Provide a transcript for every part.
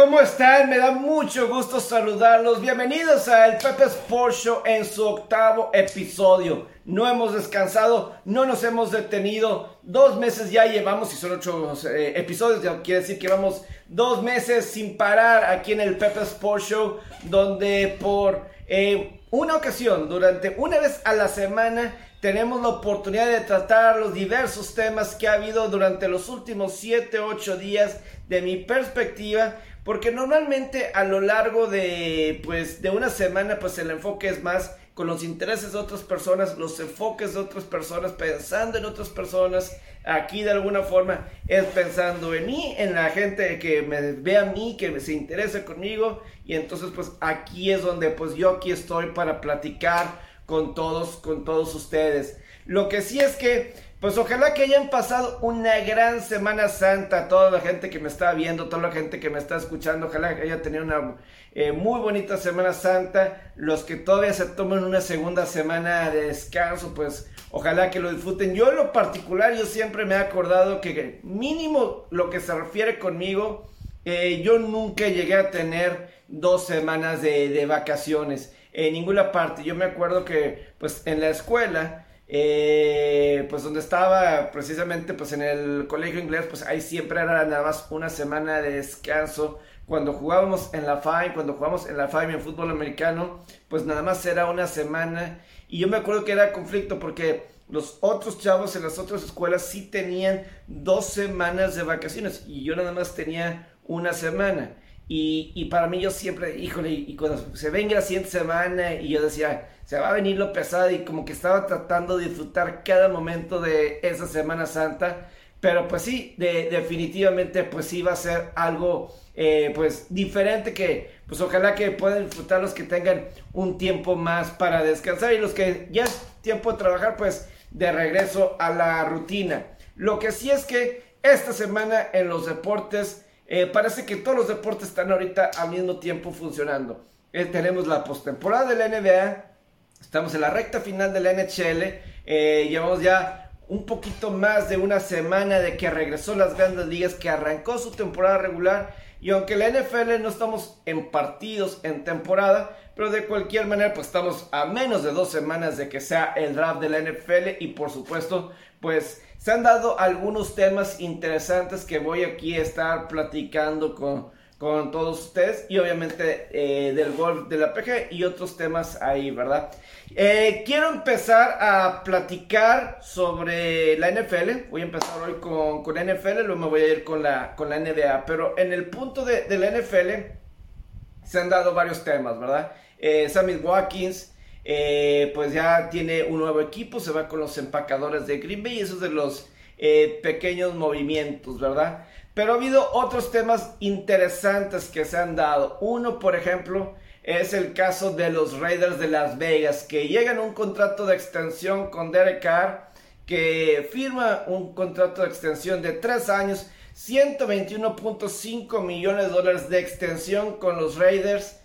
¿Cómo están? Me da mucho gusto saludarlos. Bienvenidos al Pepe Sports Show en su octavo episodio. No hemos descansado, no nos hemos detenido. Dos meses ya llevamos, y son ocho eh, episodios, quiere decir que vamos dos meses sin parar aquí en el Pepe Sports Show, donde por eh, una ocasión, durante una vez a la semana, tenemos la oportunidad de tratar los diversos temas que ha habido durante los últimos 7, 8 días de mi perspectiva, porque normalmente a lo largo de pues de una semana pues el enfoque es más con los intereses de otras personas, los enfoques de otras personas, pensando en otras personas. Aquí de alguna forma es pensando en mí, en la gente que me ve a mí, que se interese conmigo. Y entonces pues aquí es donde pues yo aquí estoy para platicar con todos, con todos ustedes. Lo que sí es que, pues ojalá que hayan pasado una gran Semana Santa, toda la gente que me está viendo, toda la gente que me está escuchando, ojalá que haya tenido una eh, muy bonita Semana Santa. Los que todavía se toman una segunda semana de descanso, pues ojalá que lo disfruten. Yo en lo particular, yo siempre me he acordado que mínimo lo que se refiere conmigo, eh, yo nunca llegué a tener dos semanas de, de vacaciones en ninguna parte. Yo me acuerdo que pues en la escuela, eh, pues donde estaba precisamente pues en el colegio inglés, pues ahí siempre era nada más una semana de descanso. Cuando jugábamos en la FAI, cuando jugamos en la FAI en fútbol americano, pues nada más era una semana. Y yo me acuerdo que era conflicto porque los otros chavos en las otras escuelas sí tenían dos semanas de vacaciones y yo nada más tenía una semana. Y, para mí yo siempre, híjole, y cuando se venga la siguiente semana y yo decía, se va a venir lo pesado y como que estaba tratando de disfrutar cada momento de esa Semana Santa. Pero pues sí, definitivamente pues sí va a ser algo eh, pues diferente que pues ojalá que puedan disfrutar los que tengan un tiempo más para descansar y los que ya es tiempo de trabajar pues de regreso a la rutina. Lo que sí es que esta semana en los deportes eh, parece que todos los deportes están ahorita al mismo tiempo funcionando. Eh, tenemos la postemporada de la NBA, estamos en la recta final de la NHL, eh, llevamos ya un poquito más de una semana de que regresó las grandes ligas, que arrancó su temporada regular. Y aunque la NFL no estamos en partidos en temporada, pero de cualquier manera, pues estamos a menos de dos semanas de que sea el draft de la NFL. Y por supuesto, pues se han dado algunos temas interesantes que voy aquí a estar platicando con, todos ustedes y obviamente eh, del golf de la PG y otros temas ahí, ¿verdad? Eh, quiero empezar a platicar sobre la NFL. Voy a empezar hoy con, con NFL, luego me voy a ir con la, con la NBA. Pero en el punto de, la NFL se han dado varios temas, ¿verdad? Eh, Sammy Watkins eh, pues ya tiene un nuevo equipo, se va con los empacadores de Green Bay y esos de los eh, pequeños movimientos, ¿verdad? Pero ha habido otros temas interesantes que se han dado. Uno, por ejemplo, es el caso de los Raiders de Las Vegas, que llegan a un contrato de extensión con Derek Carr, que firma un contrato de extensión de tres años, 121.5 millones de dólares de extensión con los Raiders.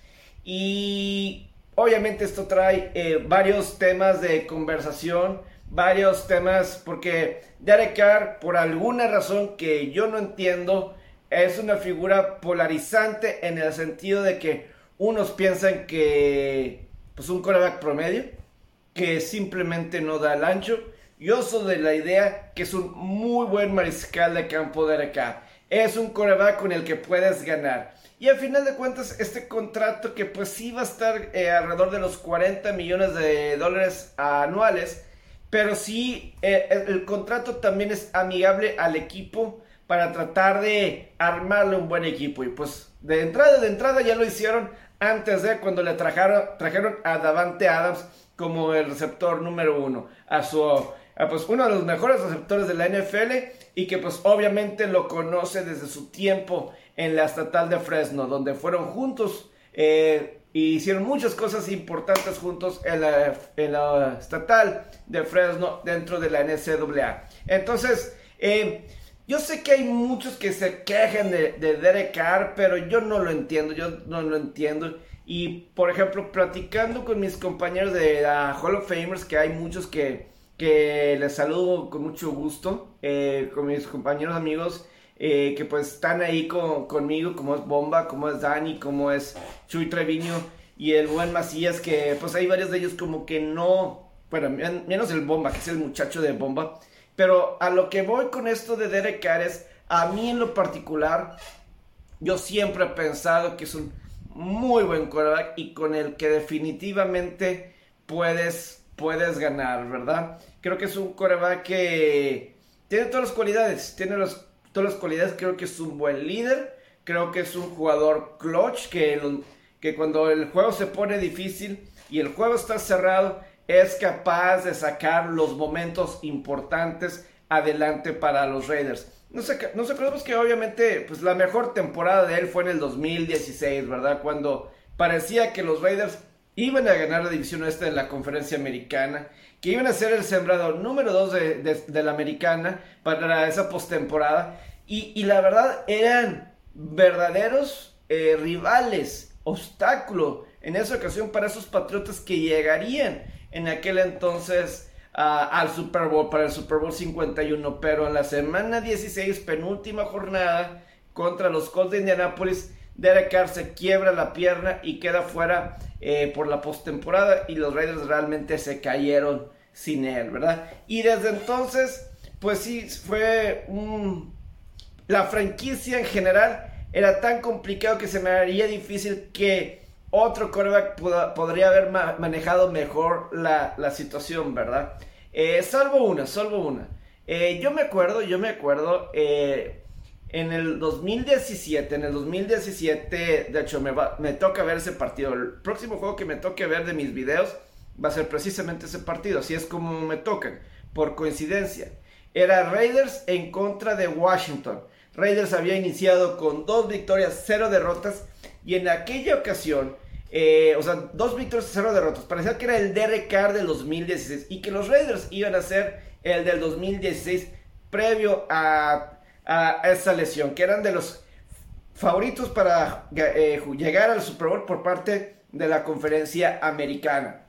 Y Obviamente esto trae eh, varios temas de conversación, varios temas, porque Derek Carr, por alguna razón que yo no entiendo, es una figura polarizante en el sentido de que unos piensan que pues un coreback promedio, que simplemente no da el ancho. Yo soy de la idea que es un muy buen mariscal de campo Derek Carr. Es un coreback con el que puedes ganar. Y al final de cuentas, este contrato que pues sí va a estar eh, alrededor de los 40 millones de dólares anuales, pero sí eh, el, contrato también es amigable al equipo para tratar de armarle un buen equipo. Y pues de entrada, de entrada ya lo hicieron antes de cuando le trajeron, trajeron a Davante Adams como el receptor número uno, a su pues uno de los mejores receptores de la NFL y que pues obviamente lo conoce desde su tiempo en la estatal de Fresno, donde fueron juntos eh, y hicieron muchas cosas importantes juntos en la, estatal de Fresno dentro de la NCAA. Entonces, eh, yo sé que hay muchos que se quejan de, de Derek Carr, pero yo no lo entiendo, yo no lo entiendo. Y por ejemplo, platicando con mis compañeros de la Hall of Famers, que hay muchos que, que les saludo con mucho gusto, eh, con mis compañeros amigos, eh, que pues están ahí conmigo, como es Bomba, como es Dani, como es Chuy Treviño y el buen Macías, que pues hay varios de ellos como que no, bueno, menos el Bomba, que es el muchacho de Bomba, pero a lo que voy con esto de Derek Carr es, a mí en lo particular, yo siempre he pensado que es un muy buen quarterback y con el que definitivamente puedes, puedes ganar, ¿verdad? Creo que es un quarterback que tiene todas las cualidades, tiene los, todas las cualidades, creo que es un buen líder, creo que es un jugador clutch, que, que cuando el juego se pone difícil y el juego está cerrado, es capaz de sacar los momentos importantes adelante para los Raiders. No nos acordamos que obviamente pues la mejor temporada de él fue en el 2016, ¿verdad? Cuando parecía que los Raiders iban a ganar la división oeste de la conferencia americana, que iban a ser el sembrador número 2 de, la americana para esa postemporada. Y, y la verdad eran verdaderos eh, rivales, obstáculo en esa ocasión para esos patriotas que llegarían en aquel entonces al Super Bowl, para el Super Bowl 51, pero en la semana 16, penúltima jornada contra los Colts de Indianapolis, Derek Carr se quiebra la pierna y queda fuera eh, por la postemporada y los Raiders realmente se cayeron sin él, ¿verdad? Y desde entonces, pues sí, fue un... La franquicia en general era tan complicado que se me haría difícil que otro quarterback podría haber manejado mejor la, situación, ¿verdad? Eh, salvo una, salvo una. Eh, yo me acuerdo, yo me acuerdo, en el 2017, en el 2017, de hecho me, me toca ver ese partido. El próximo juego que me toque ver de mis videos va a ser precisamente ese partido, así es como me tocan, por coincidencia. Era Raiders en contra de Washington. Raiders había iniciado con dos victorias, cero derrotas y en aquella ocasión, eh, o sea, dos victorias, cero derrotas. Parecía que era el Derek Carr del 2016 y que los Raiders iban a ser el del 2016 previo a, esa lesión, que eran de los favoritos para eh, llegar al Super Bowl por parte de la conferencia americana.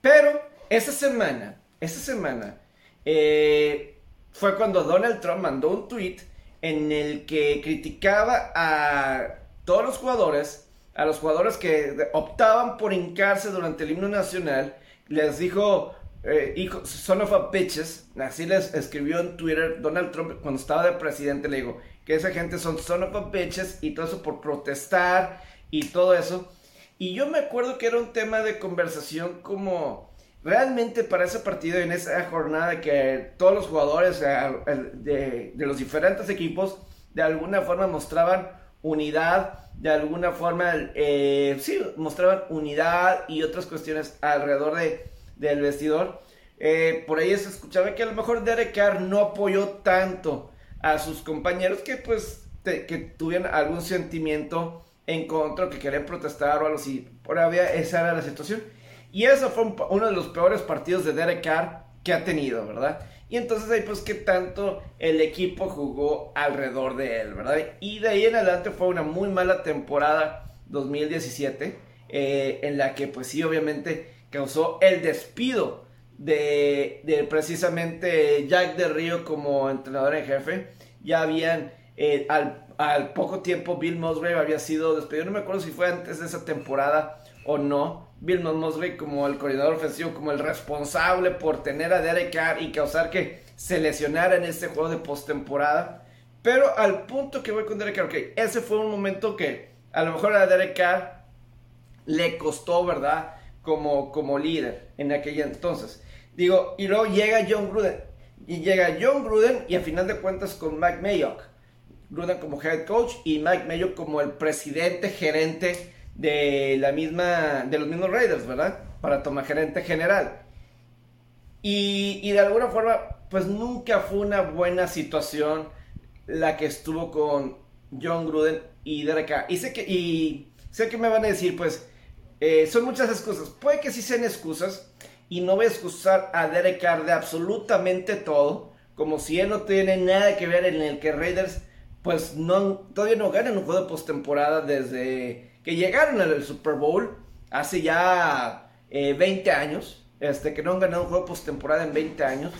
Pero esa semana, esa semana, eh, fue cuando Donald Trump mandó un tweet en el que criticaba a todos los jugadores, a los jugadores que optaban por hincarse durante el himno nacional, les dijo, eh, son of a bitches, así les escribió en Twitter Donald Trump cuando estaba de presidente, le dijo que esa gente son son of a bitches y todo eso por protestar y todo eso. Y yo me acuerdo que era un tema de conversación como realmente para ese partido, en esa jornada que todos los jugadores de, de los diferentes equipos de alguna forma mostraban unidad, de alguna forma, eh, sí, mostraban unidad y otras cuestiones alrededor de, del vestidor. Eh, por ahí se escuchaba que a lo mejor Derek Carr no apoyó tanto a sus compañeros que pues que tuvieran algún sentimiento en contra, que querían protestar o algo así. Por había, esa era la situación. Y eso fue uno de los peores partidos de Derek Carr que ha tenido, ¿verdad? Y entonces ahí pues que tanto el equipo jugó alrededor de él, ¿verdad? Y de ahí en adelante fue una muy mala temporada 2017, eh, en la que pues sí obviamente causó el despido de, de precisamente Jack de Río como entrenador en jefe. Ya habían, eh, al, al poco tiempo Bill Musgrave había sido despedido, no me acuerdo si fue antes de esa temporada o no, Bill Mosley como el coordinador ofensivo, como el responsable por tener a Derek Carr y causar que se lesionara en este juego de postemporada. Pero al punto que voy con Derek Carr, ese fue un momento que a lo mejor a Derek Carr le costó, ¿verdad? Como, como líder en aquella entonces. Digo, y luego llega John Gruden. Y llega John Gruden y a final de cuentas con Mike Mayock. Gruden como head coach y Mike Mayock como el presidente gerente de la misma, de los mismos Raiders, ¿verdad? Para tomar gerente general. Y, y, de alguna forma, pues nunca fue una buena situación la que estuvo con John Gruden y Derek Carr. Y sé que, y sé que me van a decir, pues, eh, son muchas excusas. Puede que sí sean excusas. Y no voy a excusar a Derek Carr de absolutamente todo. Como si él no tiene nada que ver en el que Raiders, pues, no, todavía no ganan un juego de postemporada desde que llegaron al Super Bowl hace ya 20 eh, años, este, que no han ganado un juego postemporada en 20 años,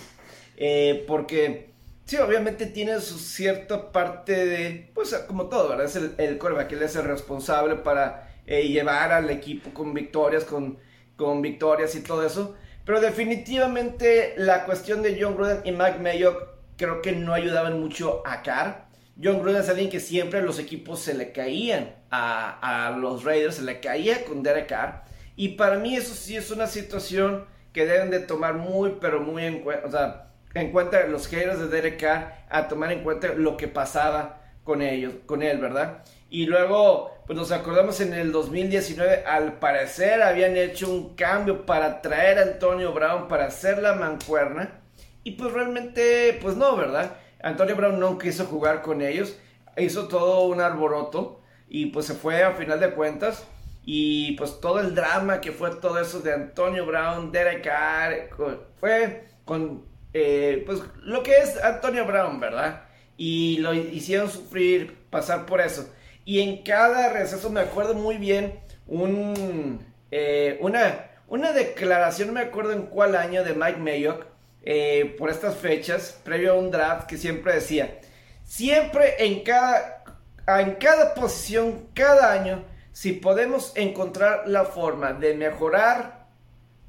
eh, porque sí, obviamente tiene su cierta parte de, pues como todo, ¿verdad? Es el, el que él es el responsable para eh, llevar al equipo con victorias, con, con victorias y todo eso. Pero definitivamente la cuestión de John Gruden y Mike Mayock creo que no ayudaban mucho a Carr. John Gruden es alguien que siempre los equipos se le caían a, a, los Raiders, se le caía con Derek Carr. Y para mí eso sí es una situación que deben de tomar muy, pero muy en cuenta, o sea, en cuenta los haters de Derek Carr, a tomar en cuenta lo que pasaba con ellos, con él, ¿verdad? Y luego, pues nos acordamos en el 2019, al parecer habían hecho un cambio para traer a Antonio Brown para hacer la mancuerna. Y pues realmente, pues no, ¿verdad? Antonio Brown no quiso jugar con ellos, hizo todo un arboroto y pues se fue a final de cuentas. Y pues todo el drama que fue todo eso de Antonio Brown, Derek Carr, fue con eh, pues lo que es Antonio Brown, ¿verdad? Y lo hicieron sufrir, pasar por eso. Y en cada receso me acuerdo muy bien un, eh, una, una declaración, me acuerdo en cuál año, de Mike Mayock, eh, por estas fechas, previo a un draft, que siempre decía, siempre en cada, en cada posición, cada año, si podemos encontrar la forma de mejorar,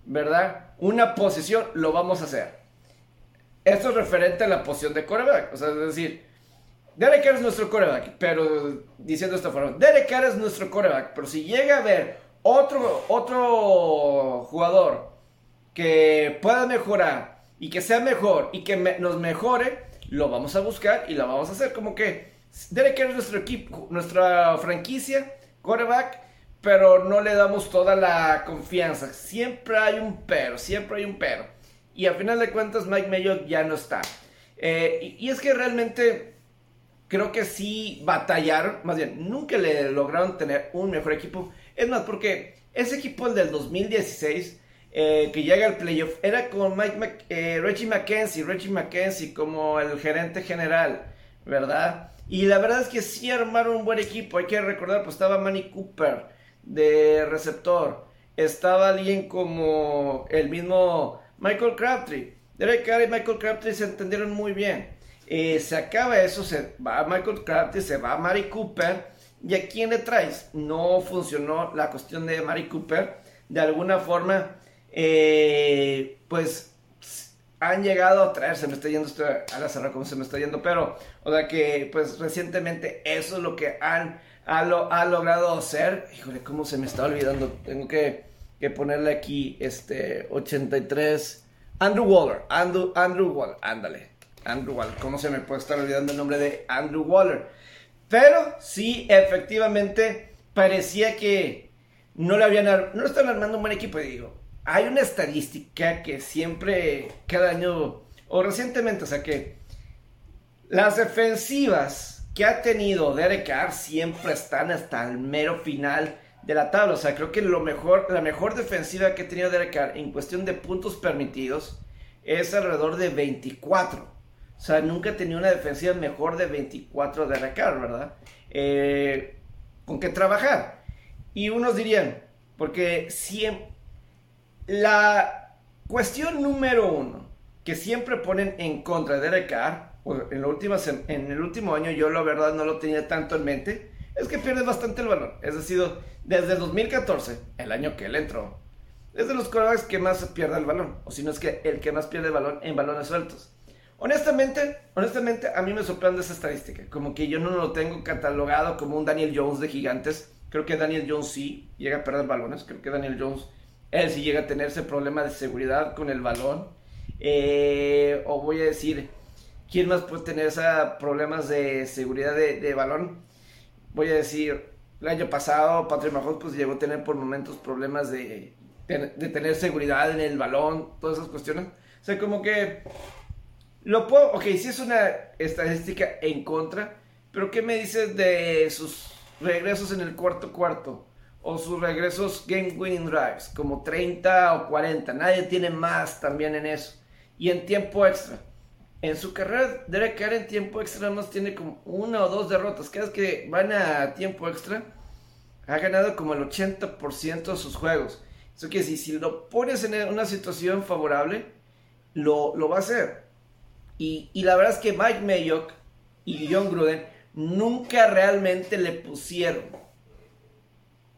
¿verdad? Una posición, lo vamos a hacer. Esto es referente a la posición de coreback. O sea, es decir, Derek Carr es nuestro coreback, pero diciendo esta forma, Derek Carr es nuestro coreback, pero si llega a haber otro, otro jugador que pueda mejorar y que sea mejor y que nos mejore, lo vamos a buscar y lo vamos a hacer. Como que Derek Carr es nuestro equipo, nuestra franquicia, coreback, pero no le damos toda la confianza. Siempre hay un pero, siempre hay un pero. Y a final de cuentas, Mike Mayock ya no está. Eh, y es que realmente creo que sí batallaron, más bien, nunca le lograron tener un mejor equipo. Es más, porque ese equipo, el del 2016, eh, que llega al playoff, era con Mike eh, Reggie McKenzie, Reggie McKenzie como el gerente general, ¿verdad? Y la verdad es que sí armaron un buen equipo. Hay que recordar, pues estaba Manny Cooper de receptor. Estaba alguien como el mismo Michael Crabtree. Derek Carr y Michael Crabtree se entendieron muy bien. Eh, se acaba eso, se va Michael Crabtree, se va Mari Cooper. ¿Y a quién le traes? No funcionó la cuestión de Mari Cooper. De alguna forma, eh, pues han llegado a traer, se me está yendo esto a la cerrada como se me está yendo, pero, o sea que, pues recientemente eso es lo que han ha, logrado hacer. Híjole, cómo se me está olvidando. Tengo que, que ponerle aquí este 83. Andrew Waller, Andrew, Andrew Waller, ándale. Andrew Waller. ¿Cómo se me puede estar olvidando el nombre de Andrew Waller? Pero sí, efectivamente, parecía que no le habían no están armando un buen equipo. Digo, hay una estadística que siempre, cada año, o recientemente, o sea que las defensivas que ha tenido Derek Carr siempre están hasta el mero final de la tabla. O sea, creo que lo mejor, la mejor defensiva que ha tenido Derek Carr en cuestión de puntos permitidos es alrededor de 24. O sea, nunca tenido una defensiva mejor de 24 de ¿verdad? Eh, con qué trabajar. Y unos dirían, porque siempre... La cuestión número uno que siempre ponen en contra de Derek en, en el último año yo la verdad no lo tenía tanto en mente, es que pierde bastante el valor. Es decir, desde el 2014, el año que él entró, es de los corebacks que más pierde el balón, o si no es que el que más pierde el balón en balones sueltos. Honestamente, honestamente, a mí me sorprende esa estadística. Como que yo no lo tengo catalogado como un Daniel Jones de gigantes. Creo que Daniel Jones sí llega a perder balones. Creo que Daniel Jones, él sí llega a tener ese problema de seguridad con el balón. Eh, o voy a decir, ¿quién más puede tener esos problemas de seguridad de, balón? Voy a decir, el año pasado Patrick Mahomes pues llegó a tener por momentos problemas de, de tener seguridad en el balón, todas esas cuestiones. O sea, como que lo puedo, ok, sí es una estadística en contra, pero ¿qué me dices de sus regresos en el cuarto cuarto? O sus regresos game winning drives, como 30 o 40. Nadie tiene más también en eso. Y en tiempo extra. En su carrera, Derek Carr en tiempo extra más tiene como una o dos derrotas. Cada vez que van a tiempo extra, ha ganado como el 80% de sus juegos. Eso quiere decir, si lo pones en una situación favorable, lo, lo va a hacer. Y, y la verdad es que Mike Mayock y John Gruden nunca realmente le pusieron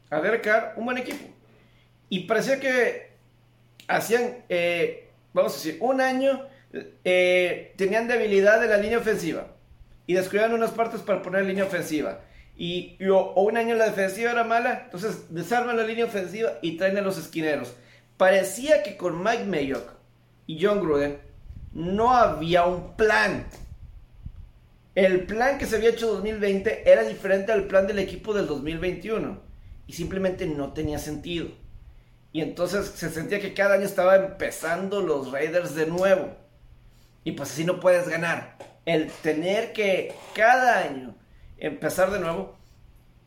a Derek un buen equipo. Y parecía que hacían, eh, vamos a decir, un año eh, tenían debilidad de la línea ofensiva y descuidaban unas partes para poner línea ofensiva. Y, o, un año la defensiva era mala, entonces desarman la línea ofensiva y traen a los esquineros. Parecía que con Mike Mayock y John Gruden no había un plan. El plan que se había hecho en 2020 era diferente al plan del equipo del 2021 y simplemente no tenía sentido. Y entonces se sentía que cada año estaba empezando los Raiders de nuevo. Y pues así no puedes ganar. El tener que cada año empezar de nuevo,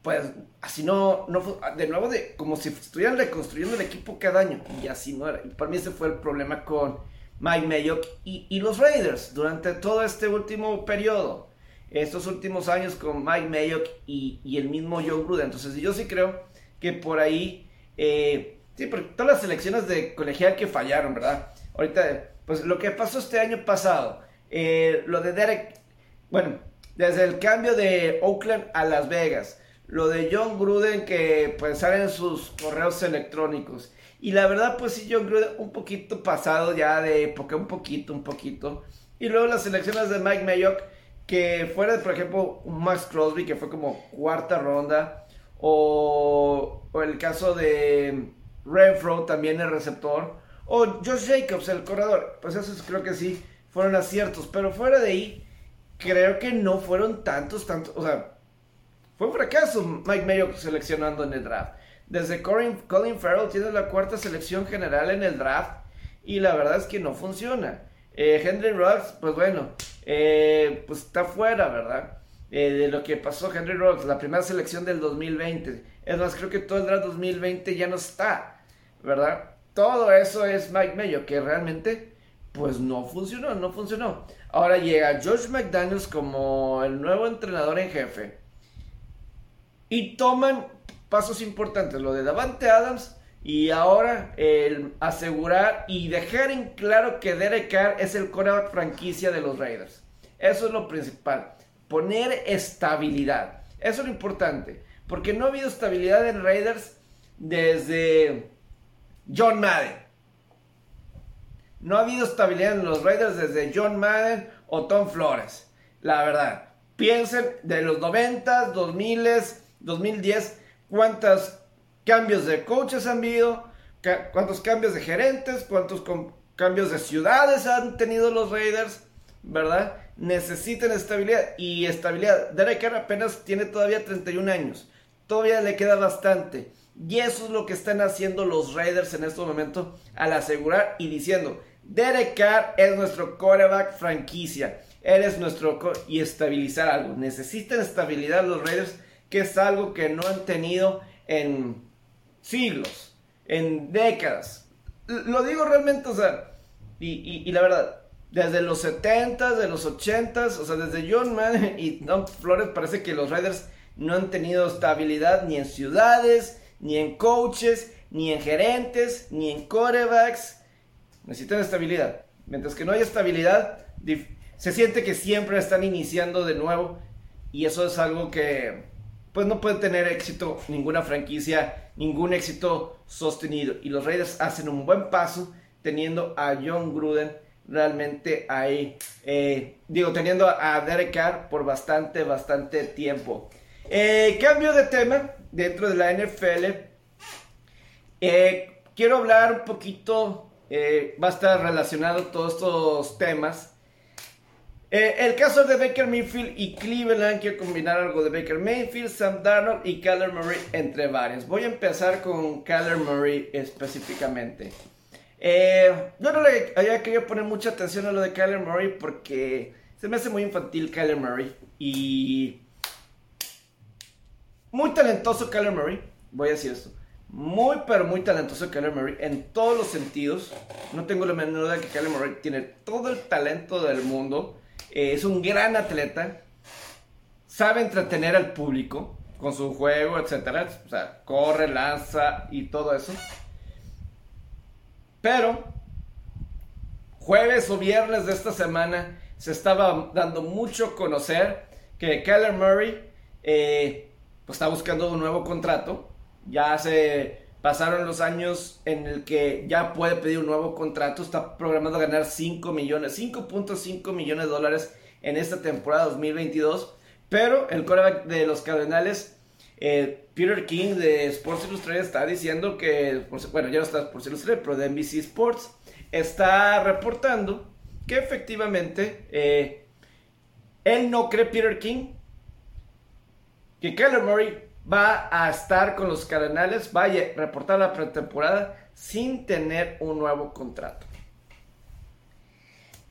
pues así no, no de nuevo de como si estuvieran reconstruyendo el equipo cada año. Y así no era. Y para mí ese fue el problema con Mike Mayock y, los Raiders durante todo este último periodo estos últimos años con Mike Mayock y, el mismo John Gruden. Entonces yo sí creo que por ahí, eh, sí, porque todas las selecciones de colegial que fallaron, ¿verdad? Ahorita, pues lo que pasó este año pasado, eh, lo de Derek, bueno, desde el cambio de Oakland a Las Vegas, lo de John Gruden que pues salen sus correos electrónicos. Y la verdad, pues sí, John Gruden un poquito pasado ya de época, un poquito, un poquito. Y luego las selecciones de Mike Mayock que fuera, por ejemplo, Max Crosby, que fue como cuarta ronda, o, el caso de Renfro, también el receptor, o Josh Jacobs, el corredor, pues esos creo que sí fueron aciertos, pero fuera de ahí, creo que no fueron tantos, tantos, o sea, fue un fracaso Mike Mayo seleccionando en el draft. Desde Colin, Farrell tiene la cuarta selección general en el draft y la verdad es que no funciona. Eh, Henry Ruggs, pues bueno, eh, pues está fuera, ¿verdad? Eh, de lo que pasó Henry Ruggs, la primera selección del 2020. Es más, creo que todo el draft 2020 ya no está, ¿verdad? Todo eso es Mike Mayo, que realmente, pues no funcionó, no funcionó. Ahora llega George McDaniels como el nuevo entrenador en jefe. Y toman pasos importantes, lo de Davante Adams y ahora el asegurar y dejar en claro que Derek Carr es el coreback franquicia de los Raiders. Eso es lo principal. Poner estabilidad. Eso es lo importante. Porque no ha habido estabilidad en Raiders desde John Madden. No ha habido estabilidad en los Raiders desde John Madden o Tom Flores. La verdad. Piensen de los 90, 2000, 2010, cuántas cambios de coaches han habido, cuántos cambios de gerentes, cuántos cambios de ciudades han tenido los Raiders, ¿verdad? Necesitan estabilidad y estabilidad. Derek Carr apenas tiene todavía 31 años, todavía le queda bastante. Y eso es lo que están haciendo los Raiders en este momento al asegurar y diciendo, Derek Carr es nuestro quarterback franquicia. Él es nuestro y estabilizar algo. Necesitan estabilidad los Raiders, que es algo que no han tenido en siglos, en décadas. Lo digo realmente, o sea, y, la verdad, desde los 70s, de los 80s, o sea, desde John Madden y Don Flores, parece que los Raiders no han tenido estabilidad ni en ciudades, ni en coaches, ni en gerentes, ni en corebacks. Necesitan estabilidad. Mientras que no hay estabilidad, se siente que siempre están iniciando de nuevo. Y eso es algo que, pues no puede tener éxito ninguna franquicia, ningún éxito sostenido. Y los Raiders hacen un buen paso teniendo a John Gruden realmente ahí, eh, digo, teniendo a Derek Carr por bastante, bastante tiempo. Eh, cambio de tema dentro de la NFL. Eh, quiero hablar un poquito, va a estar relacionado todos estos temas eh, el caso de Baker Mayfield y Cleveland, quiero combinar algo de Baker Mayfield, Sam Darnold y Kyler Murray, entre varios. Voy a empezar con Kyler Murray específicamente. Eh, yo no le había querido poner mucha atención a lo de Kyler Murray porque se me hace muy infantil Kyler Murray. Y muy talentoso Kyler Murray, voy a decir esto. Muy, pero muy talentoso Kyler Murray en todos los sentidos. No tengo la menor duda que Kyler Murray tiene todo el talento del mundo. Eh, es un gran atleta, sabe entretener al público con su juego, etcétera. O sea, corre, lanza y todo eso. Pero jueves o viernes de esta semana se estaba dando mucho conocer que Kyler Murray eh, pues está buscando un nuevo contrato. Ya se pasaron los años en el que ya puede pedir un nuevo contrato. Está programado a ganar 5 millones, 5.5 millones de dólares en esta temporada 2022. Pero el coreback de los Cardenales, eh, Peter King de Sports Illustrated, está diciendo que, bueno, ya no está Sports Illustrated, pero de NBC Sports, está reportando que efectivamente eh, él no cree, Peter King, que Kyler Murray va a estar con los Cardenales, va a reportar la pretemporada sin tener un nuevo contrato.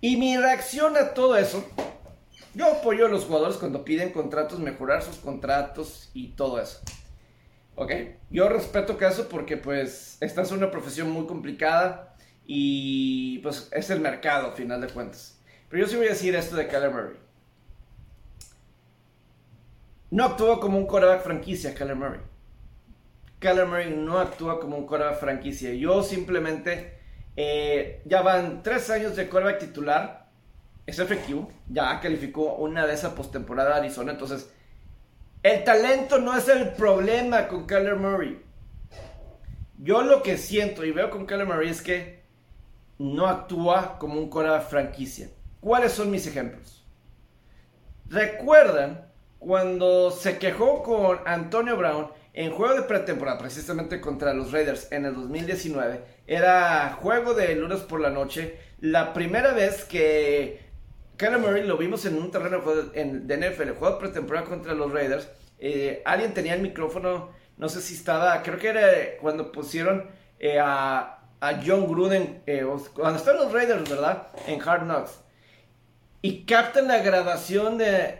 Y mi reacción a todo eso, yo apoyo a los jugadores cuando piden contratos, mejorar sus contratos y todo eso. ¿Ok? Yo respeto eso porque pues esta es una profesión muy complicada y pues es el mercado, a final de cuentas. Pero yo sí voy a decir esto de Murray. No actúa como un quarterback franquicia, Kyler Murray. Kyler Murray no actúa como un quarterback franquicia. Yo simplemente, eh, ya van tres años de quarterback titular. Es efectivo. Ya calificó una de esas postemporada Arizona. Entonces, el talento no es el problema con Kyler Murray. Yo lo que siento y veo con Kyler Murray es que no actúa como un Cora franquicia. ¿Cuáles son mis ejemplos? ¿Recuerdan cuando se quejó con Antonio Brown en juego de pretemporada, precisamente contra los Raiders en el 2019? Era juego de lunes por la noche. La primera vez que Kyler Murray lo vimos en un terreno de NFL, juego de pretemporada contra los Raiders. Eh, alguien tenía el micrófono, no sé si estaba, creo que era cuando pusieron eh, a John Gruden, eh, cuando están los Raiders, ¿verdad? En Hard Knocks. Y captan la grabación de,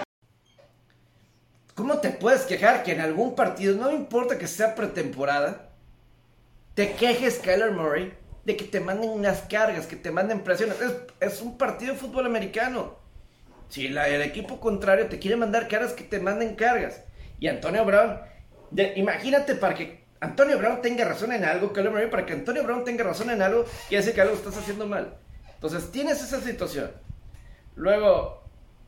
¿Cómo te puedes quejar que en algún partido, no importa que sea pretemporada, te quejes, Kyler Murray, de que te manden unas cargas, que te manden presiones? Es, un partido de fútbol americano. Si el equipo contrario te quiere mandar cargas, que te manden cargas. Y Antonio Brown, imagínate para que Antonio Brown tenga razón en algo, Kyler Murray, para que Antonio Brown tenga razón en algo, quiere decir que algo estás haciendo mal. Entonces tienes esa situación. Luego,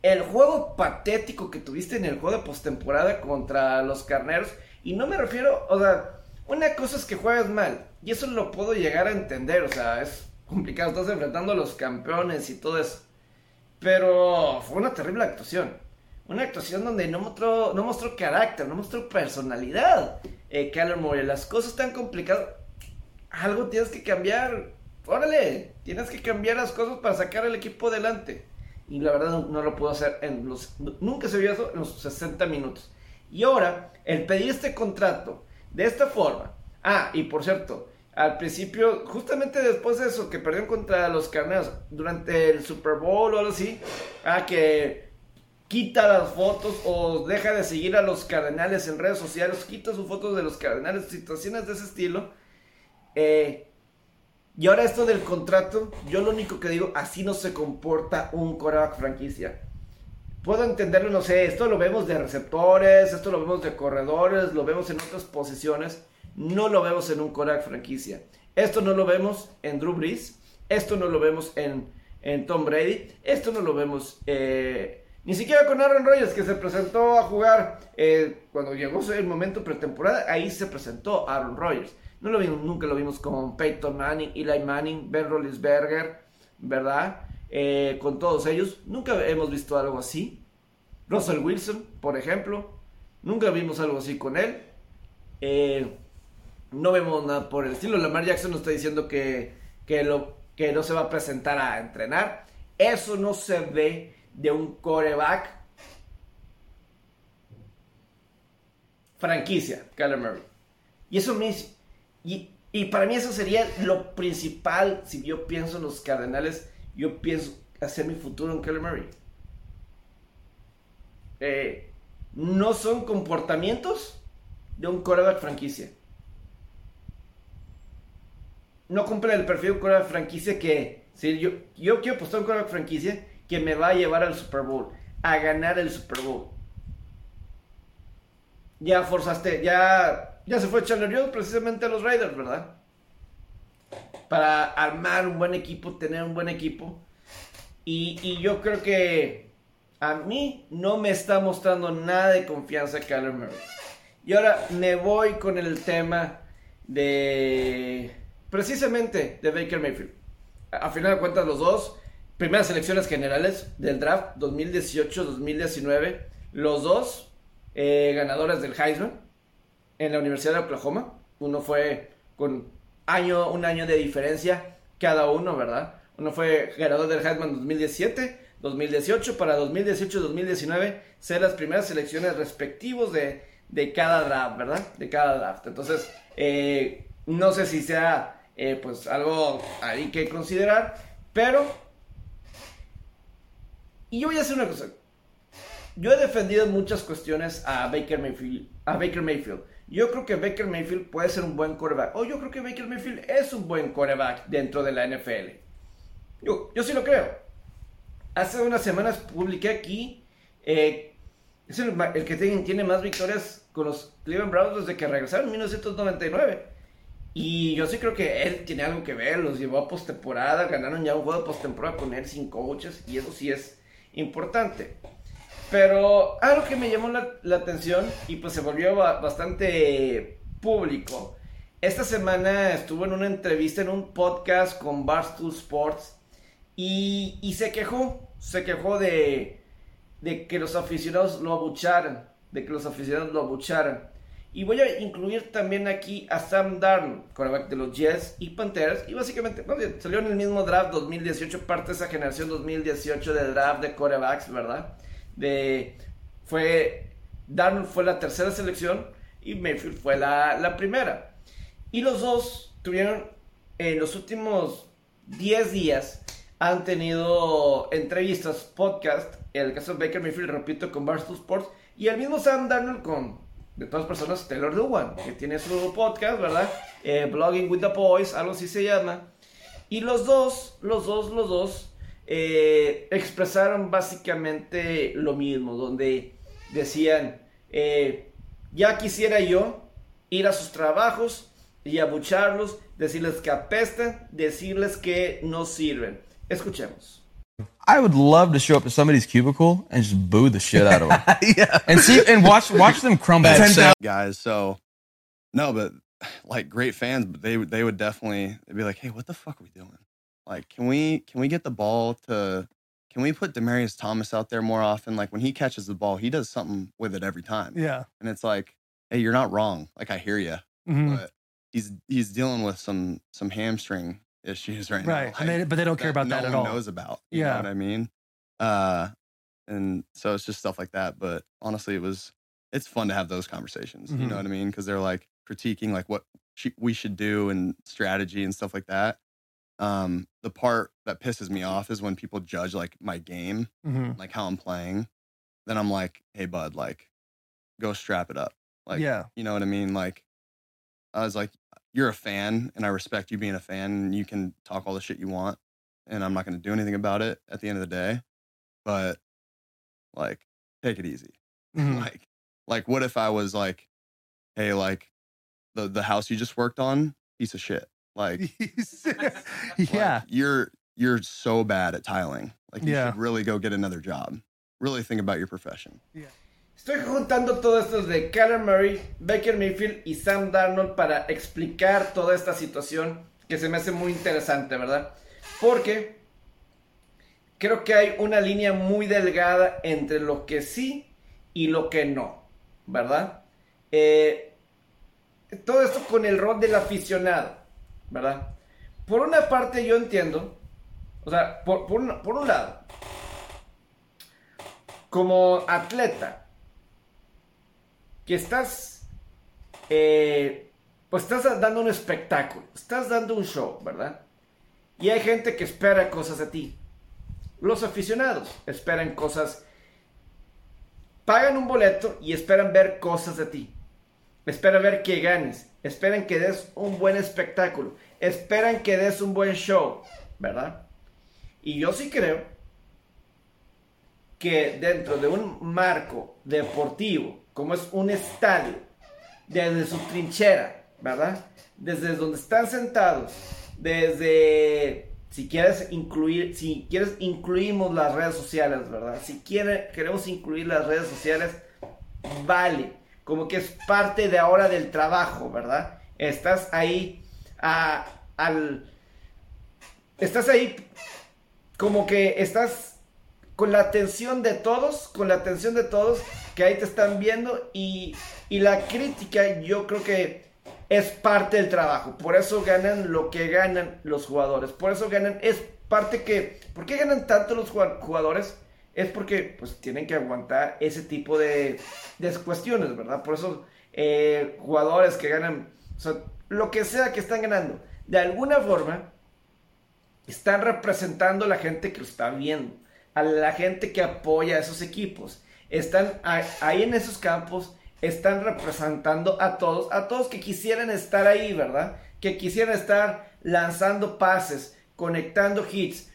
el juego patético que tuviste en el juego de postemporada contra los carneros. Y no me refiero, o sea, una cosa es que juegas mal. Y eso lo puedo llegar a entender, o sea, es complicado. Estás enfrentando a los campeones y todo eso. Pero fue una terrible actuación. Una actuación donde no mostró, no mostró carácter, no mostró personalidad. Eh, Murray, las cosas están complicadas. Algo tienes que cambiar. Órale, tienes que cambiar las cosas para sacar al equipo adelante y la verdad no, lo puedo hacer en los... Nunca se vio eso en los 60 minutos. Y ahora, el pedir este contrato de esta forma... Ah, y por cierto, al principio, justamente después de eso, que perdieron contra los carneros durante el Super Bowl o algo así, ah, que quita las fotos o deja de seguir a los cardenales en redes sociales, quita sus fotos de los cardenales, situaciones de ese estilo. Eh, y ahora esto del contrato, yo lo único que digo, así no se comporta un coreback franquicia. Puedo entenderlo, no sé, esto lo vemos de receptores, esto lo vemos de corredores, lo vemos en otras posiciones, no lo vemos en un coreback franquicia. Esto no lo vemos en Drew Brees, esto no lo vemos en, en Tom Brady, esto no lo vemos eh, ni siquiera con Aaron Rodgers que se presentó a jugar eh, cuando llegó el momento pretemporada, ahí se presentó Aaron Rodgers. No lo vimos, nunca lo vimos con Peyton Manning, Eli Manning, Ben Roethlisberger, ¿verdad? Eh, con todos ellos. Nunca hemos visto algo así. Russell Wilson, por ejemplo. Nunca vimos algo así con él. Eh, no vemos nada por el estilo. Lamar Jackson nos está diciendo que, que, lo, que no se va a presentar a entrenar. Eso no se ve de un coreback franquicia, Kyler Murray. Y eso me, y, para mí eso sería lo principal. Si yo pienso en los Cardenales, yo pienso hacer mi futuro en Kyler Murray. Eh, no son comportamientos, de un quarterback franquicia. No cumple el perfil de un quarterback franquicia que, si yo, quiero apostar un quarterback franquicia que me va a llevar al Super Bowl, a ganar el Super Bowl. Ya forzaste, ya, ya se fue Chandler Jones precisamente a los Raiders, ¿verdad? Para armar un buen equipo, tener un buen equipo. Y, yo creo que a mí no me está mostrando nada de confianza Kyler Murray. Y ahora me voy con el tema de precisamente de Baker Mayfield. A final de cuentas los dos, primeras selecciones generales del draft 2018-2019, los dos eh, ganadores del Heisman en la Universidad de Oklahoma. Uno fue con año, un año de diferencia cada uno, ¿verdad? Uno fue ganador del Heisman 2017, 2018, para 2018-2019 ser las primeras selecciones respectivos de, de, cada draft, ¿verdad? De cada draft. Entonces, eh, no sé si sea eh, pues algo ahí que considerar, pero... Y yo voy a hacer una cosa. Yo he defendido muchas cuestiones a Baker Mayfield. A Baker Mayfield. Yo creo que Baker Mayfield puede ser un buen quarterback. O yo creo que Baker Mayfield es un buen quarterback dentro de la NFL. Yo, yo sí lo creo. Hace unas semanas publiqué aquí. Eh, es el, el que tiene, tiene, más victorias con los Cleveland Browns desde que regresaron en 1999. Y yo sí creo que él tiene algo que ver. Los llevó a postemporada. Ganaron ya un juego postemporada con él sin coaches. Y eso sí es importante. Pero algo que me llamó la, la, atención y pues se volvió bastante público. Esta semana estuvo en una entrevista en un podcast con Barstool Sports y, y se quejó, se quejó de, de, que los aficionados lo abucharan, de que los aficionados lo abucharan. Y voy a incluir también aquí a Sam Darnold, quarterback de los Jets y Panthers. Y básicamente, salió en el mismo draft 2018, parte de esa generación 2018 de draft de quarterbacks, ¿verdad? De fue Darnold fue la tercera selección y Mayfield fue la, la primera. Y los dos tuvieron en los últimos 10 días han tenido entrevistas, podcast, en el caso de Baker Mayfield, repito, con Barstool Sports, y el mismo Sam Darnold con, de todas personas, Taylor Lewan, que tiene su podcast, ¿verdad? Eh, Blogging with the Boys, algo así se llama. Y los dos, los dos, los dos, eh, expresaron básicamente lo mismo, donde decían, eh, ya quisiera yo ir a sus trabajos y abucharlos, decirles que apestan, decirles que no sirven. Escuchemos. I would love to show up to somebody's cubicle and just boo the shit out of them. yeah. And see and watch watch them crumble. Guys, so no, but like great fans, but they they would definitely be like, "Hey, what the fuck are we doing?" Like, can we can we get the ball to can we put Demarius Thomas out there more often? Like when he catches the ball, he does something with it every time. Yeah. And it's like, hey, you're not wrong. Like I hear you, Mhm. but he's he's dealing with some some hamstring issues right, Right. now. And they, but they don't care about no that at one all. knows about. You Yeah. know what I mean? Uh, and so it's just stuff like that. But honestly, it was it's fun to have those conversations. You Mhm. know what I mean? Because they're like critiquing like what sh- we should do and strategy and stuff like that. Um, the part that pisses me off is when people judge like my game, Mhm. like how I'm playing. Then I'm like, hey, bud, like, go strap it up. Like, yeah. you know what I mean? Like, I was like, you're a fan, and I respect you being a fan, and you can talk all the shit you want, and I'm not going to do anything about it at the end of the day. But like, take it easy. Mhm. Like, like, what if I was like, hey, like, the the house you just worked on, piece of shit. Like, yeah. like, you're you're so bad at tiling. Like, you Yeah. should really go get another job. Really think about your profession. Estoy juntando todo esto de Kyler Murray, Baker Mayfield y Sam Darnold para explicar toda esta situación que se me hace muy interesante, ¿verdad? Porque creo que hay una línea muy delgada entre lo que sí y lo que no, ¿verdad? Eh, todo esto con el rol del aficionado, ¿verdad? Por una parte yo entiendo, o sea, por, un- lado, como atleta, que estás, eh, pues estás dando un espectáculo, estás dando un show, ¿verdad? Y hay gente que espera cosas de ti. Los aficionados esperan cosas, pagan un boleto y esperan ver cosas de ti. espera ver que ganes, esperan que des un buen espectáculo, esperan que des un buen show, ¿verdad? Y yo sí creo que dentro de un marco deportivo, como es un estadio, desde su trinchera, ¿verdad? Desde donde están sentados, desde si quieres incluir, si quieres incluimos las redes sociales, ¿verdad? Si queremos incluir las redes sociales, vale, como que es parte de ahora del trabajo, ¿verdad? Estás ahí al estás ahí como que estás con la atención de todos, con la atención de todos que ahí te están viendo y, y la crítica yo creo que es parte del trabajo. Por eso ganan lo que ganan los jugadores. Por eso ganan, es parte que, ¿por qué ganan tanto los jugadores? Es porque pues tienen que aguantar ese tipo de, de cuestiones, ¿verdad? Por eso eh, jugadores que ganan, o sea, lo que sea que están ganando, de alguna forma están representando a la gente que lo está viendo, a la gente que apoya a esos equipos. Están ahí en esos campos, están representando a todos, a todos que quisieran estar ahí, ¿verdad? Que quisieran estar lanzando pases, conectando hits,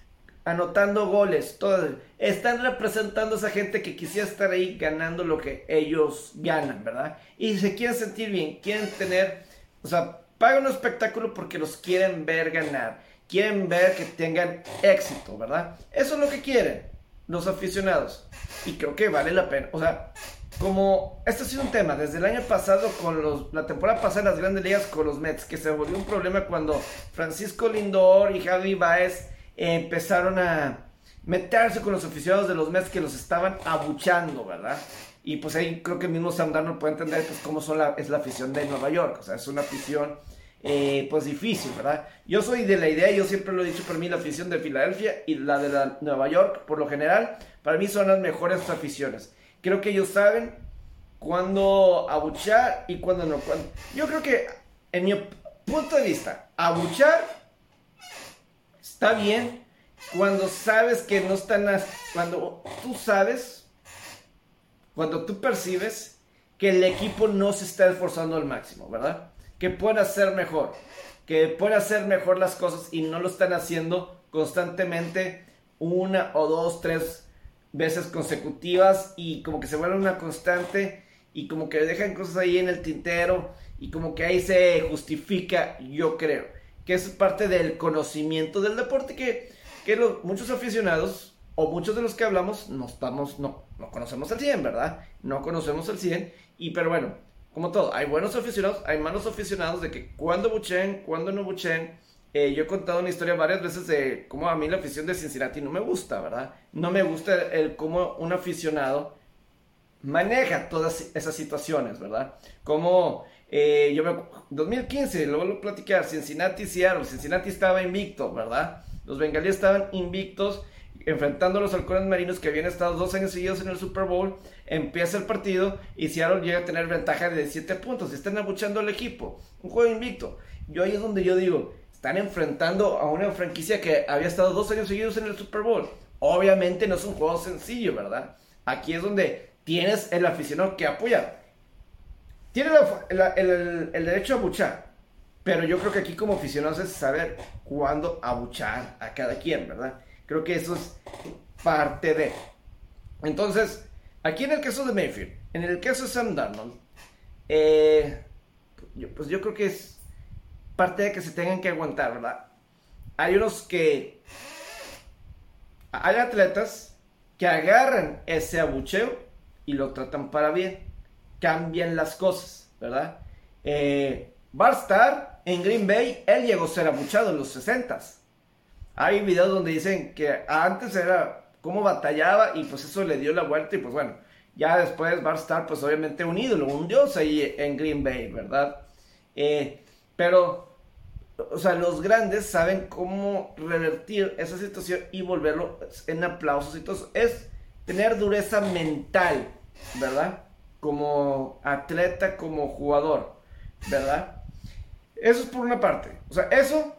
anotando goles, todo. Están representando a esa gente que quisiera estar ahí ganando lo que ellos ganan, ¿verdad? Y se quieren sentir bien, quieren tener, o sea, pagan un espectáculo porque los quieren ver ganar quieren ver que tengan éxito, ¿verdad? Eso es lo que quieren los aficionados. Y creo que vale la pena. O sea, como este ha sido un tema desde el año pasado con los, la temporada pasada en las grandes ligas con los Mets, que se volvió un problema cuando Francisco Lindor y Javi Baez empezaron a meterse con los aficionados de los Mets que los estaban abuchando, ¿verdad? Y pues ahí creo que el mismo Sam no puede entender pues cómo son la, es la afición de Nueva York. O sea, es una afición eh, pues difícil, ¿verdad? Yo soy de la idea, yo siempre lo he dicho, para mí la afición de Filadelfia y la de la Nueva York, por lo general, para mí son las mejores aficiones. Creo que ellos saben cuándo abuchar y cuándo no. Yo creo que, en mi punto de vista, abuchar está bien cuando sabes que no están, cuando tú sabes, cuando tú percibes que el equipo no se está esforzando al máximo, ¿verdad? que pueden hacer mejor, que pueden hacer mejor las cosas y no lo están haciendo constantemente una o dos, tres veces consecutivas y como que se vuelve una constante y como que dejan cosas ahí en el tintero y como que ahí se justifica, yo creo, que es parte del conocimiento del deporte que, que muchos aficionados o muchos de los que hablamos no estamos, no, no conocemos al 100, ¿verdad? No conocemos al 100 y pero bueno, como todo, hay buenos aficionados, hay malos aficionados de que cuando buchen, cuando no buchen. Eh, yo he contado una historia varias veces de cómo a mí la afición de Cincinnati no me gusta, ¿verdad? No me gusta el, cómo un aficionado maneja todas esas situaciones, ¿verdad? Como eh, yo me 2015, lo vuelvo a platicar, Cincinnati, Seattle, Cincinnati estaba invicto, ¿verdad? Los bengalíes estaban invictos enfrentando a los halcones marinos que habían estado dos años seguidos en el Super Bowl. Empieza el partido y Seattle llega a tener ventaja de 7 puntos. Están abuchando al equipo. Un juego invicto. Yo ahí es donde yo digo, están enfrentando a una franquicia que había estado dos años seguidos en el Super Bowl. Obviamente no es un juego sencillo, ¿verdad? Aquí es donde tienes el aficionado que apoya. Tiene el, derecho a abuchar. Pero yo creo que aquí como aficionados es saber cuándo abuchar a cada quien, ¿verdad? Creo que eso es parte de. Entonces, aquí en el caso de Mayfield, en el caso de Sam Darnold, eh, pues yo creo que es parte de que se tengan que aguantar, ¿verdad? Hay unos que. Hay atletas que agarran ese abucheo y lo tratan para bien. Cambian las cosas, ¿verdad? Eh, Barstar en Green Bay, él llegó a ser abuchado en los 60s. Hay videos donde dicen que antes era cómo batallaba y pues eso le dio la vuelta y pues bueno, ya después estar pues obviamente un ídolo, un dios ahí en Green Bay, ¿verdad? Eh, pero, o sea, los grandes saben cómo revertir esa situación y volverlo en aplausos y todo Es tener dureza mental, ¿verdad? Como atleta, como jugador, ¿verdad? Eso es por una parte. O sea, eso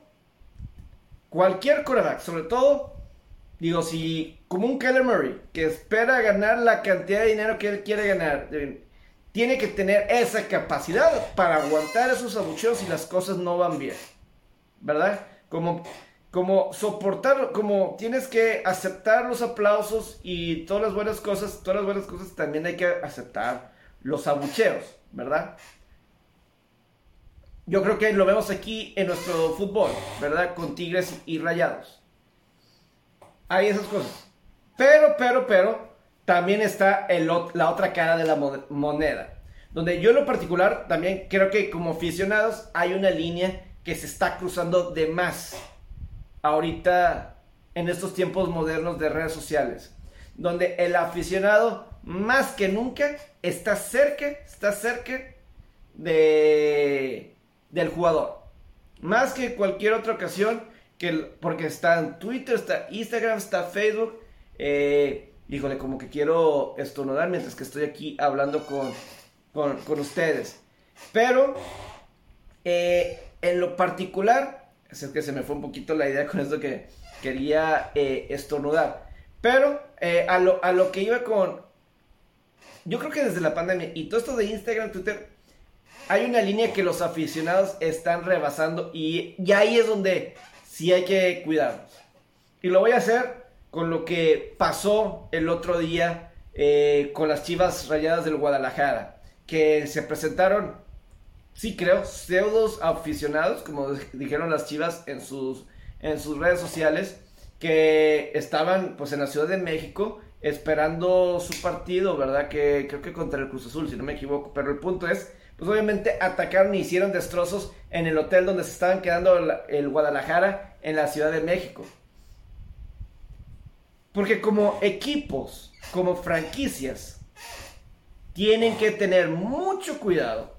cualquier quarterback, sobre todo, digo, si como un Keller Murray, que espera ganar la cantidad de dinero que él quiere ganar, tiene que tener esa capacidad para aguantar esos abucheos y las cosas no van bien. ¿Verdad? Como, como soportar, como tienes que aceptar los aplausos y todas las buenas cosas, todas las buenas cosas también hay que aceptar los abucheos, ¿verdad? Yo creo que lo vemos aquí en nuestro fútbol, ¿verdad? Con Tigres y Rayados. Hay esas cosas. Pero, pero, pero, también está el, la otra cara de la moneda. Donde yo en lo particular también creo que como aficionados hay una línea que se está cruzando de más ahorita en estos tiempos modernos de redes sociales. Donde el aficionado más que nunca está cerca, está cerca de, del jugador. Más que cualquier otra ocasión, que, porque está en Twitter, está Instagram, está Facebook. Eh, híjole, como que quiero estornudar mientras que estoy aquí hablando con, con, ustedes. Pero, eh, en lo particular, es que se me fue un poquito la idea con esto que quería eh, estornudar. Pero, eh, a, lo, a lo que iba con... Yo creo que desde la pandemia y todo esto de Instagram, Twitter, hay una línea que los aficionados están rebasando y, y ahí es donde sí hay que cuidarnos. Y lo voy a hacer con lo que pasó el otro día eh, con las Chivas Rayadas del Guadalajara, que se presentaron, sí creo, pseudos aficionados, como dijeron las Chivas en sus, en sus redes sociales, que estaban pues en la Ciudad de México esperando su partido, ¿verdad? Que creo que contra el Cruz Azul, si no me equivoco, pero el punto es, pues obviamente atacaron y hicieron destrozos en el hotel donde se estaban quedando el Guadalajara en la Ciudad de México. Porque como equipos, como franquicias, tienen que tener mucho cuidado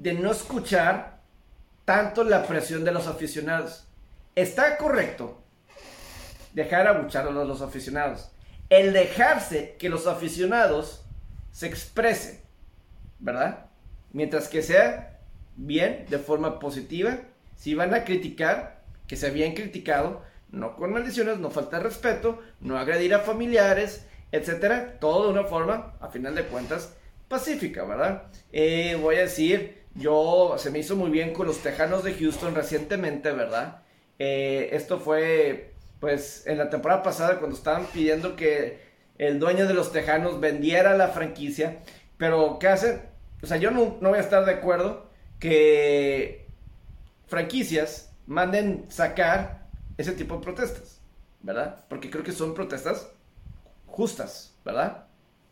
de no escuchar tanto la presión de los aficionados. Está correcto dejar abuchar a los aficionados. El dejarse que los aficionados se expresen, ¿verdad? Mientras que sea bien, de forma positiva. Si van a criticar, que se habían criticado, no con maldiciones, no falta respeto, no agredir a familiares, etcétera, todo de una forma, a final de cuentas, pacífica, ¿verdad? Eh, voy a decir, yo se me hizo muy bien con los Tejanos de Houston recientemente, ¿verdad? Eh, esto fue, pues, en la temporada pasada cuando estaban pidiendo que el dueño de los Tejanos vendiera la franquicia, pero ¿qué hacen? O sea, yo no, no voy a estar de acuerdo que franquicias manden sacar ese tipo de protestas, ¿verdad? Porque creo que son protestas justas, ¿verdad?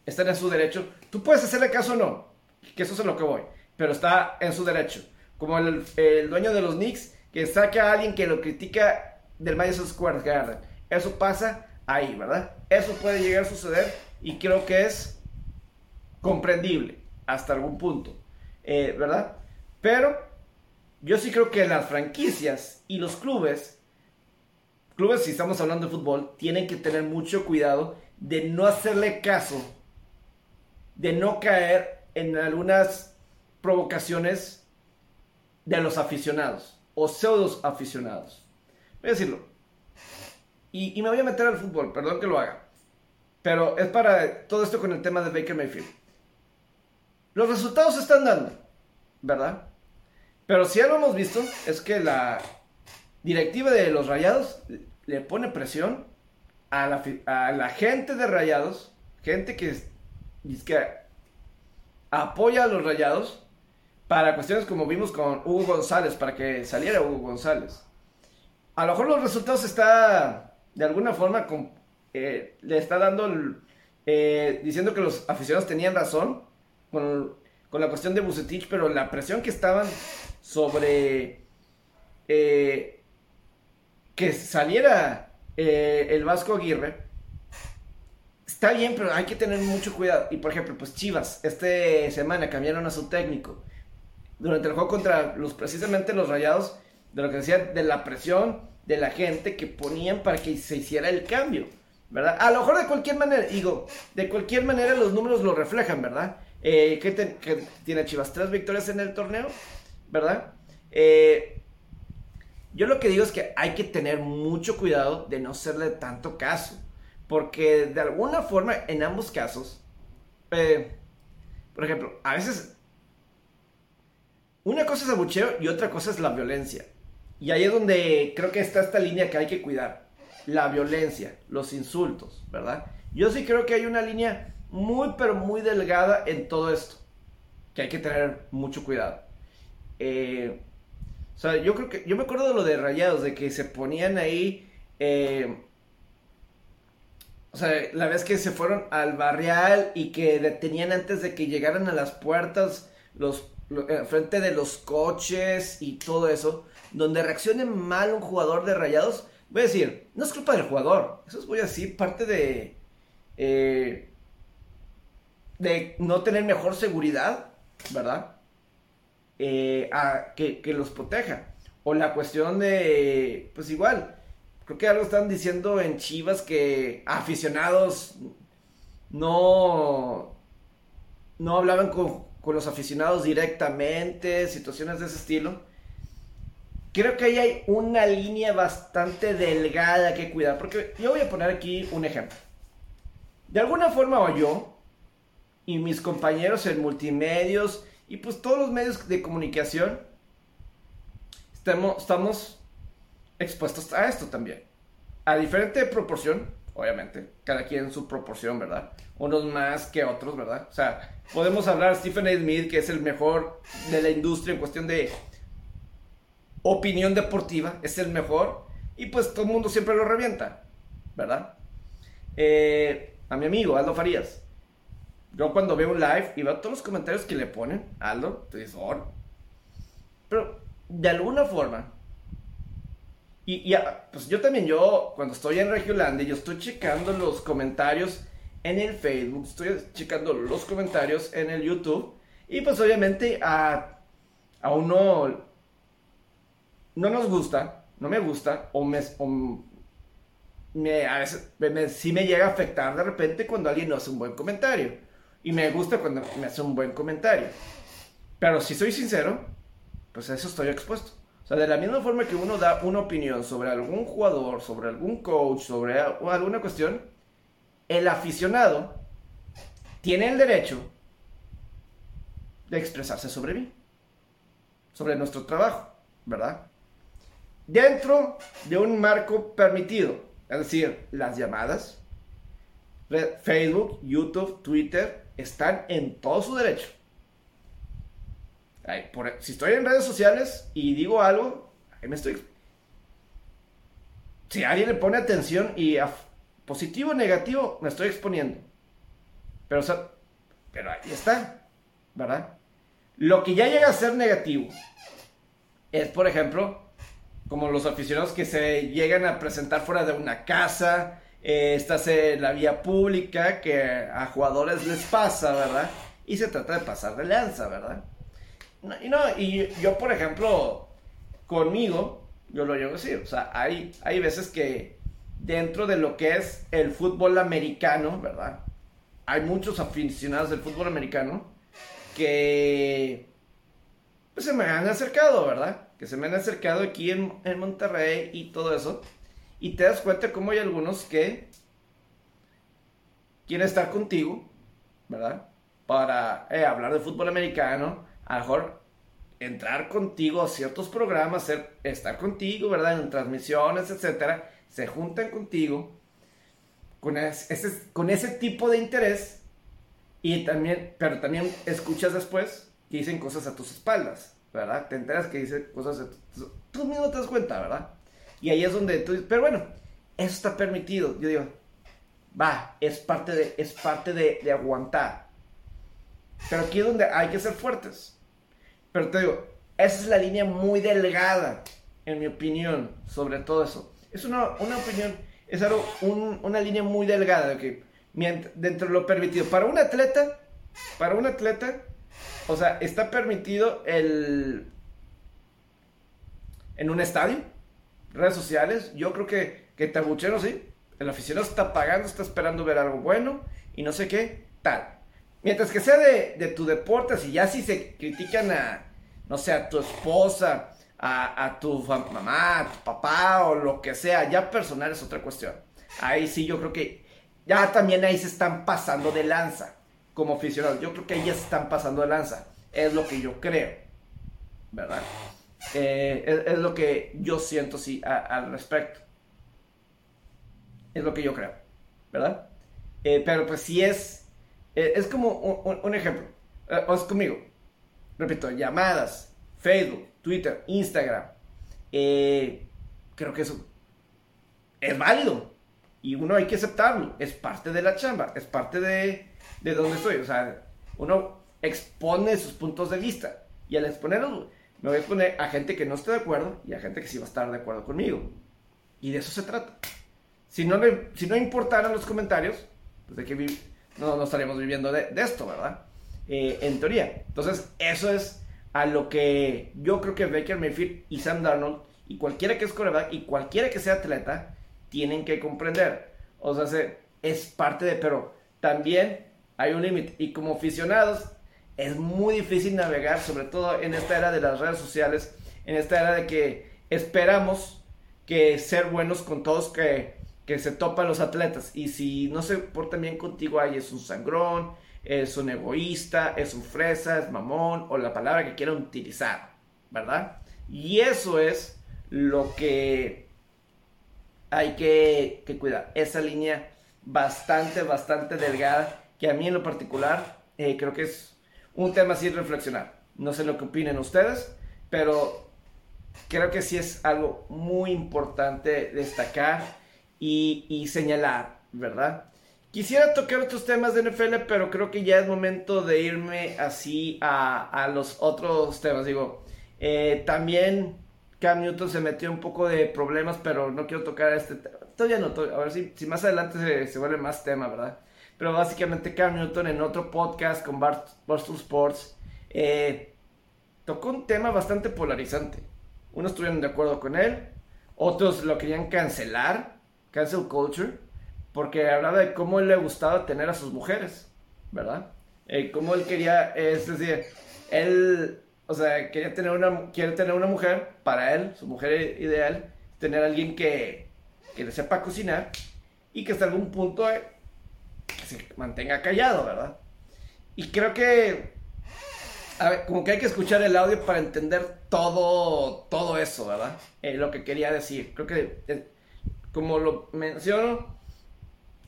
Están en su derecho. Tú puedes hacerle caso o no, que eso es lo que voy, pero está en su derecho. Como el, dueño de los Knicks que saca a alguien que lo critica del Madison Square Garden. Eso pasa ahí, ¿verdad? Eso puede llegar a suceder y creo que es comprendible hasta algún punto, eh, ¿verdad? Pero yo sí creo que las franquicias y los clubes clubes, si estamos hablando de fútbol, tienen que tener mucho cuidado de no hacerle caso, de no caer en algunas provocaciones de los aficionados o pseudos aficionados. Voy a decirlo. Y, me voy a meter al fútbol, perdón que lo haga. Pero es para todo esto con el tema de Baker Mayfield. Los resultados se están dando, ¿verdad? Pero si algo hemos visto es que la directiva de los Rayados le pone presión a la, gente de Rayados, gente que, que apoya a los Rayados para cuestiones como vimos con Hugo González, para que saliera Hugo González. A lo mejor los resultados está, de alguna forma, eh, le está dando, eh, diciendo que los aficionados tenían razón con, la cuestión de Bucetich, pero la presión que estaban sobre eh, que saliera el Vasco Aguirre, está bien, pero hay que tener mucho cuidado. Y por ejemplo, pues Chivas, esta semana cambiaron a su técnico. Durante el juego contra los precisamente los rayados, de lo que decía, de la presión de la gente que ponían para que se hiciera el cambio, ¿verdad? A lo mejor de cualquier manera, digo, de cualquier manera los números lo reflejan, ¿verdad? Eh, que, tiene Chivas tres victorias en el torneo, ¿verdad? Eh, yo lo que digo es que hay que tener mucho cuidado de no hacerle tanto caso. Porque de alguna forma, en ambos casos, eh, por ejemplo, a veces una cosa es abucheo y otra cosa es la violencia. Y ahí es donde creo que está esta línea que hay que cuidar. La violencia, los insultos, ¿verdad? Yo sí creo que hay una línea muy, pero muy delgada en todo esto. Que hay que tener mucho cuidado. Eh, o sea, yo creo que. Yo me acuerdo de lo de rayados, de que se ponían ahí. Eh, o sea, la vez que se fueron al barrial y que detenían antes de que llegaran a las puertas los, frente de los coches y todo eso, donde reaccione mal un jugador de rayados, voy a decir, no es culpa del jugador, eso es, voy a decir, parte de, eh, de no tener mejor seguridad, ¿verdad? Eh, que, que los proteja. O la cuestión de, pues igual, creo que algo están diciendo en Chivas que aficionados no, no hablaban con, con los aficionados directamente, situaciones de ese estilo. Creo que ahí hay una línea bastante delgada que cuidar, porque yo voy a poner aquí un ejemplo. De alguna forma o yo y mis compañeros en multimedios y pues todos los medios de comunicación estamos, estamos expuestos a esto también. A diferente proporción, obviamente, cada quien en su proporción, ¿verdad? Unos más que otros, ¿verdad? O sea, podemos hablar de Stephen A. Smith, que es el mejor de la industria en cuestión de opinión deportiva, es el mejor, y pues todo el mundo siempre lo revienta, ¿verdad? Eh, a mi amigo Aldo Farías, yo cuando veo un live y veo todos los comentarios que le ponen, Aldo, te dices, oh. pero de alguna forma, y, pues yo también, yo cuando estoy en Regiolandia, yo estoy checando los comentarios en el Facebook, estoy checando los comentarios en el YouTube. Y pues obviamente a, a uno no nos gusta, no me gusta, o me, me, a veces me, sí me llega a afectar de repente cuando alguien no hace un buen comentario. Y me gusta cuando me hace un buen comentario. Pero si soy sincero, pues a eso estoy expuesto. O sea, de la misma forma que uno da una opinión sobre algún jugador, sobre algún coach, sobre alguna cuestión, el aficionado tiene el derecho de expresarse sobre mí, sobre nuestro trabajo, ¿verdad? Dentro de un marco permitido, es decir, las llamadas, Facebook, YouTube, Twitter, están en todo su derecho si estoy en redes sociales y digo algo, ahí me estoy... Si alguien le pone atención y positivo o negativo, me estoy exponiendo. Pero, pero ahí está, ¿verdad? Lo que ya llega a ser negativo es, por ejemplo, como los aficionados que se llegan a presentar fuera de una casa, eh, en la vía pública, que a jugadores les pasa, ¿verdad? Y se trata de pasar de lanza, ¿verdad? y no, y yo, por ejemplo, conmigo, yo lo llevo a decir, o sea, hay, hay veces que dentro de lo que es el fútbol americano, ¿verdad? Hay muchos aficionados del fútbol americano que pues se me han acercado, ¿verdad? Que se me han acercado aquí en, en Monterrey y todo eso. Y te das cuenta cómo hay algunos que quieren estar contigo, ¿verdad? Para eh, hablar de fútbol americano, a lo mejor entrar contigo a ciertos programas, estar contigo, ¿verdad? En transmisiones, etcétera, se juntan contigo con ese, con ese tipo de interés y también, pero también escuchas después que dicen cosas a tus espaldas, ¿verdad? Te enteras que dicen cosas, tú mismo te das cuenta, ¿verdad? Y ahí es donde tú dices, pero bueno, eso está permitido. Yo digo, va, es parte de, es parte de, de aguantar. Pero aquí es donde hay que ser fuertes. Pero te digo, esa es la línea muy delgada, en mi opinión, sobre todo eso. Es una, una opinión, es algo, una línea muy delgada, que dentro de lo permitido. Para un atleta, para un atleta, o sea, está permitido el... En un estadio, redes sociales, yo creo que, que tabuchero, sí. El aficionado está pagando, está esperando ver algo bueno y no sé qué, tal. Mientras que sea de, tu deporte, si ya si se critican a, no sé, a tu esposa, a, tu mamá, a tu papá o lo que sea, ya personal es otra cuestión. Ahí sí yo creo que ya también ahí se están pasando de lanza. como aficionados. Yo creo que ellas están pasando de lanza. Es lo que yo creo. ¿Verdad? Eh, es, lo que yo siento sí, al respecto. Es lo que yo creo. ¿Verdad? Eh, pero pues si es... Eh, es como un, ejemplo. Eh, es conmigo. Repito, llamadas, Facebook, Twitter, Instagram. creo que eso es válido. Y uno hay que aceptarlo. Es parte de la chamba. Es parte de, de donde estoy. O sea, uno expone sus puntos de vista. Y al exponerlos, me voy a exponer a gente que no esté de acuerdo y a gente que sí va a estar de acuerdo conmigo. Y de eso se trata. Si no, si no importaran los comentarios, pues de que no, no estaríamos viviendo de, de esto, ¿verdad? Eh, en teoría. Entonces, eso es a lo que yo creo que Baker Mayfield y Sam Darnold y cualquiera que es coreback y cualquiera que sea atleta tienen que comprender. O sea, se, es parte de, pero también hay un límite. Y como aficionados, es muy difícil navegar, sobre todo en esta era de las redes sociales, en esta era de que esperamos que ser buenos con todos, que, que se topan los atletas. Y si no se portan bien contigo, ahí es un sangrón, es un egoísta, es un fresa, es mamón, o la palabra que quieran utilizar, ¿verdad? Y eso es lo que hay que, cuidar. Esa línea bastante, bastante delgada, que a mí en lo particular eh, creo que es un tema así reflexionar. No sé lo que opinen ustedes, pero creo que sí es algo muy importante destacar y, señalar, ¿verdad? Quisiera tocar otros temas de NFL, pero creo que ya es momento de irme así a, a los otros temas. Digo, eh, también Cam Newton se metió un poco de problemas, pero no quiero tocar este tema. Todavía no, a ver si, si más adelante se, se, vuelve más tema, ¿verdad? Pero básicamente Cam Newton en otro podcast con Barstool Sports eh, tocó un tema bastante polarizante. Unos estuvieron de acuerdo con él, otros lo querían cancelar, cancel culture, porque hablaba de cómo él le gustaba tener a sus mujeres, ¿verdad? Eh, cómo él quería, es decir, él o sea, quería tener una, quiere tener una mujer, para él, su mujer ideal, tener alguien que, que le sepa cocinar y que hasta algún punto eh, se mantenga callado, ¿verdad? Y creo que, a como que hay que escuchar el audio para entender todo, todo eso, ¿verdad? Eh, lo que quería decir. Creo que, eh, como lo menciono,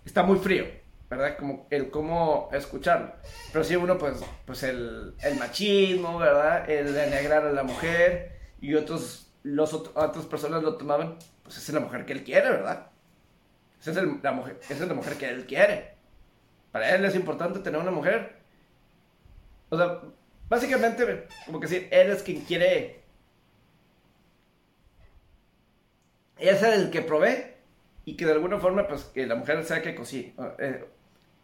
está muy frío. ¿verdad? Como el cómo escucharlo. Pero si uno, pues, pues el, el machismo, ¿verdad? El denegrar a la mujer y otros, los otras personas lo tomaban, pues esa es la mujer que él quiere, ¿verdad? Esa es, el, la mujer, esa es la mujer que él quiere. Para él es importante tener una mujer. O sea, básicamente, como que decir, él es quien quiere. Es el que provee y que de alguna forma, pues, que la mujer sea que cocine. Eh,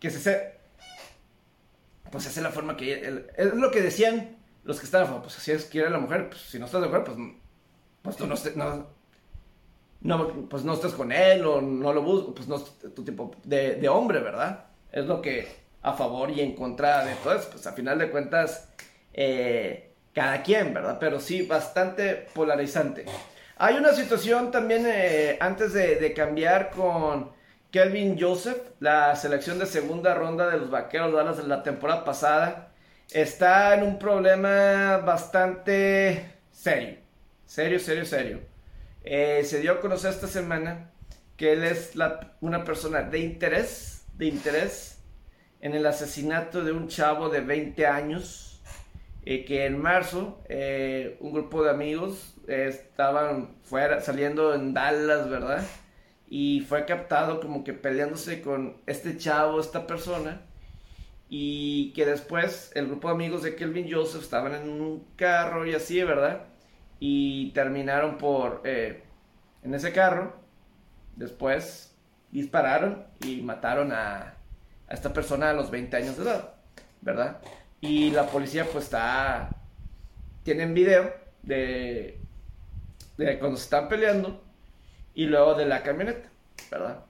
que se hace, pues esa es la forma que, es lo que decían los que estaban, pues así es, quiere la mujer, pues si no estás de acuerdo, pues, pues tú no, no, no, pues no estás con él o no lo buscas, pues no es tu tipo de, de, hombre, ¿verdad? Es lo que a favor y en contra de todo eso, pues a final de cuentas, eh, cada quien, ¿verdad? Pero sí, bastante polarizante. Hay una situación también eh, antes de, de cambiar con Kelvin Joseph, la selección de segunda ronda de los Vaqueros Dallas de la temporada pasada, está en un problema bastante serio. Serio, serio, serio. Eh, se dio a conocer esta semana que él es la, una persona de interés, de interés en el asesinato de un chavo de 20 años, eh, que en marzo eh, un grupo de amigos estaban fuera, saliendo en Dallas, ¿verdad? y fue captado como que peleándose con este chavo, esta persona, y que después el grupo de amigos de Kelvin Joseph estaban en un carro y así, ¿verdad? Y terminaron por, eh, en ese carro, después dispararon y mataron a, a, esta persona a los 20 años de edad, ¿verdad? Y la policía pues está, tienen video de, de cuando se están peleando y luego de la camioneta, ¿verdad?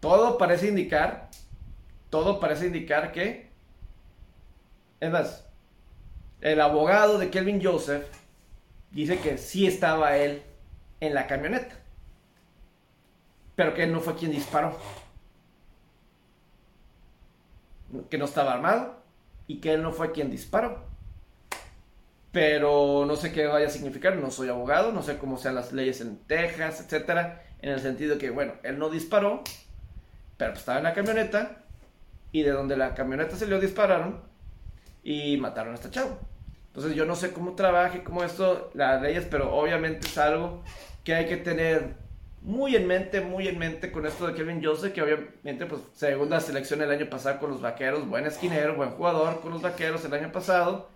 Todo parece indicar, todo parece indicar que, es más, el abogado de Kelvin Joseph dice que sí estaba él en la camioneta, pero que él no fue quien disparó. que no estaba armado y que él no fue quien disparó. Pero no sé qué vaya a significar, no soy abogado, no sé cómo sean las leyes en Texas, etcétera, en el sentido que, bueno, él no disparó, pero pues estaba en la camioneta y de donde la camioneta se le dispararon y mataron a esta chavo. Entonces yo no sé cómo trabaje, cómo esto, las leyes, pero obviamente es algo que hay que tener muy en mente, muy en mente con esto de Kevin Joseph, que obviamente pues segunda selección el año pasado con los Vaqueros, buen esquinero, buen jugador con los Vaqueros el año pasado.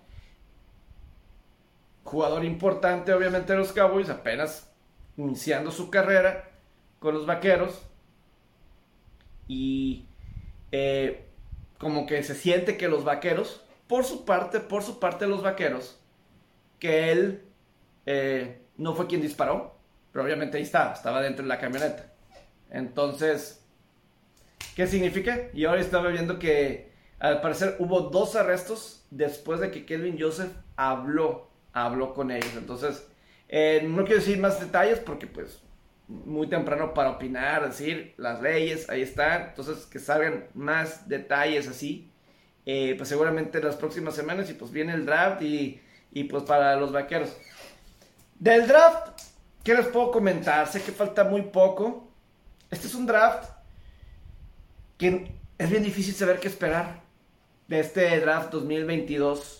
Jugador importante obviamente de los Cowboys, apenas iniciando su carrera con los Vaqueros. Y eh, como que se siente que los Vaqueros por su parte, por su parte los vaqueros, que él eh, no fue quien disparó, pero obviamente ahí estaba, estaba dentro de la camioneta. Entonces, ¿qué significa? Y ahora estaba viendo que al parecer hubo dos arrestos después de que Kelvin Joseph habló, habló con ellos. Entonces, eh, no quiero decir más detalles porque pues muy temprano para opinar, decir las leyes, ahí están. Entonces, que salgan más detalles así. Eh, pues seguramente las próximas semanas y pues viene el draft y, y pues para los vaqueros. Del draft, ¿qué les puedo comentar? Sé que falta muy poco. Este es un draft que es bien difícil saber qué esperar de este draft 2022.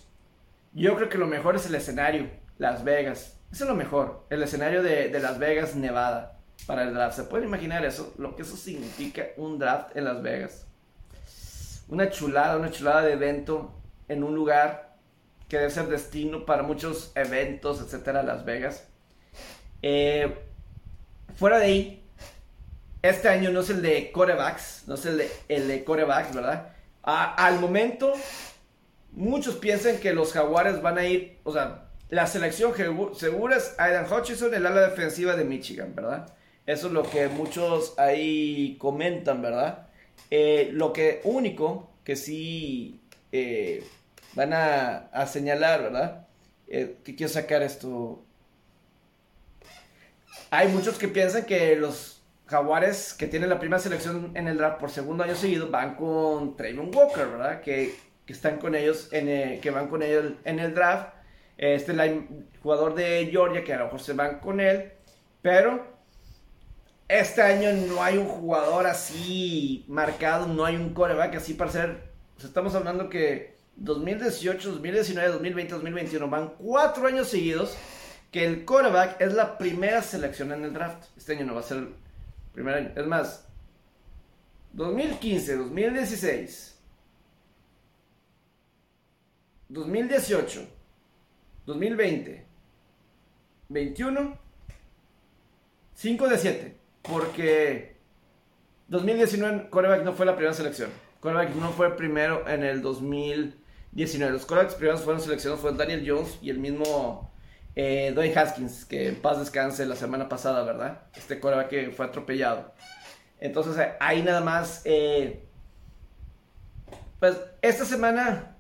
Yo creo que lo mejor es el escenario, Las Vegas. Eso es lo mejor, el escenario de, de Las Vegas, Nevada, para el draft. ¿Se pueden imaginar eso? Lo que eso significa un draft en Las Vegas una chulada, una chulada de evento en un lugar que debe ser destino para muchos eventos, etcétera, Las Vegas. Eh, fuera de ahí, este año no es el de corebacks, no es el de, el de corebacks, ¿verdad? al momento, muchos piensan que los jaguares van a ir, o sea, la selección segura es Aidan Hutchinson, el ala defensiva de Michigan, ¿verdad? Eso es lo que muchos ahí comentan, ¿verdad? Eh, lo que único que sí eh, van a, señalar, ¿verdad? Eh, que quiero sacar esto. Hay muchos que piensan que los jaguares que tienen la primera selección en el draft por segundo año seguido van con Trayvon Walker, ¿verdad? Que, están con ellos, en que van con ellos en el draft. Este el jugador de Georgia que a lo mejor se van con él, pero este año no hay un jugador así marcado, no hay un coreback así para ser. estamos hablando que 2018, 2019, 2020, 2021 van cuatro años seguidos que el coreback es la primera selección en el draft. Este año no va a ser el primer año. Es más, 2015, 2016, 2018, 2020, 21, 5 de 7. Porque 2019 coreback no fue la primera selección. Coreback no fue primero en el 2019. Los corebacks primeros fueron seleccionados fueron Daniel Jones y el mismo eh, Dwayne Haskins, que en paz descanse la semana pasada, ¿verdad? Este coreback que fue atropellado. Entonces ahí nada más. Eh, pues esta semana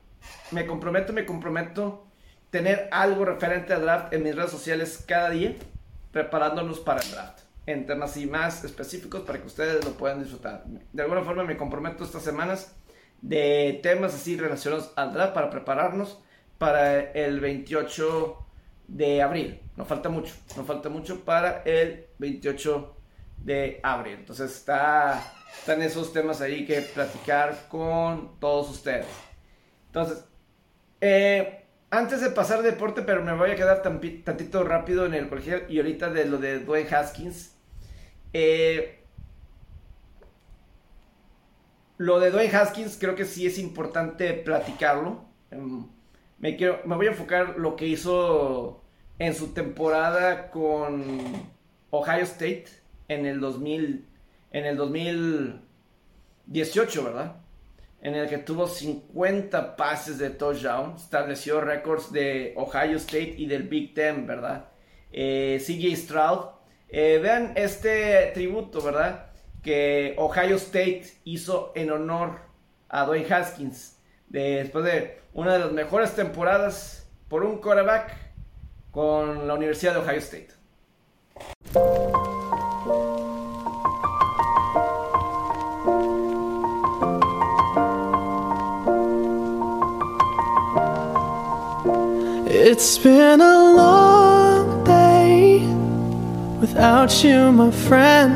me comprometo, me comprometo tener algo referente al draft en mis redes sociales cada día, preparándonos para el draft en temas y más específicos para que ustedes lo puedan disfrutar. De alguna forma me comprometo estas semanas de temas así relacionados al draft para prepararnos para el 28 de abril. No falta mucho, no falta mucho para el 28 de abril. Entonces está, están esos temas ahí que platicar con todos ustedes. Entonces, eh, antes de pasar deporte, pero me voy a quedar tantito rápido en el colegio y ahorita de lo de Dwayne Haskins. Eh, lo de Dwayne Haskins creo que sí es importante platicarlo. Em, me, quiero, me voy a enfocar lo que hizo en su temporada con Ohio State en el 2000, en el 2018, ¿verdad? En el que tuvo 50 pases de touchdown, estableció récords de Ohio State y del Big Ten, ¿verdad? Eh, CJ Stroud eh, vean este tributo, ¿verdad? Que Ohio State hizo en honor a Dwayne Haskins. después de una de las mejores temporadas por un quarterback con la Universidad de Ohio State. It's been a long day without you, my friend.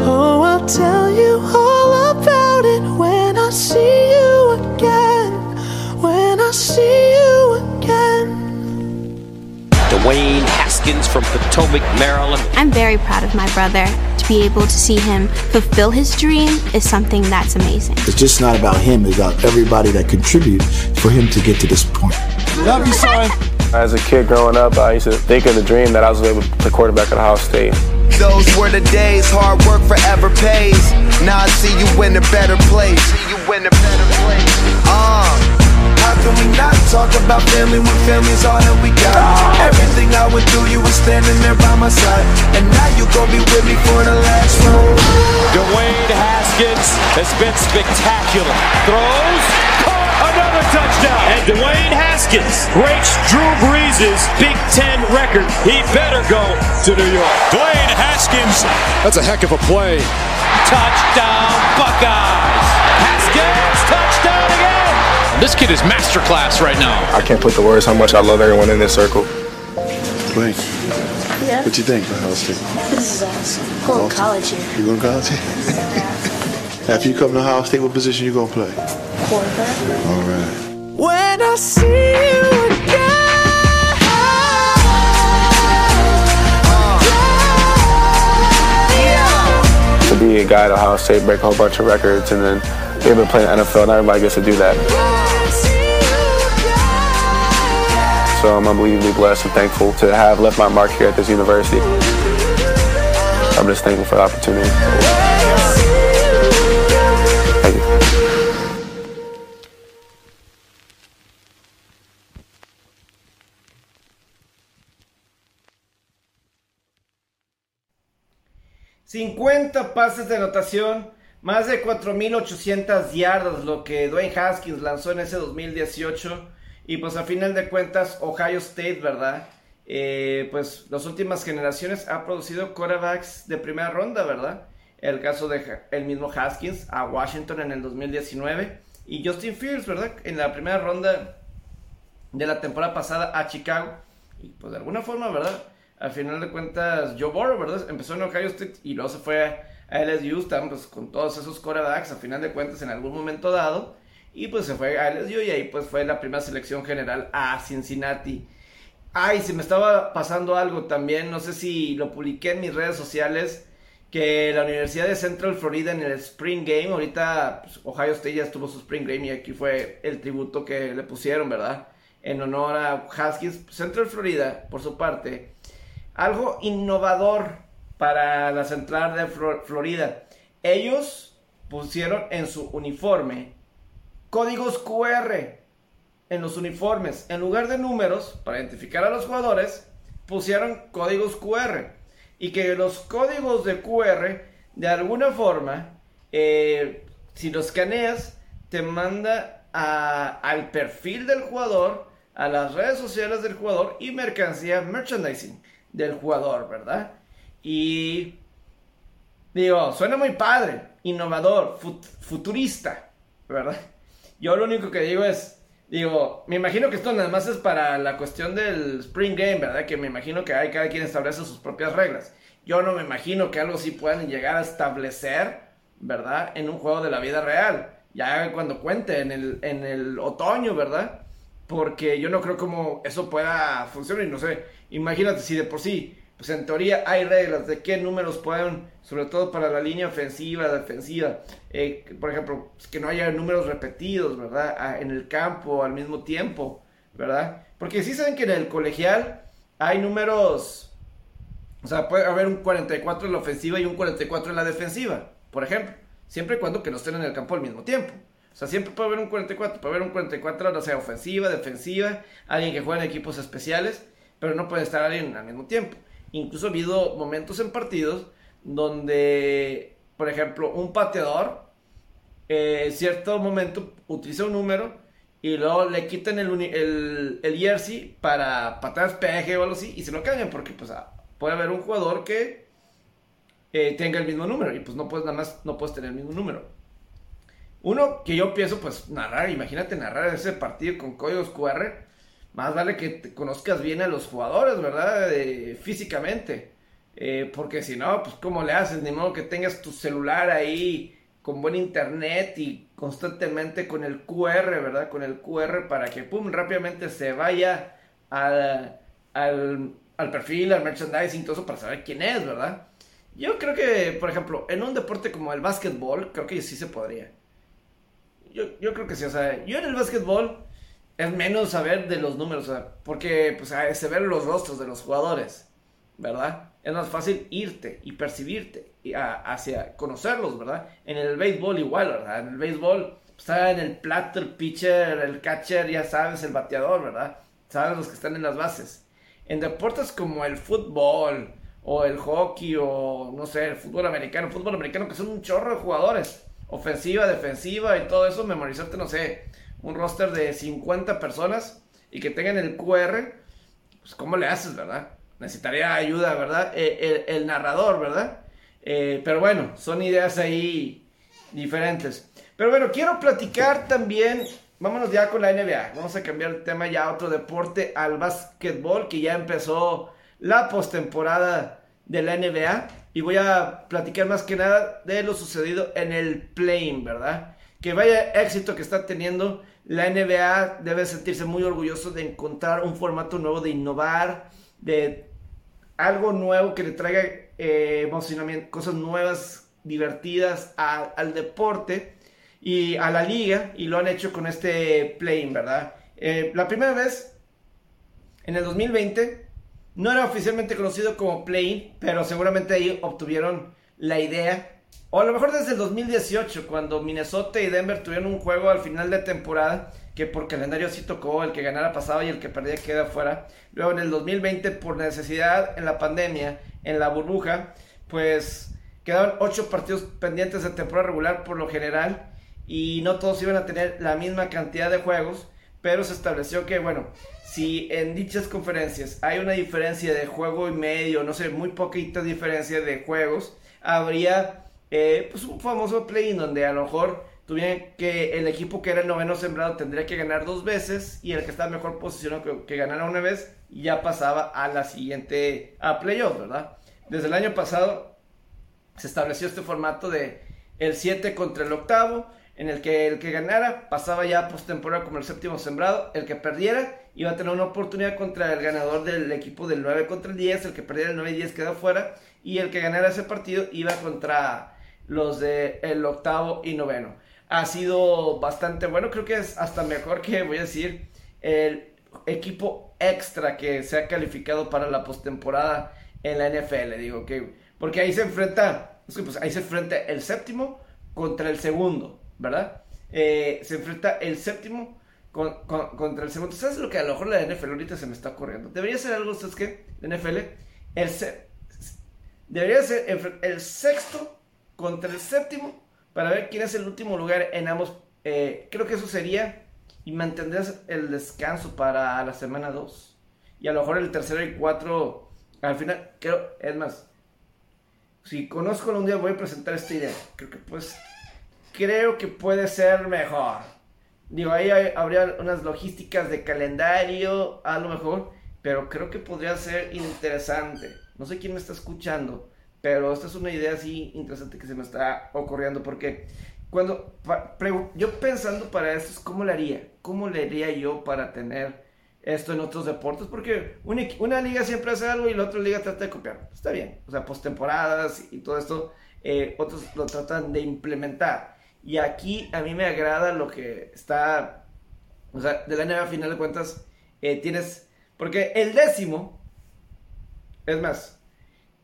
Oh, I'll tell you all about it when I see you again. When I see you again. Dwayne Haskins from Potomac, Maryland. I'm very proud of my brother. To be able to see him fulfill his dream is something that's amazing. It's just not about him, it's about everybody that contributes for him to get to this point. Love you, son. As a kid growing up, I used to think of the dream that I was able to play quarterback at Ohio State. Those were the days, hard work forever pays. Now I see you in a better place. See you in a better place. Uh, how can we not talk about family when family's all that we got? Everything I went through, you were standing there by my side. And now you gon' be with me for the last round. Dwayne Haskins has been spectacular. Throws, caught another touchdown. And Dwayne Haskins breaks Drew Brees' Big Ten record. He better go to New York. Dwayne Haskins. That's a heck of a play. Touchdown, Buckeyes. Haskins, touchdown again. This kid is masterclass right now. I can't put the words how much I love everyone in this circle. Dwayne, Yeah. what do you think about Ohio State? This is awesome. Going to college here. You going to college? After you come to Ohio State, what position you going to play? Quarterback. All right. When I see you To be a guy at Ohio State, break a whole bunch of records, and then be able to play in the NFL, not everybody gets to do that. So I'm unbelievably blessed and thankful to have left my mark here at this university. I'm just thankful for the opportunity. ¡50 pases de anotación, más de 4.800 yardas, lo que Dwayne Haskins lanzó en ese 2018. Y pues a final de cuentas, Ohio State, ¿verdad? Eh, pues las últimas generaciones ha producido quarterbacks de primera ronda, ¿verdad? El caso de el mismo Haskins a Washington en el 2019 y Justin Fields, ¿verdad? En la primera ronda de la temporada pasada a Chicago. Y pues de alguna forma, ¿verdad? Al final de cuentas, Joe Burrow, ¿verdad? Empezó en Ohio State y luego se fue a LSU, estaban pues con todos esos quarterbacks, a final de cuentas en algún momento dado. Y pues se fue a LSU y ahí pues fue la primera selección general a Cincinnati. Ay, se me estaba pasando algo también, no sé si lo publiqué en mis redes sociales, que la Universidad de Central Florida en el Spring Game, ahorita pues, Ohio State ya estuvo su Spring Game y aquí fue el tributo que le pusieron, ¿verdad? En honor a Haskins. Central Florida, por su parte, algo innovador para la Central de Flor- Florida. Ellos pusieron en su uniforme códigos QR en los uniformes. En lugar de números, para identificar a los jugadores, pusieron códigos QR. Y que los códigos de QR, de alguna forma, eh, si los escaneas, te manda al perfil del jugador, a las redes sociales del jugador y mercancía, merchandising del jugador, ¿verdad? Y digo, suena muy padre, innovador, fut- futurista, ¿verdad? Yo lo único que digo es, digo, me imagino que esto nada más es para la cuestión del Spring Game, ¿verdad? Que me imagino que hay cada quien establece sus propias reglas. Yo no me imagino que algo así puedan llegar a establecer, ¿verdad? En un juego de la vida real. Ya cuando cuente en el, en el otoño, ¿verdad? Porque yo no creo como eso pueda funcionar y no sé. Imagínate si de por sí, pues en teoría hay reglas de qué números pueden, sobre todo para la línea ofensiva, defensiva. eh, por ejemplo, pues, que no haya números repetidos, ¿verdad? En el campo al mismo tiempo, ¿verdad? Porque sí saben que en el colegial hay números, o sea, puede haber un 44 en la ofensiva y un 44 en la defensiva, por ejemplo. Siempre y cuando que no estén en el campo al mismo tiempo. O sea, siempre puede haber un 44, puede haber un 44, o sea, ofensiva, defensiva, alguien que juega en equipos especiales, pero no puede estar alguien al mismo tiempo. Incluso ha habido momentos en partidos donde, por ejemplo, un pateador, eh, en cierto momento utiliza un número y luego le quitan el, el, el jersey para patar despeje o algo así y se lo cambian porque pues puede haber un jugador que eh, tenga el mismo número y pues no puedes nada más, no puedes tener el mismo número. Uno que yo pienso, pues narrar, imagínate narrar ese partido con códigos QR, más vale que te conozcas bien a los jugadores, ¿verdad? Eh, físicamente. Eh, porque si no, pues ¿cómo le haces? Ni modo que tengas tu celular ahí con buen internet y constantemente con el QR, ¿verdad? Con el QR para que, pum, rápidamente se vaya al, al, al perfil, al merchandising, todo eso para saber quién es, ¿verdad? Yo creo que, por ejemplo, en un deporte como el básquetbol, creo que sí se podría. Yo, yo creo que sí, o sea, yo en el básquetbol es menos saber de los números, porque pues se ven los rostros de los jugadores, ¿verdad? Es más fácil irte y percibirte hacia conocerlos, ¿verdad? En el béisbol igual, ¿verdad? En el béisbol está en el plato el pitcher, el catcher, ya sabes, el bateador, ¿verdad? Sabes los que están en las bases. En deportes como el fútbol o el hockey o no sé, el fútbol americano, fútbol americano que son un chorro de jugadores, ofensiva, defensiva y todo eso, memorizarte, no sé, un roster de 50 personas y que tengan el QR, pues ¿cómo le haces, verdad? Necesitaría ayuda, ¿verdad? Eh, el, narrador, ¿verdad? Eh, pero bueno, son ideas ahí diferentes. Pero bueno, quiero platicar también, vámonos ya con la NBA, vamos a cambiar el tema ya a otro deporte, al básquetbol, que ya empezó la postemporada de la NBA. Y voy a platicar más que nada de lo sucedido en el play ¿verdad? Que vaya éxito que está teniendo la NBA. Debe sentirse muy orgulloso de encontrar un formato nuevo, de innovar, de algo nuevo que le traiga eh, emocionamiento, cosas nuevas, divertidas al deporte y a la liga. Y lo han hecho con este play ¿verdad? Eh, la primera vez, en el 2020, no era oficialmente conocido como play pero seguramente ahí obtuvieron la idea. O a lo mejor desde el 2018, cuando Minnesota y Denver tuvieron un juego al final de temporada, que por calendario sí tocó, el que ganara pasaba y el que perdía queda fuera. Luego en el 2020, por necesidad en la pandemia, en la burbuja, pues quedaban ocho partidos pendientes de temporada regular por lo general y no todos iban a tener la misma cantidad de juegos, pero se estableció que, bueno, si en dichas conferencias hay una diferencia de juego y medio, no sé, muy poquita diferencia de juegos, habría eh, pues un famoso play-in donde a lo mejor tuvieran que el equipo que era el noveno sembrado tendría que ganar dos veces y el que estaba mejor posicionado que, ganara una vez ya pasaba a la siguiente, a playoff, ¿verdad? Desde el año pasado se estableció este formato de el 7 contra el octavo, en el que el que ganara pasaba ya postemporada como el séptimo sembrado, el que perdiera iba a tener una oportunidad contra el ganador del equipo del 9 contra el 10, el que perdiera el 9 y 10 queda fuera, y el que ganara ese partido iba contra los de el octavo y noveno. Ha sido bastante bueno, creo que es hasta mejor que, voy a decir, el equipo extra que se ha calificado para la postemporada en la NFL, digo que porque ahí se enfrenta, pues ahí se enfrenta el séptimo contra el segundo, ¿verdad? Eh, se enfrenta el séptimo con- con- contra el segundo. ¿Sabes lo que a lo mejor la NFL ahorita se me está ocurriendo? Debería ser algo, ¿sabes qué? La NFL, el debería ser el sexto contra el séptimo para ver quién es el último lugar en ambos. eh, creo que eso sería y mantendrías el descanso para la semana 2. Y a lo mejor el tercero y cuatro, al final, creo, es más, si conozco un día voy a presentar esta idea. Creo que pues, creo que puede ser mejor. Digo, ahí hay- habría unas logísticas de calendario, a lo mejor, pero creo que podría ser interesante. No sé quién me está escuchando, pero esta es una idea así interesante que se me está ocurriendo, porque cuando yo pensando para esto es cómo le haría, cómo le haría yo para tener esto en otros deportes, porque una, liga siempre hace algo y la otra liga trata de copiar. Está bien, o sea, postemporadas y todo esto, eh, otros lo tratan de implementar. Y aquí a mí me agrada lo que está, o sea, de la NBA a final de cuentas, eh, tienes, porque el décimo, es más,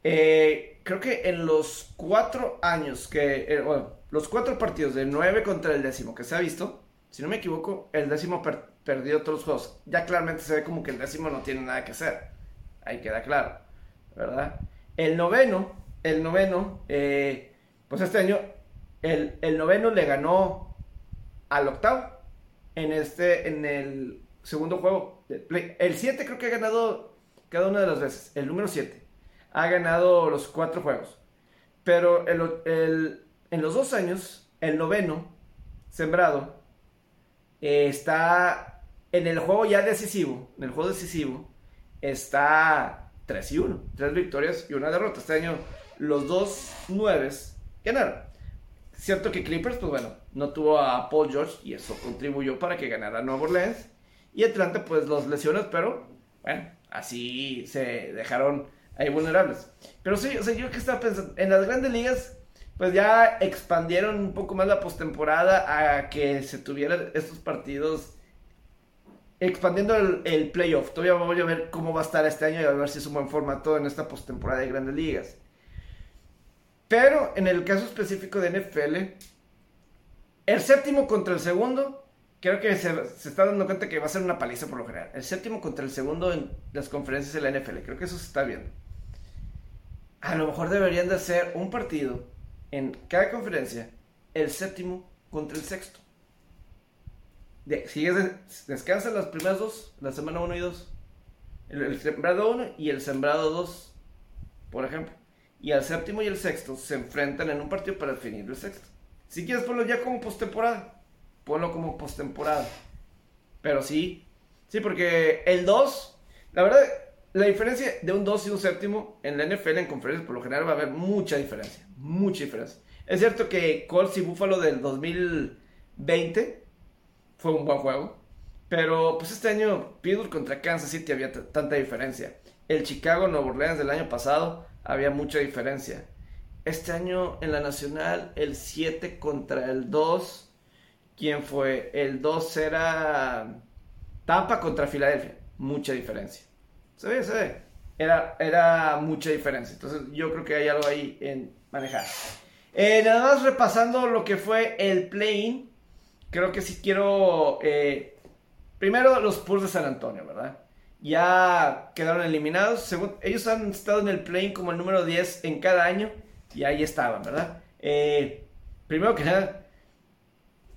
eh, creo que en los cuatro años que, eh, bueno, los cuatro partidos de nueve contra el décimo que se ha visto, si no me equivoco, el décimo per- perdió todos los juegos. Ya claramente se ve como que el décimo no tiene nada que hacer. Ahí queda claro, ¿verdad? El noveno, el noveno, eh, pues este año, el, noveno le ganó al octavo en este, en el segundo juego. El 7 creo que ha ganado cada una de las veces. El número 7 ha ganado los cuatro juegos. Pero el, el- en los dos años, el noveno sembrado eh, está en el juego ya decisivo, en el juego decisivo, está 3 y 1. Tres victorias y una derrota. Este año los dos nueves ganaron. Cierto que Clippers, pues bueno, no tuvo a Paul George y eso contribuyó para que ganara Nueva Orleans. Y Atlanta, pues los lesiones, pero bueno, así se dejaron ahí vulnerables. Pero sí, o sea, yo que estaba pensando, en las grandes ligas, pues ya expandieron un poco más la postemporada a que se tuvieran estos partidos expandiendo el, el, playoff. Todavía voy a ver cómo va a estar este año y a ver si es un buen formato en esta postemporada de grandes ligas. Pero en el caso específico de NFL, el séptimo contra el segundo, creo que se, se, está dando cuenta que va a ser una paliza por lo general. El séptimo contra el segundo en las conferencias de la NFL, creo que eso se está viendo. A lo mejor deberían de hacer un partido en cada conferencia, el séptimo contra el sexto. De, si es, descansan las primeras dos, la semana 1 y 2. El, el sembrado 1 y el sembrado 2, por ejemplo. Y al séptimo y el sexto se enfrentan en un partido para definir el sexto. Si quieres ponlo ya como postemporada, ponlo como postemporada. Pero sí, sí, porque el 2, la verdad, la diferencia de un 2 y un séptimo en la NFL en conferencias por lo general va a haber mucha diferencia, mucha diferencia. Es cierto que Colts y Buffalo del 2020 fue un buen juego, pero pues este año Pittsburgh contra Kansas City había tanta diferencia. El Chicago Nueva Orleans del año pasado había mucha diferencia. Este año en la nacional el 7 contra el 2, ¿quién fue? El 2 era Tampa contra Filadelfia, mucha diferencia. Se ve, se ve. Era, era mucha diferencia. Entonces yo creo que hay algo ahí en manejar. Eh, nada más repasando lo que fue el play-in. Creo que sí quiero... Eh, primero los Spurs de San Antonio, ¿verdad? Ya quedaron eliminados. Según, ellos han estado en el play-in como el número 10 en cada año. Y ahí estaban, ¿verdad? Eh, primero que nada,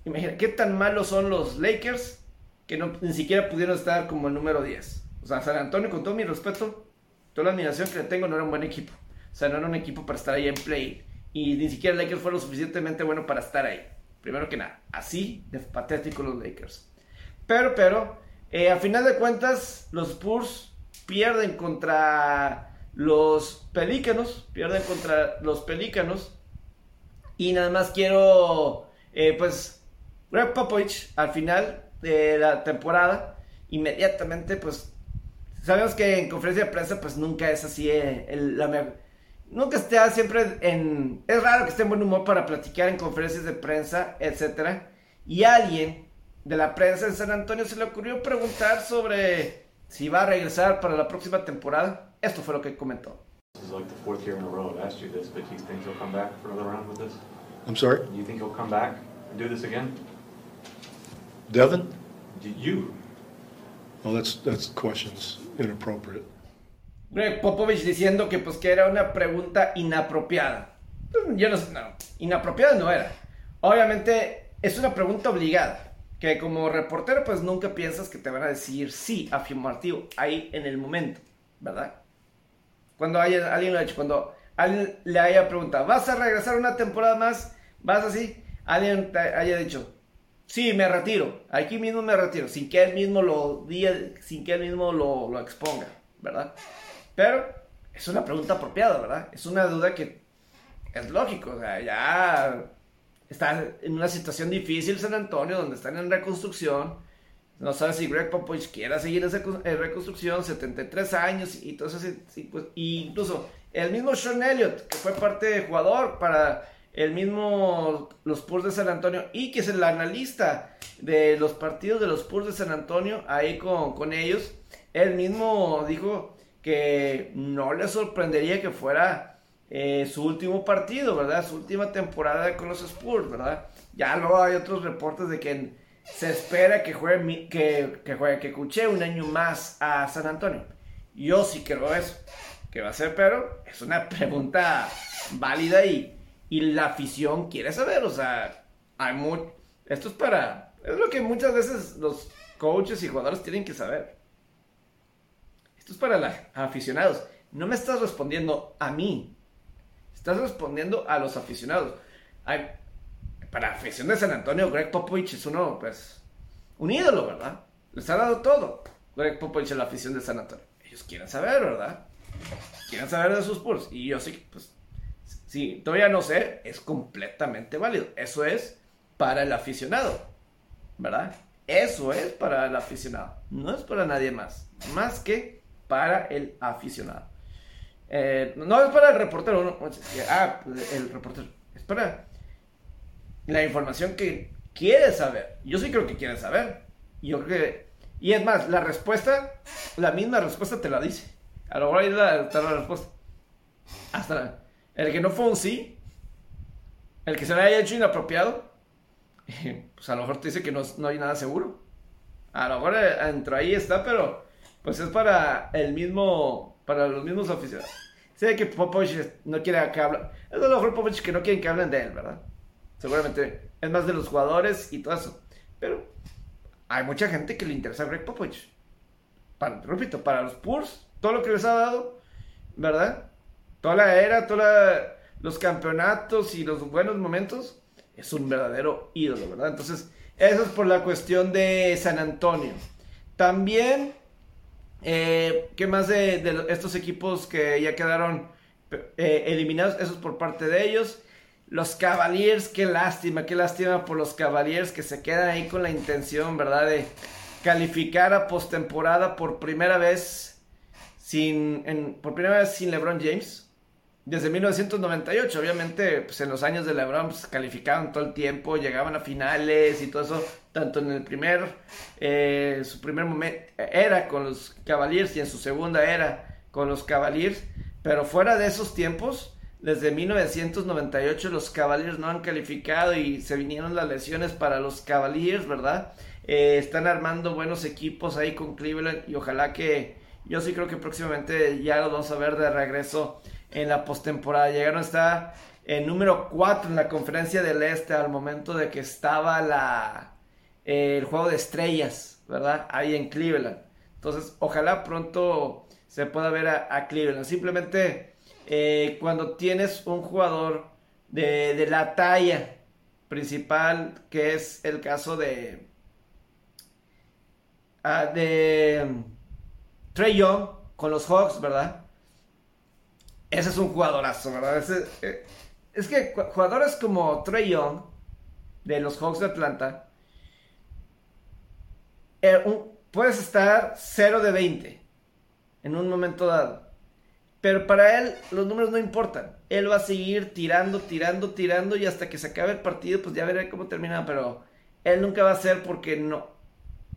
imagina, ¿qué tan malos son los Lakers que no, ni siquiera pudieron estar como el número 10? O sea, San Antonio, con todo mi respeto, toda la admiración que le tengo, no era un buen equipo. O sea, no era un equipo para estar ahí en play. Y ni siquiera Lakers fue lo suficientemente bueno para estar ahí. Primero que nada, así de patético los Lakers. Pero, pero, eh, a final de cuentas, los Spurs pierden contra los Pelícanos. Pierden contra los Pelícanos. Y nada más quiero, eh, pues, Greg Popovich al final de la temporada, inmediatamente, pues, sabemos que en conferencia de prensa, pues nunca es así, eh, el, la, nunca está siempre en, es raro que esté en buen humor para platicar en conferencias de prensa, etc. Y alguien de la prensa en San Antonio se le ocurrió preguntar sobre si va a regresar para la próxima temporada. Esto fue lo que comentó. This is like the fourth year in a row I've asked you this, but do you think he'll come back for another round with this? I'm sorry? Do you think he'll come back and do this again? Devin? You? Well, that's that's questions inappropriate. Greg Popovich diciendo que pues que era una pregunta inapropiada. Yo no sé, no, inapropiada no era. Obviamente es una pregunta obligada, que como reportero pues nunca piensas que te van a decir sí afirmativo ahí en el momento, ¿verdad? Cuando haya, alguien lo ha hecho, cuando alguien le haya preguntado, ¿vas a regresar una temporada más? ¿Vas así? Alguien te haya dicho, sí, me retiro, aquí mismo me retiro, sin que él mismo lo diga, sin que él mismo lo, exponga, ¿verdad? Pero es una pregunta apropiada, ¿verdad? Es una duda que es lógico, o sea, ya está en una situación difícil San Antonio, donde están en reconstrucción. No sabe si Greg Popovich quiera seguir esa reconstrucción, 73 años y todo sí, pues, y incluso el mismo Sean Elliott, que fue parte de jugador para el mismo los Spurs de San Antonio y que es el analista de los partidos de los Spurs de San Antonio ahí con, con ellos, él mismo dijo que no le sorprendería que fuera eh, su último partido, ¿verdad? Su última temporada con los Spurs, ¿verdad? Ya luego hay otros reportes de que se espera que juegue, que, juegue, que escuche un año más a San Antonio. Yo sí creo eso, que va a ser, pero es una pregunta válida y, y la afición quiere saber, o sea, hay mucho, esto es para, es lo que muchas veces los coaches y jugadores tienen que saber. Esto es para los aficionados. No me estás respondiendo a mí. Estás respondiendo a los aficionados. Ay, para afición de San Antonio, Greg Popovich es uno, pues, un ídolo, ¿verdad? Les ha dado todo. Greg Popovich a la afición de San Antonio. Ellos quieren saber, ¿verdad? Quieren saber de sus Spurs. Y yo sí, pues, sí, todavía no sé, es completamente válido. Eso es para el aficionado, ¿verdad? Eso es para el aficionado. No es para nadie más. Más que para el aficionado. Eh, no es para el reportero. ah, el reportero. Es para la información que quiere saber. Yo sí creo que quiere saber. Yo que. Y es más, la respuesta, la misma respuesta te la dice. A lo mejor ahí la, la respuesta. Hasta el que no fue un sí, el que se le haya hecho inapropiado, pues a lo mejor te dice que no, no hay nada seguro. A lo mejor eh, dentro ahí está, pero pues es para el mismo, para los mismos aficionados. Sé que Popovich no quiere que hablen, es a lo mejor Popovich que no quieren que hablen de él, ¿verdad? Seguramente es más de los jugadores y todo eso. Pero hay mucha gente que le interesa a Greg Popovich. Para, repito, para los Spurs, todo lo que les ha dado, ¿verdad? Toda la era, todos los campeonatos y los buenos momentos, es un verdadero ídolo, ¿verdad? Entonces, eso es por la cuestión de San Antonio. También, eh, ¿qué más de, estos equipos que ya quedaron eh, eliminados? Eso es por parte de ellos. Los Cavaliers, qué lástima, qué lástima por los Cavaliers que se quedan ahí con la intención, ¿verdad? De calificar a postemporada por primera vez sin, por primera vez sin LeBron James. Desde 1998, obviamente, pues en los años de LeBron pues, calificaban todo el tiempo, llegaban a finales y todo eso, tanto en el primer, eh, su primer momento, era con los Cavaliers y en su segunda era con los Cavaliers, pero fuera de esos tiempos, desde 1998 los Cavaliers no han calificado y se vinieron las lesiones para los Cavaliers, ¿verdad? Eh, están armando buenos equipos ahí con Cleveland y ojalá que yo sí creo que próximamente ya lo vamos a ver de regreso en la postemporada. Llegaron hasta en número 4 en la conferencia del Este al momento de que estaba la, eh, el juego de estrellas, ¿verdad? Ahí en Cleveland. Entonces, ojalá pronto se pueda ver a, a Cleveland. Simplemente eh, cuando tienes un jugador de, de, la talla principal, que es el caso de, uh, de Trey Young con los Hawks, ¿verdad? Ese es un jugadorazo, ¿verdad? Eh, es que jugadores como Trey Young de los Hawks de Atlanta, eh, puedes estar 0 de 20 en un momento dado. Pero para él los números no importan. Él va a seguir tirando, tirando, tirando y hasta que se acabe el partido, pues ya veré cómo termina. Pero él nunca va a ser porque no,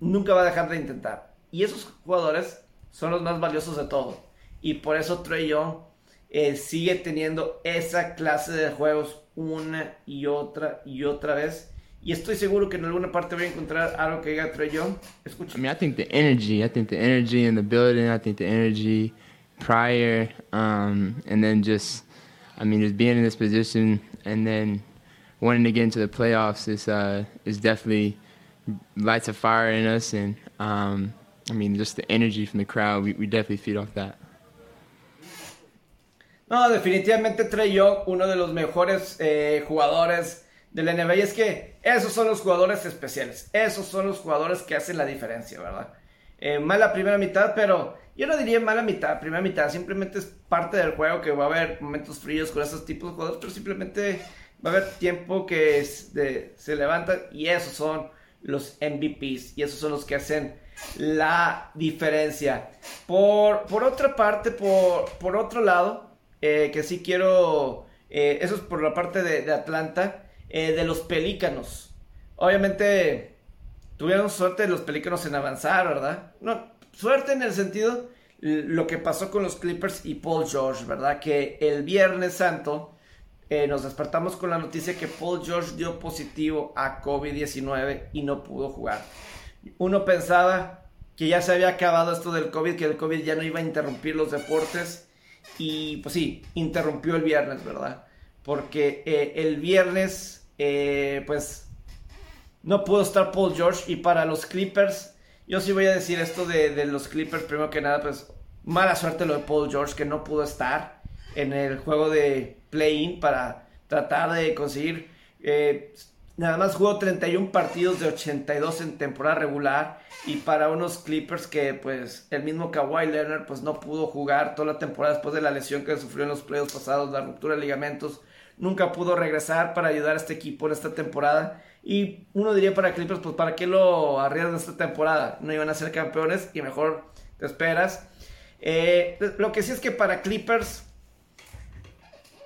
nunca va a dejar de intentar. Y esos jugadores son los más valiosos de todo. Y por eso Trey Young eh, sigue teniendo esa clase de juegos una y otra y otra vez. Y estoy seguro que en alguna parte voy a encontrar algo que diga Trey Young. Escucha. I mean, I think the energy, I think the energy in the building, I think the energy prior, um, and then just, I mean, just being in this position and then wanting to get into the playoffs is uh, is definitely lights a fire in us, and um, I mean, just the energy from the crowd, we, we definitely feed off that. No, definitivamente Trey Young, uno de los mejores eh, jugadores de la NBA. Y es que esos son los jugadores especiales. Esos son los jugadores que hacen la diferencia, ¿verdad? Eh, mala primera mitad, pero yo no diría mala mitad, primera mitad. Simplemente es parte del juego que va a haber momentos fríos con esos tipos de jugadores, pero simplemente va a haber tiempo que se levantan y esos son los MVPs y esos son los que hacen la diferencia. Por, por otra parte, por, por otro lado, eh, que sí quiero, eh, eso es por la parte de, de Atlanta, eh, de los Pelícanos. Obviamente tuvieron suerte los Pelícanos en avanzar, ¿verdad? No, suerte en el sentido lo que pasó con los Clippers y Paul George, ¿verdad? Que el Viernes Santo nos despertamos con la noticia que Paul George dio positivo a COVID-19 y no pudo jugar. Uno pensaba que ya se había acabado esto del COVID, que el COVID ya no iba a interrumpir los deportes. Y pues sí, interrumpió el viernes, ¿verdad? Porque eh, el viernes, eh, pues, no pudo estar Paul George. Y para los Clippers, yo sí voy a decir esto de, de los Clippers, primero que nada, pues, mala suerte lo de Paul George, que no pudo estar en el juego de play-in para tratar de conseguir eh, Nada más jugó 31 partidos de 82 en temporada regular. Y para unos Clippers que pues el mismo Kawhi Leonard pues no pudo jugar toda la temporada después de la lesión que sufrió en los playoffs pasados, la ruptura de ligamentos. Nunca pudo regresar para ayudar a este equipo en esta temporada. Y uno diría para Clippers, pues ¿para qué lo arriesgan esta temporada? No iban a ser campeones y mejor te esperas. Eh, lo que sí es que para Clippers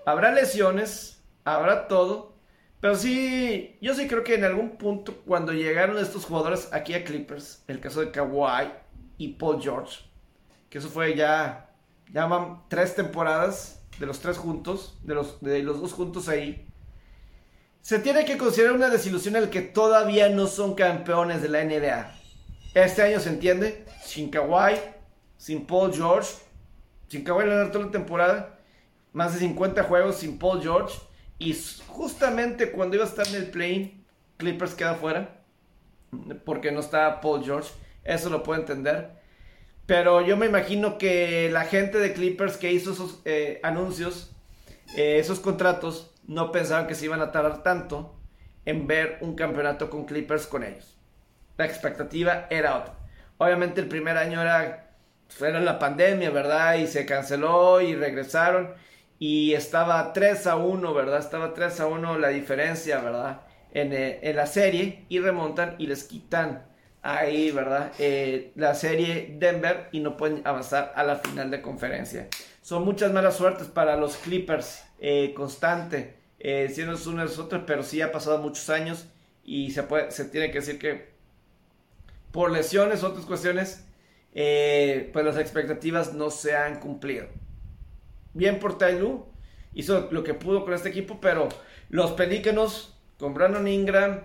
habrá lesiones, habrá todo. Pero sí, yo sí creo que en algún punto cuando llegaron estos jugadores aquí a Clippers, el caso de Kawhi y Paul George, que eso fue ya, ya tres temporadas de los tres juntos, de los, de los dos juntos ahí. Se tiene que considerar una desilusión el que todavía no son campeones de la NBA. Este año se entiende, sin Kawhi, sin Paul George, sin Kawhi Leonard toda la temporada, más de 50 juegos sin Paul George y justamente cuando iba a estar en el play, Clippers queda fuera. Porque no está Paul George. Eso lo puedo entender. Pero yo me imagino que la gente de Clippers que hizo esos eh, anuncios, eh, esos contratos, no pensaban que se iban a tardar tanto en ver un campeonato con Clippers con ellos. La expectativa era otra. Obviamente el primer año era, era la pandemia, ¿verdad? Y se canceló y regresaron y estaba 3 a 1, ¿verdad? Estaba 3 a 1 la diferencia, ¿verdad? En, eh, en la serie y remontan y les quitan ahí, ¿verdad? Eh, la serie Denver y no pueden avanzar a la final de conferencia. Son muchas malas suertes para los Clippers, eh, constante, eh, siendo unos otros, pero sí ha pasado muchos años y se, puede, se tiene que decir que por lesiones, otras cuestiones, eh, pues las expectativas no se han cumplido bien por Lu, hizo lo que pudo con este equipo, pero los Pelícanos, con Brandon Ingram,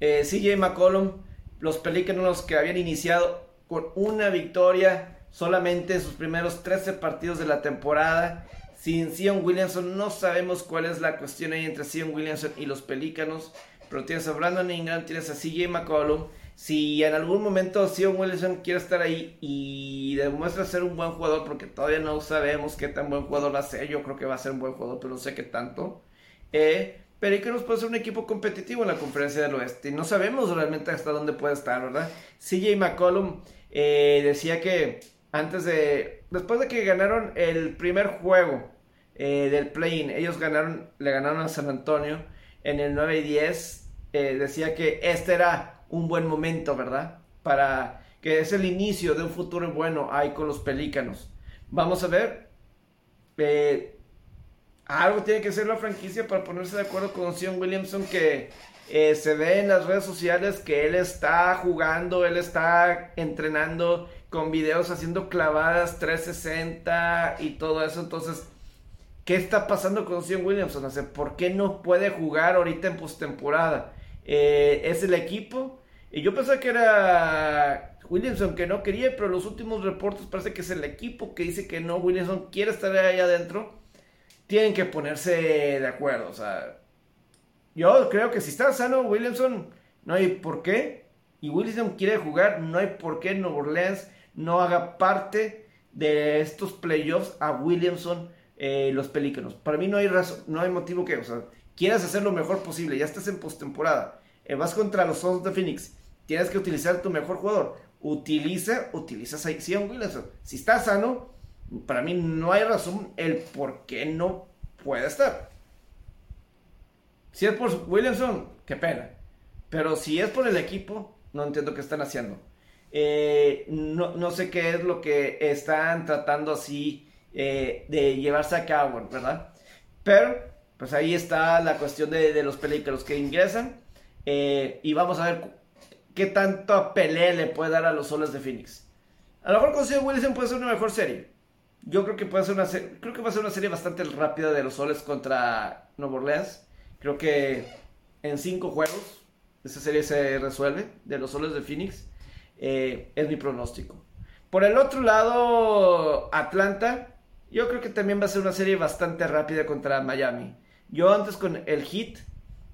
eh, CJ McCollum, los Pelícanos que habían iniciado con una victoria solamente en sus primeros 13 partidos de la temporada. Sin Sion Williamson, no sabemos cuál es la cuestión ahí entre Sion Williamson y los Pelícanos. Pero tienes a Brandon Ingram, tienes a CJ McCollum, si en algún momento Sion Wilson quiere estar ahí y demuestra ser un buen jugador, porque todavía no sabemos qué tan buen jugador va a ser, yo creo que va a ser un buen jugador, pero no sé qué tanto. Eh, pero que nos puede ser un equipo competitivo en la conferencia del oeste. No sabemos realmente hasta dónde puede estar, ¿verdad? CJ McCollum eh, decía que antes de. Después de que ganaron el primer juego eh, del play-in, ellos ganaron, le ganaron a San Antonio en el 9 y 10. Eh, decía que este era un buen momento, ¿verdad? Para que es el inicio de un futuro bueno ahí con los pelícanos. Vamos a ver. Eh, algo tiene que ser la franquicia para ponerse de acuerdo con Sion Williamson que eh, se ve en las redes sociales que él está jugando, él está entrenando con videos haciendo clavadas 360 y todo eso. Entonces, ¿qué está pasando con Sion Williamson? ¿por qué no puede jugar ahorita en postemporada? Eh, es el equipo. Y yo pensé que era Williamson que no quería, pero los últimos reportes parece que es el equipo que dice que no, Williamson quiere estar ahí adentro. Tienen que ponerse de acuerdo. O sea, yo creo que si está sano Williamson, no hay por qué. Y Williamson quiere jugar, no hay por qué Nuevo Orleans no haga parte de estos playoffs a Williamson eh, los Pelícanos. Para mí no hay razón, no hay motivo que, quieras hacer lo mejor posible, ya estás en postemporada, eh, vas contra los Suns de Phoenix, tienes que utilizar tu mejor jugador. Utiliza, utiliza a Sion Williamson. Si está sano, para mí no hay razón el por qué no puede estar. Si es por Williamson, qué pena. Pero si es por el equipo, no entiendo qué están haciendo. Eh, no, no, sé qué es lo que están tratando así eh, de llevarse a cabo, ¿verdad? Pero pues ahí está la cuestión de, de los pelícanos que ingresan. Eh, y vamos a ver qué tanto pelea le puede dar a los soles de Phoenix. A lo mejor con Wilson puede ser una mejor serie. Yo creo que puede ser una creo que va a ser una serie bastante rápida de los soles contra Nueva Orleans. Creo que en cinco juegos esa serie se resuelve de los soles de Phoenix. Eh, es mi pronóstico. Por el otro lado, Atlanta, yo creo que también va a ser una serie bastante rápida contra Miami. Yo antes con el Heat,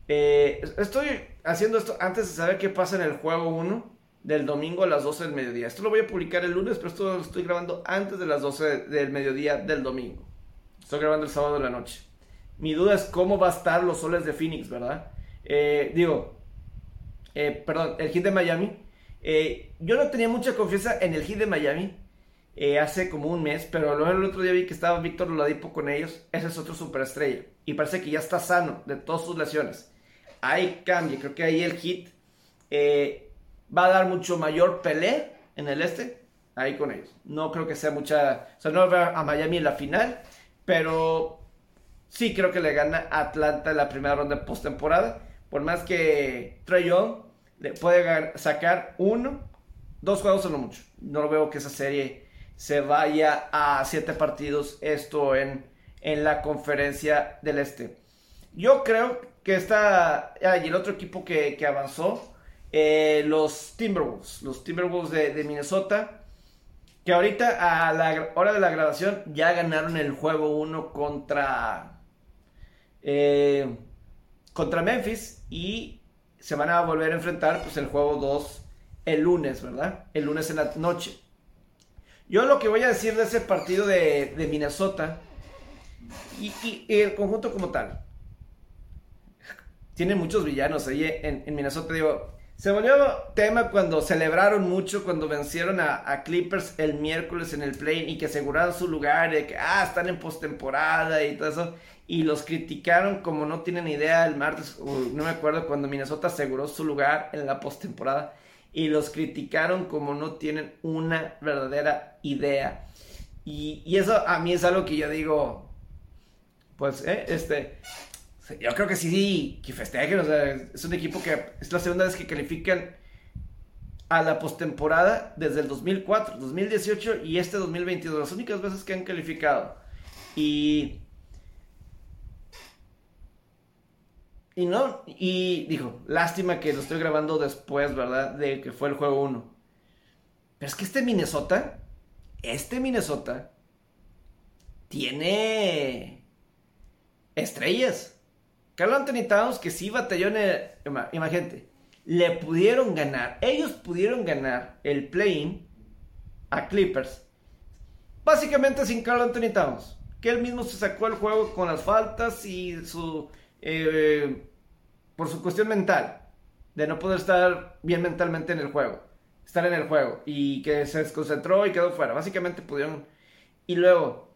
eh, estoy haciendo esto antes de saber qué pasa en el juego 1 del domingo a las 12 del mediodía. Esto lo voy a publicar el lunes, pero esto lo estoy grabando antes de las 12 del mediodía del domingo. Estoy grabando el sábado de la noche. Mi duda es cómo va a estar los soles de Phoenix, ¿verdad? Eh, digo, eh, perdón, el Heat de Miami. Yo no tenía mucha confianza en el Heat de Miami eh, hace como un mes, pero luego el otro día vi que estaba Víctor Oladipo con ellos. Ese es otro superestrella. Y parece que ya está sano de todas sus lesiones. Ahí cambia. Creo que ahí el Heat eh, va a dar mucho mayor pelea en el este. Ahí con ellos. No creo que sea mucha. O sea, no veo a Miami en la final. Pero sí creo que le gana Atlanta en la primera ronda de postemporada. Por más que Trey Young le puede sacar uno, dos juegos o no mucho. No veo que esa serie se vaya a siete partidos. Esto en, en la conferencia del este. Yo creo que está. Ah, y el otro equipo que, que avanzó, eh, los Timberwolves. Los Timberwolves de, Minnesota. Que ahorita a la hora de la grabación ya ganaron el juego 1 contra. eh, contra Memphis. Y se van a volver a enfrentar pues el juego 2 el lunes, ¿verdad? El lunes en la noche. Yo lo que voy a decir de ese partido de, Minnesota y, el conjunto como tal. Tiene muchos villanos ahí en, Minnesota. Digo, se volvió tema cuando celebraron mucho, cuando vencieron a, Clippers el miércoles en el play y que aseguraron su lugar, de que, ah, están en postemporada y todo eso. Y los criticaron como no tienen idea el martes, no me acuerdo, cuando Minnesota aseguró su lugar en la postemporada. Y los criticaron como no tienen una verdadera idea. Y, y eso a mí es algo que yo digo, pues, eh, este, yo creo que sí, sí, que festejen, o sea, es un equipo que es la segunda vez que califican a la postemporada desde el 2004, 2018 y este 2022, las únicas veces que han calificado. Y y no, y dijo, lástima que lo estoy grabando después, ¿verdad? De que fue el juego 1. Pero es que este Minnesota, este Minnesota tiene estrellas. Carl Anthony Towns, que sí batalló en Imagínate, le pudieron ganar. Ellos pudieron ganar el play-in a Clippers. Básicamente sin Carl Anthony Towns. Que él mismo se sacó el juego con las faltas y su. Eh, por su cuestión mental. De no poder estar bien mentalmente en el juego. Estar en el juego. Y que se desconcentró y quedó fuera. Básicamente pudieron. Y luego,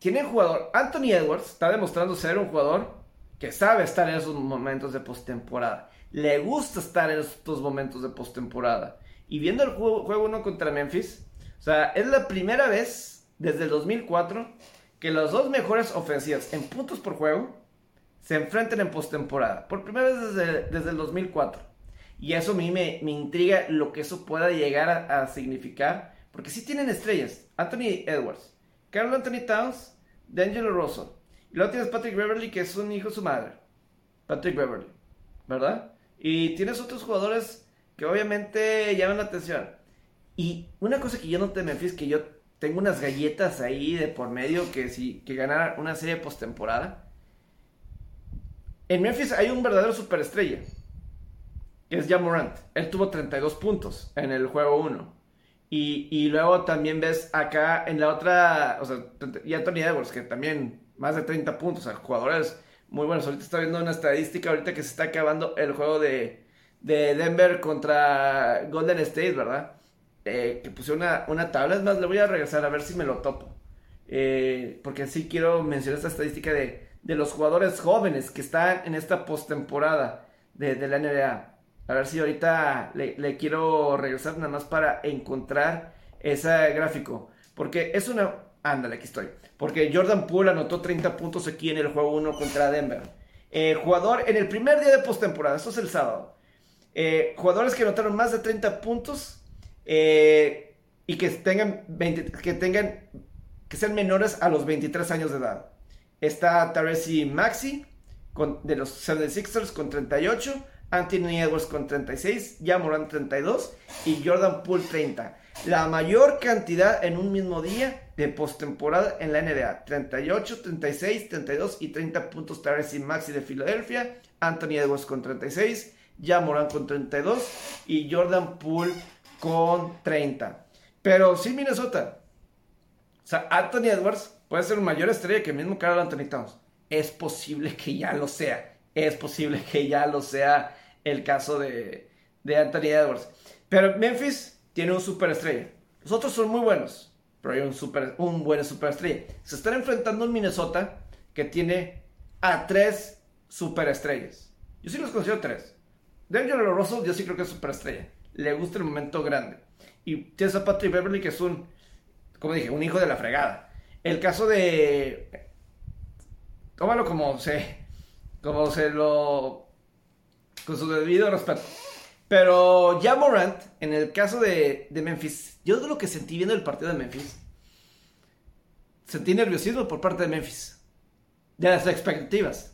tiene un jugador, Anthony Edwards está demostrando ser un jugador que sabe estar en esos momentos de postemporada. Le gusta estar en estos momentos de postemporada. Y viendo el juego, juego uno contra Memphis, o sea, es la primera vez desde el 2004 que las dos mejores ofensivas en puntos por juego se enfrentan en postemporada. Por primera vez desde, desde el 2004. Y eso a mí me, me intriga lo que eso pueda llegar a, significar. Porque sí tienen estrellas. Anthony Edwards, Carl Anthony Towns, D'Angelo Russell. Y luego tienes Patrick Beverly, que es un hijo de su madre. Patrick Beverly, ¿verdad? Y tienes otros jugadores que obviamente llaman la atención. Y una cosa que yo no te me es que yo tengo unas galletas ahí de por medio que si que ganar una serie postemporada. En Memphis hay un verdadero superestrella. Que es Jamorant. Él tuvo 32 puntos en el juego 1. Y, luego también ves acá en la otra, o sea, y Anthony Edwards, que también más de 30 puntos, o sea, jugadores muy buenos. Ahorita está viendo una estadística, ahorita que se está acabando el juego de, de Denver contra Golden State, ¿verdad? Eh, que puse una, una tabla, es más, le voy a regresar a ver si me lo topo. Eh, porque sí quiero mencionar esta estadística de, de los jugadores jóvenes que están en esta postemporada de, de la NBA. A ver si ahorita le, quiero regresar nada más para encontrar ese gráfico. Porque es una... Ándale, aquí estoy. Porque Jordan Poole anotó 30 puntos aquí en el juego 1 contra Denver. Eh, jugador en el primer día de postemporada, esto es el sábado. Eh, jugadores que anotaron más de 30 puntos eh, y que tengan, 20 que tengan, que sean menores a los 23 años de edad. Está Taresi Maxi con, de los 76ers con 38. Anthony Edwards con 36, Jamoran 32 y Jordan Poole 30. La mayor cantidad en un mismo día de postemporada en la NBA. 38, 36, 32 y 30 puntos Taresi Maxi de Filadelfia. Anthony Edwards con 36, Jamoran con 32 y Jordan Poole con 30. Pero sí Minnesota. O sea, Anthony Edwards puede ser mayor estrella que el mismo Carl Anthony Towns. Es posible que ya lo sea es posible que ya lo sea el caso de, de Anthony Edwards. Pero Memphis tiene un superestrella. Los otros son muy buenos, pero hay un, super, un buen superestrella. Se están enfrentando en Minnesota que tiene a tres superestrellas. Yo sí los considero tres. D'Angelo Russell yo sí creo que es superestrella. Le gusta el momento grande. Y tienes a Patrick Beverly que es un, como dije, un hijo de la fregada. El caso de... Tómalo como se... Como se lo... Con su debido respeto. Pero ya Morant, en el caso de, Memphis, yo lo que sentí viendo el partido de Memphis, sentí nerviosismo por parte de Memphis. De las expectativas.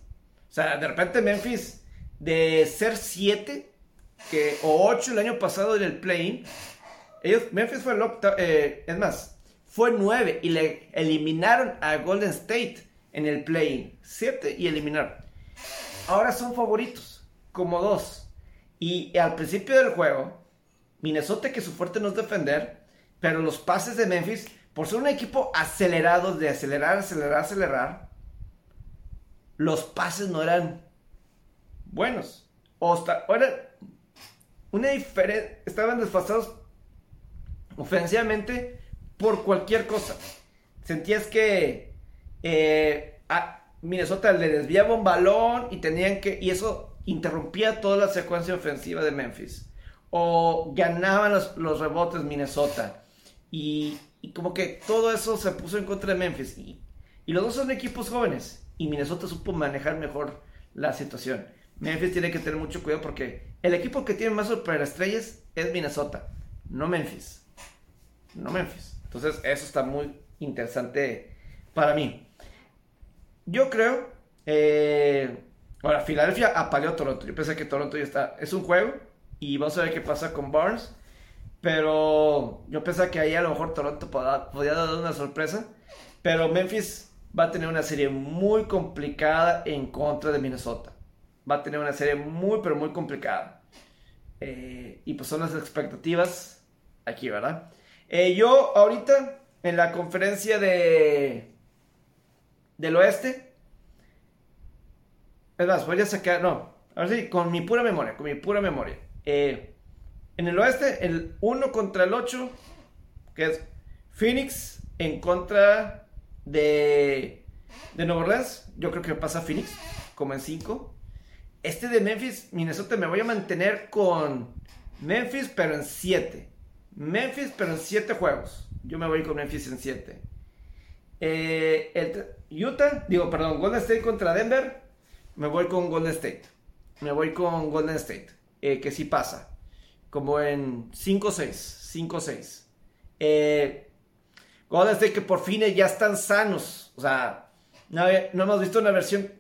O sea, de repente Memphis, de ser 7 que, o 8 el año pasado en el play ellos, Memphis fue el octavo, eh, es más, fue 9 y le eliminaron a Golden State en el play 7 y eliminaron. Ahora son favoritos, como 2. Y al principio del juego, Minnesota que su fuerte no es defender, pero los pases de Memphis, por ser un equipo acelerado, de acelerar, acelerar, acelerar, los pases no eran buenos. O, una diferencia, estaban desfasados ofensivamente por cualquier cosa. Sentías que eh, Minnesota le desviaba un balón y tenían que, y eso interrumpía toda la secuencia ofensiva de Memphis. O ganaban los, los rebotes Minnesota. Y, y, como que todo eso se puso en contra de Memphis. Y, y, los dos son equipos jóvenes. Y Minnesota supo manejar mejor la situación. Memphis tiene que tener mucho cuidado porque el equipo que tiene más superestrellas es Minnesota, no Memphis. No Memphis. Entonces eso está muy interesante para mí. Yo creo... Eh, Ahora, Filadelfia apaleó a Toronto. Yo pensé que Toronto ya está. Es un juego. Y vamos a ver qué pasa con Barnes. Pero yo pensé que ahí a lo mejor Toronto podía dar una sorpresa. Pero Memphis va a tener una serie muy complicada en contra de Minnesota. Va a tener una serie muy, pero muy complicada. Eh, y pues son las expectativas aquí, ¿verdad? Eh, yo ahorita en la conferencia de del oeste es más, voy a sacar. No, ahora sí, con mi pura memoria. Con mi pura memoria. Eh, en el oeste, el 1 contra el 8, que es Phoenix en contra de, de Nueva Orleans. Yo creo que pasa Phoenix, como en 5. Este de Memphis, Minnesota, me voy a mantener con Memphis, pero en 7. Memphis, pero en 7 juegos. Yo me voy con Memphis en 7. Eh, Utah, digo, perdón, Golden State contra Denver me voy con Golden State. Me voy con Golden State. Eh, que sí pasa. Como en 5-6. 5-6. Eh, Golden State que por fin ya están sanos. O sea, no, hemos visto una versión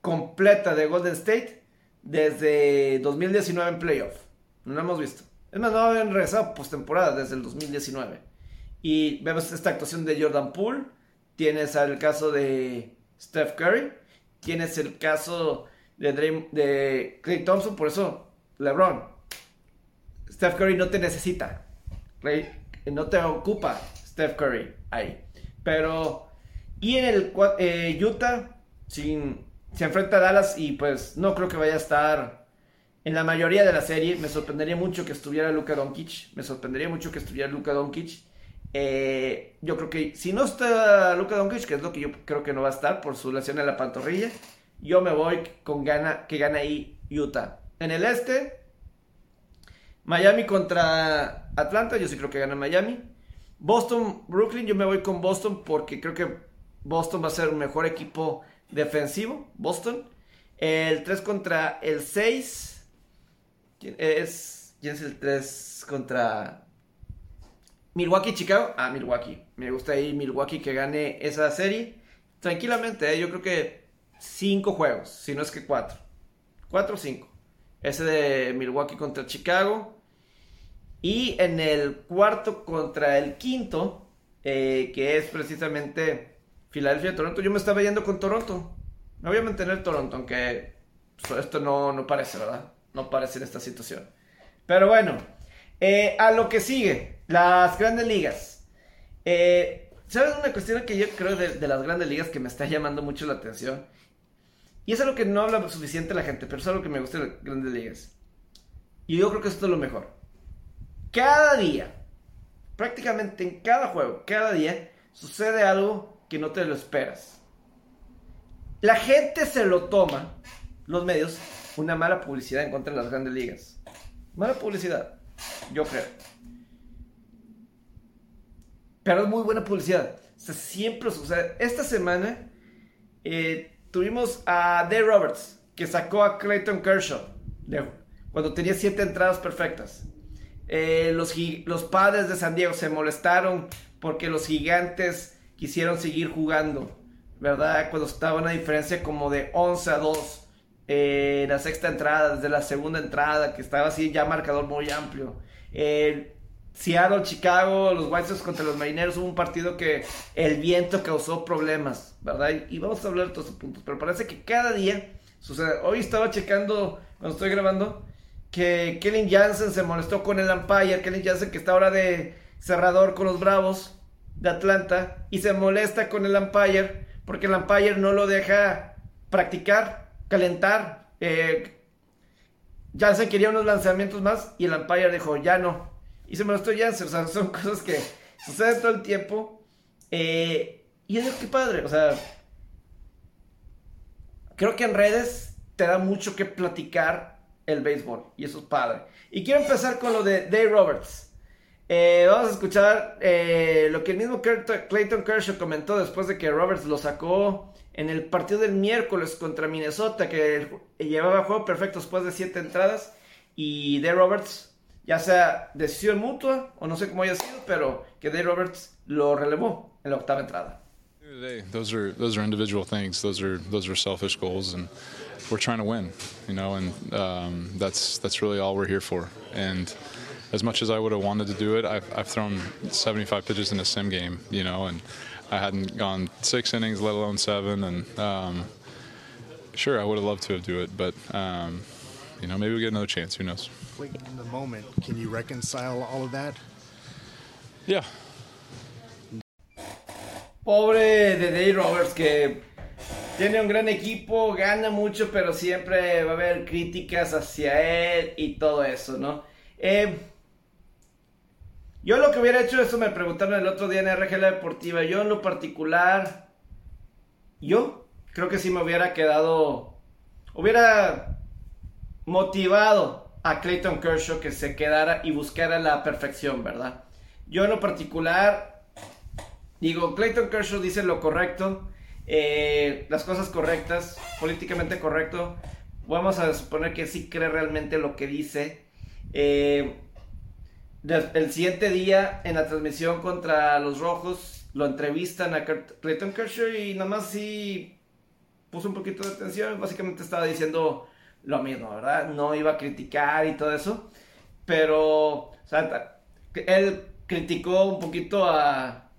completa de Golden State desde 2019 en playoff. No lo hemos visto. Es más, no habían regresado postemporada desde el 2019. Y vemos esta actuación de Jordan Poole. Tienes el caso de Steph Curry tienes el caso de, Dream, de Clay Thompson, por eso LeBron. Steph Curry no te necesita. no te ocupa Steph Curry ahí. Pero, y en el eh, Utah, sin, se enfrenta a Dallas y pues no creo que vaya a estar en la mayoría de la serie. Me sorprendería mucho que estuviera Luka Doncic. Me sorprendería mucho que estuviera Luka Doncic. Eh, yo creo que si no está Luka Doncic, que es lo que yo creo que no va a estar por su lesión en la pantorrilla, yo me voy con gana, que gana ahí Utah. En el este, Miami contra Atlanta, yo sí creo que gana Miami. Boston, Brooklyn, yo me voy con Boston porque creo que Boston va a ser un mejor equipo defensivo. Boston. El 3 contra el 6. ¿Quién es, ¿Quién es el 3 contra Milwaukee, Chicago. Ah, Milwaukee. Me gusta ahí Milwaukee que gane esa serie. Tranquilamente, ¿eh? yo creo que 5 juegos, si no es que 4. 4 o 5. Ese de Milwaukee contra Chicago. Y en el cuarto contra el quinto, eh, que es precisamente Filadelfia-Toronto. Yo me estaba yendo con Toronto. Me voy a mantener Toronto, aunque esto no, no parece, ¿verdad? No parece en esta situación. Pero bueno, eh, a lo que sigue. Las grandes ligas. Eh, ¿Sabes una cuestión que yo creo de, las grandes ligas que me está llamando mucho la atención? Y es algo que no habla suficiente la gente, pero es algo que me gusta de las grandes ligas. Y yo creo que esto es lo mejor. Cada día, prácticamente en cada juego, cada día, sucede algo que no te lo esperas. La gente se lo toma, los medios, una mala publicidad en contra de las grandes ligas. Mala publicidad, yo creo. Pero es muy buena publicidad. O sea. Esta semana eh, tuvimos a Dave Roberts, que sacó a Clayton Kershaw cuando tenía siete entradas perfectas. Eh, los, los padres de San Diego se molestaron porque los gigantes quisieron seguir jugando, ¿verdad? Cuando estaba una diferencia como de 11 a 2 eh, la sexta entrada, desde la segunda entrada, que estaba así ya marcador muy amplio. Seattle, Chicago, los White Sox contra los Marineros, hubo un partido que el viento causó problemas, ¿verdad? Y, y vamos a hablar de todos esos puntos, pero parece que cada día sucede. Hoy estaba checando, cuando estoy grabando, que Kellen Jansen se molestó con el umpire, Kellen Jansen que está ahora de cerrador con los Bravos de Atlanta, y se molesta con el umpire porque el umpire no lo deja practicar, calentar. Eh, Jansen quería unos lanzamientos más y el umpire dijo, ya no. Y se molestó Jansen, o sea, son cosas que suceden todo el tiempo. Eh, y digo, qué padre, o sea, creo que en redes te da mucho que platicar el béisbol y eso es padre. Y quiero empezar con lo de Dave Roberts. Eh, vamos a escuchar eh, lo que el mismo Clayton Kershaw comentó después de que Roberts lo sacó en el partido del miércoles contra Minnesota, que llevaba juego perfecto después de siete entradas. Y Dave Roberts, ya sea decisión mutua o no sé cómo haya sido, pero que Dave Roberts lo relevó en la octava entrada. those are those are individual things. Those are those are selfish goals, and we're trying to win, you know, and um, that's that's really all we're here for. And as much as I would have wanted to do it, I've, I've thrown 75 pitches in a sim game, you know, and I hadn't gone six innings, let alone seven. And um, sure, I would have loved to have do it, but um, you know, maybe we will get another chance. Who knows? In the moment, can you reconcile all of that? Yeah, Pobre de Dave Roberts que tiene un gran equipo, gana mucho, pero siempre va a haber críticas hacia él y todo eso, ¿no? Eh, yo lo que hubiera hecho, eso me preguntaron el otro día en RG La Deportiva, yo en lo particular, yo creo que sí me hubiera quedado, hubiera motivado a Clayton Kershaw que se quedara y buscara la perfección, ¿verdad? Yo en lo particular Digo, Clayton Kershaw dice lo correcto, eh, las cosas correctas, políticamente correcto. Vamos a suponer que sí cree realmente lo que dice. Eh, el siguiente día, en la transmisión contra los Rojos, lo entrevistan a Clayton Kershaw y nada más sí puso un poquito de atención. Básicamente estaba diciendo lo mismo, ¿verdad? No iba a criticar y todo eso. Pero, o él criticó un poquito a,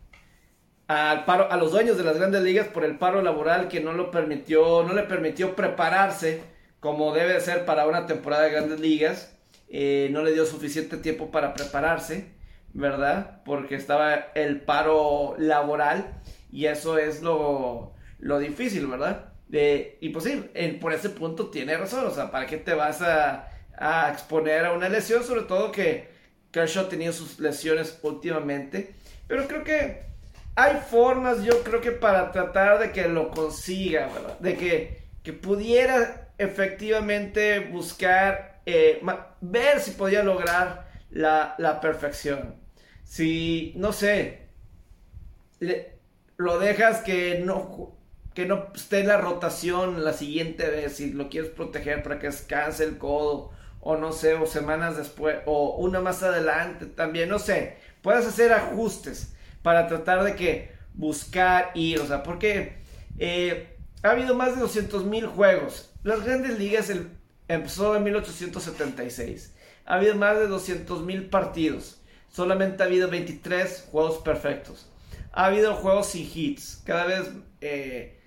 al paro, a los dueños de las grandes ligas por el paro laboral que no lo permitió, no le permitió prepararse como debe de ser para una temporada de grandes ligas. Eh, no le dio suficiente tiempo para prepararse, ¿verdad? Porque estaba el paro laboral y eso es lo, lo difícil, ¿verdad? De, y pues sí, por ese punto tiene razón, o sea, ¿para qué te vas a, a exponer a una lesión? Sobre todo que Kershaw ha tenido sus lesiones últimamente, pero creo que hay formas, yo creo que para tratar de que lo consiga, ¿verdad? De que, que pudiera efectivamente buscar, eh, ver si podía lograr la, perfección. Si, no sé, lo dejas que no, que no esté en la rotación la siguiente vez, si lo quieres proteger para que descanse el codo, o no sé, o semanas después, o una más adelante también, no sé, puedes hacer ajustes para tratar de que buscar ir, o sea, porque eh, ha habido más de 200 mil juegos. Las grandes ligas el- empezó en 1876. Ha habido más de 200 mil partidos. Solamente ha habido 23 juegos perfectos. Ha habido juegos sin hits. Cada vez eh,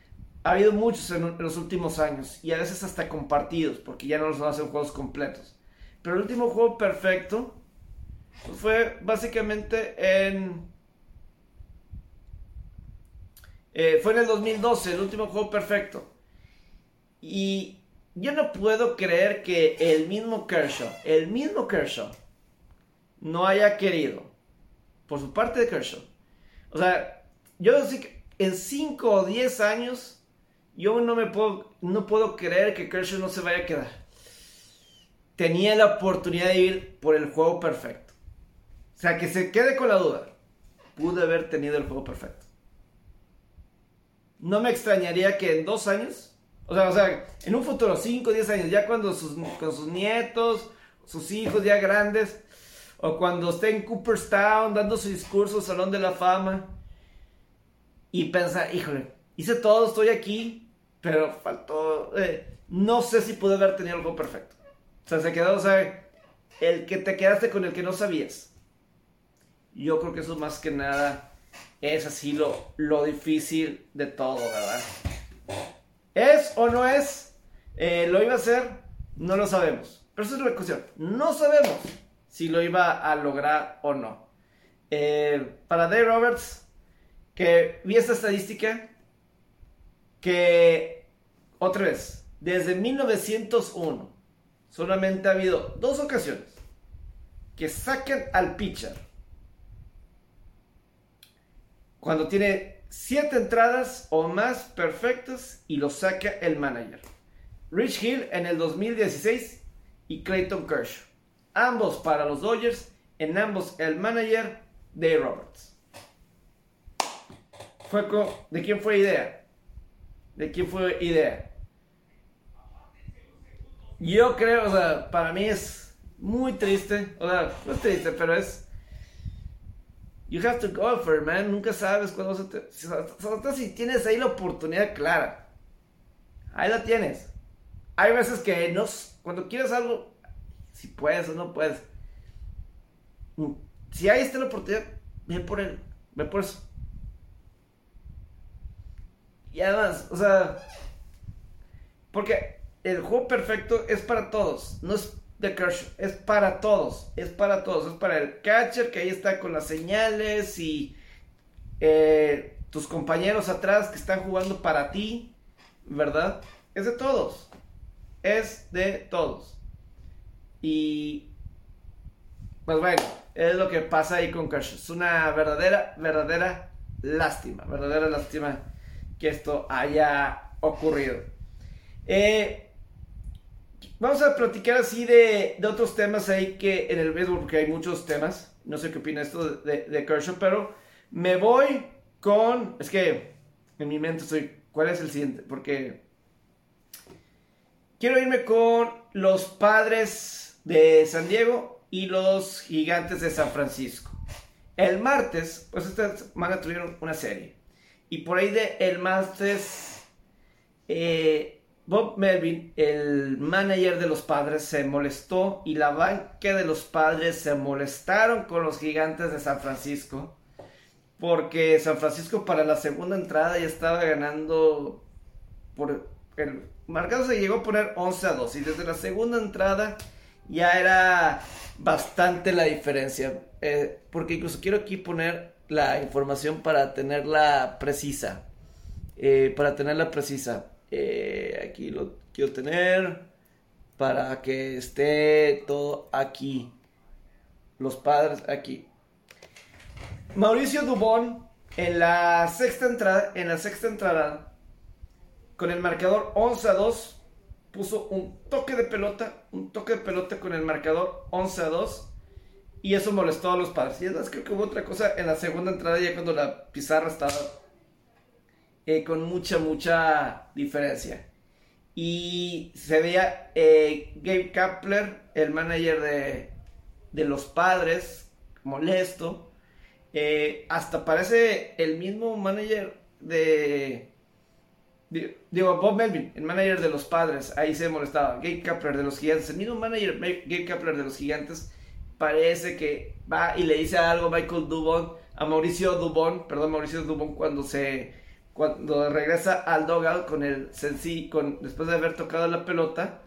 ha habido muchos en, los últimos años. Y a veces hasta compartidos, porque ya no los hacen juegos completos. Pero el último juego perfecto fue básicamente en eh, fue en el 2012, el último juego perfecto. Y yo no puedo creer que el mismo Kershaw, el mismo Kershaw, no haya querido, por su parte de Kershaw. O sea, yo sé que en 5 o 10 años, yo no me puedo, no puedo creer que Kershaw no se vaya a quedar. Tenía la oportunidad de ir por el juego perfecto. O sea, que se quede con la duda. Pude haber tenido el juego perfecto. No me extrañaría que en dos años, o sea, o sea en un futuro, 5 o 10 años, ya cuando sus, con sus nietos, sus hijos ya grandes, o cuando esté en Cooperstown dando su discurso, Salón de la Fama, y pensar, híjole, hice todo, estoy aquí, pero faltó, eh, no sé si pude haber tenido algo perfecto. O sea, se quedó, o sea, el que te quedaste con el que no sabías. Yo creo que eso más que nada es así lo, lo difícil de todo, ¿verdad? ¿Es o no es? Eh, ¿Lo iba a hacer? No lo sabemos. Pero es la cuestión. No sabemos si lo iba a lograr o no. Eh, para Dave Roberts, que vi esta estadística, que otra vez, desde 1901, solamente ha habido dos ocasiones que saquen al pitcher cuando tiene siete entradas o más perfectas y lo saca el manager. Rich Hill en el 2016 y Clayton Kershaw. Ambos para los Dodgers, en ambos el manager de Roberts. Fue ¿De quién fue idea? ¿De quién fue idea? Yo creo, o sea, para mí es muy triste. O sea, no es triste, pero es You have to go for it, man. Nunca sabes cuándo se te. Si tienes ahí la oportunidad clara. Ahí la tienes. Hay veces que no. Cuando quieres algo, si puedes o no puedes. Mm, si ahí está la oportunidad, ve por él. Ve por eso. Y además, o sea. Porque el juego perfecto es para todos. No es de Kershaw. Es para todos. Es para todos. Es para el catcher que ahí está con las señales y eh, tus compañeros atrás que están jugando para ti. ¿Verdad? Es de todos. Es de todos. Y pues bueno, es lo que pasa ahí con Kershaw. Es una verdadera, verdadera lástima. Verdadera lástima que esto haya ocurrido. Eh, Vamos a platicar así de, de, otros temas ahí que en el béisbol, porque hay muchos temas. No sé qué opina esto de, de, Kershaw, pero me voy con. Es que en mi mente estoy. ¿Cuál es el siguiente? Porque quiero irme con los padres de San Diego y los gigantes de San Francisco. El martes, pues esta semana tuvieron una serie. Y por ahí de el martes. Eh, Bob Melvin, el manager de los padres, se molestó y la banca de los padres se molestaron con los gigantes de San Francisco. Porque San Francisco para la segunda entrada ya estaba ganando por el marcado se llegó a poner 11 a 2 y desde la segunda entrada ya era bastante la diferencia. Eh, porque incluso quiero aquí poner la información para tenerla precisa. Eh, para tenerla precisa. Eh, aquí lo quiero tener para que esté todo aquí. Los padres aquí. Mauricio Dubón en la sexta entrada, en la sexta entrada, con el marcador 11 a 2, puso un toque de pelota, un toque de pelota con el marcador 11 a 2. Y eso molestó a los padres. Y además creo que hubo otra cosa en la segunda entrada, ya cuando la pizarra estaba eh, con mucha, mucha diferencia. Y se veía eh, Gabe Kapler, el manager de, de los padres, molesto. Eh, hasta parece el mismo manager de, Digo, Bob Melvin, el manager de los padres, ahí se molestaba. Gabe Kapler de los gigantes, el mismo manager, Gabe Kapler de los gigantes, parece que va y le dice algo Michael Dubon, a Mauricio Dubon, perdón, Mauricio Dubon, cuando se cuando regresa al dogout con el sencillo, con, después de haber tocado la pelota.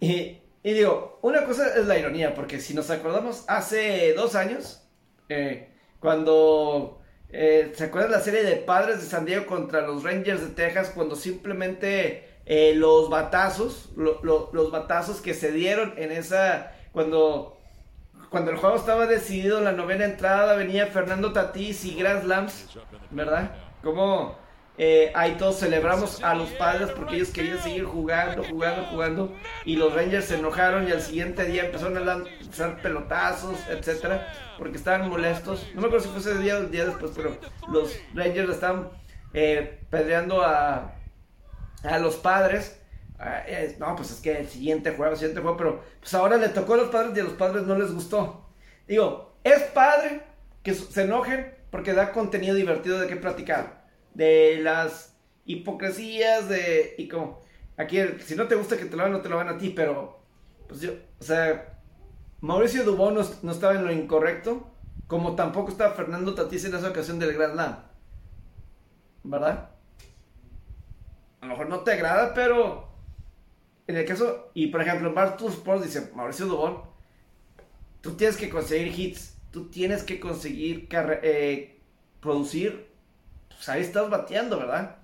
Y, digo, una cosa es la ironía, porque si nos acordamos, hace dos años, eh, cuando Eh, ¿Se acuerdan la serie de Padres de San Diego contra los Rangers de Texas cuando simplemente eh, los batazos, lo- lo- los batazos que se dieron en esa, cuando, cuando el juego estaba decidido la novena entrada, venía Fernando Tatís y Grand Slams, ¿verdad? Como eh, ahí todos celebramos a los padres porque ellos querían seguir jugando, jugando, jugando, y los Rangers se enojaron y al siguiente día empezaron a lanzar pelotazos, etcétera, porque estaban molestos. No me acuerdo si fue ese día o el día después, pero los Rangers estaban eh, pedreando a, a los padres. Ah, no, pues es que el siguiente juego, el siguiente juego, pero pues ahora le tocó a los padres y a los padres no les gustó. Digo, es padre que se enojen porque da contenido divertido de qué platicar. De las hipocresías, de. Y como. Aquí, si no te gusta que te lo hagan, no te lo hagan a ti, pero. Pues yo. O sea. Mauricio Dubón no, no estaba en lo incorrecto. Como tampoco estaba Fernando Tatís en esa ocasión del Grand Slam. ¿Verdad? A lo mejor no te agrada, pero. En el caso. Y por ejemplo, en Barstool Sports dice Mauricio Dubón. Tú tienes que conseguir hits. Tú tienes que conseguir eh, producir. Pues ahí estás bateando, ¿verdad?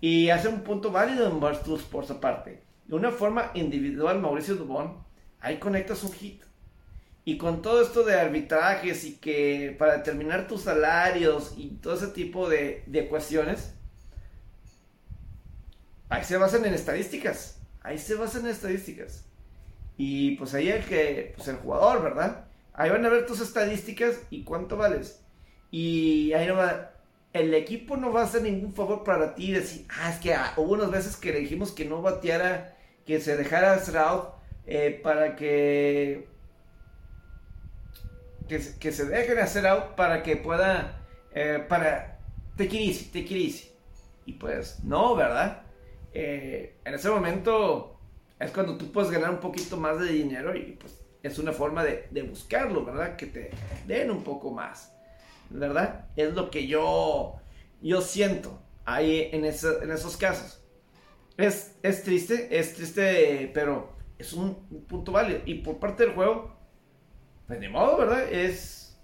Y hace un punto válido en Barstool Sports aparte. De una forma individual, Mauricio Dubón, ahí conectas un hit. Y con todo esto de arbitrajes y que para determinar tus salarios y todo ese tipo de, de cuestiones, ahí se basan en estadísticas. Ahí se basan estadísticas. Y pues ahí el que, pues el jugador, ¿verdad? Ahí van a ver tus estadísticas y cuánto vales. Y ahí no va, el equipo no va a hacer ningún favor para ti decir, ah, es que ah, hubo unas veces que le dijimos que no bateara, que se dejara out eh, para que, que, se- dejen hacer out para que pueda, eh, para, te easy, take it easy. Y pues, no, ¿verdad? Eh, en ese momento es cuando tú puedes ganar un poquito más de dinero y pues es una forma de, buscarlo, ¿verdad? Que te den un poco más, ¿verdad? Es lo que yo, yo siento ahí en, esa- en esos casos. Es, es triste, es triste, pero es un, un punto válido. Y por parte del juego, pues de modo, ¿verdad? Es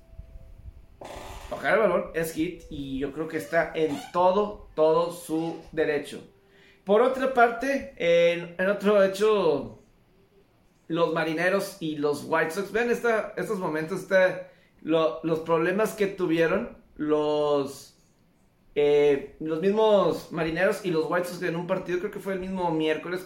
tocar el balón, es hit y yo creo que está en todo, todo su derecho. Por otra parte, en, otro hecho, los marineros y los White Sox, vean esta, estos momentos, esta- lo- los problemas que tuvieron los, eh, los mismos marineros y los White Sox en un partido, creo que fue el mismo miércoles,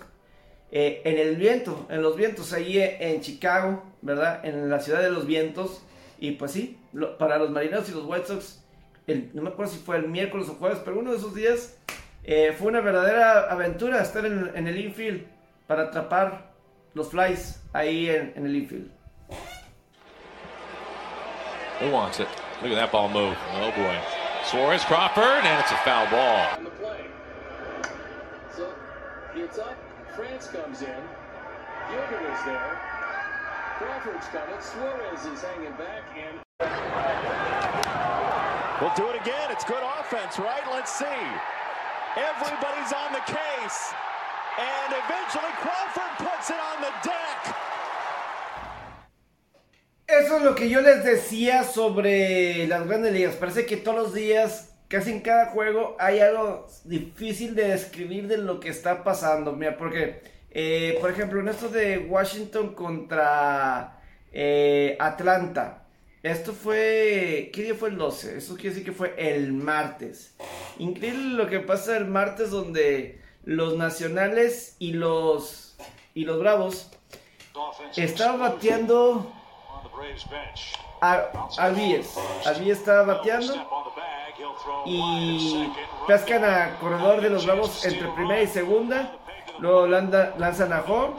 eh, en el viento, en los vientos, ahí eh, en Chicago, ¿verdad? En la ciudad de los vientos. Y pues sí, para los marineros y los White Sox, el- no me acuerdo si fue el miércoles o jueves, pero uno de esos días eh, fue una verdadera aventura estar en, en el infield para atrapar los flies ahí en, en el infield. Who wants it? Look at that ball move. Oh boy. Suarez Crawford, and it's a foul ball. So it's up. France comes in. Gilbert is there. Crawford's coming. Suarez is hanging back and. We'll do it again. It's good offense, right? Let's see. Everybody's on the case. And eventually Crawford puts it on the deck. Eso es lo que yo les decía sobre las grandes ligas. Parece que todos los días, casi en cada juego, hay algo difícil de describir de lo que está pasando. Mira, porque, eh, por ejemplo, en esto de Washington contra eh, Atlanta. Esto fue. ¿Qué día fue el 12? Esto quiere decir que fue el martes. Increíble lo que pasa el martes, donde los nacionales y los. y los bravos estaban bateando a Albies. Albies estaba bateando y pescan a corredor de los Bravos entre primera y segunda. Luego lanzan a home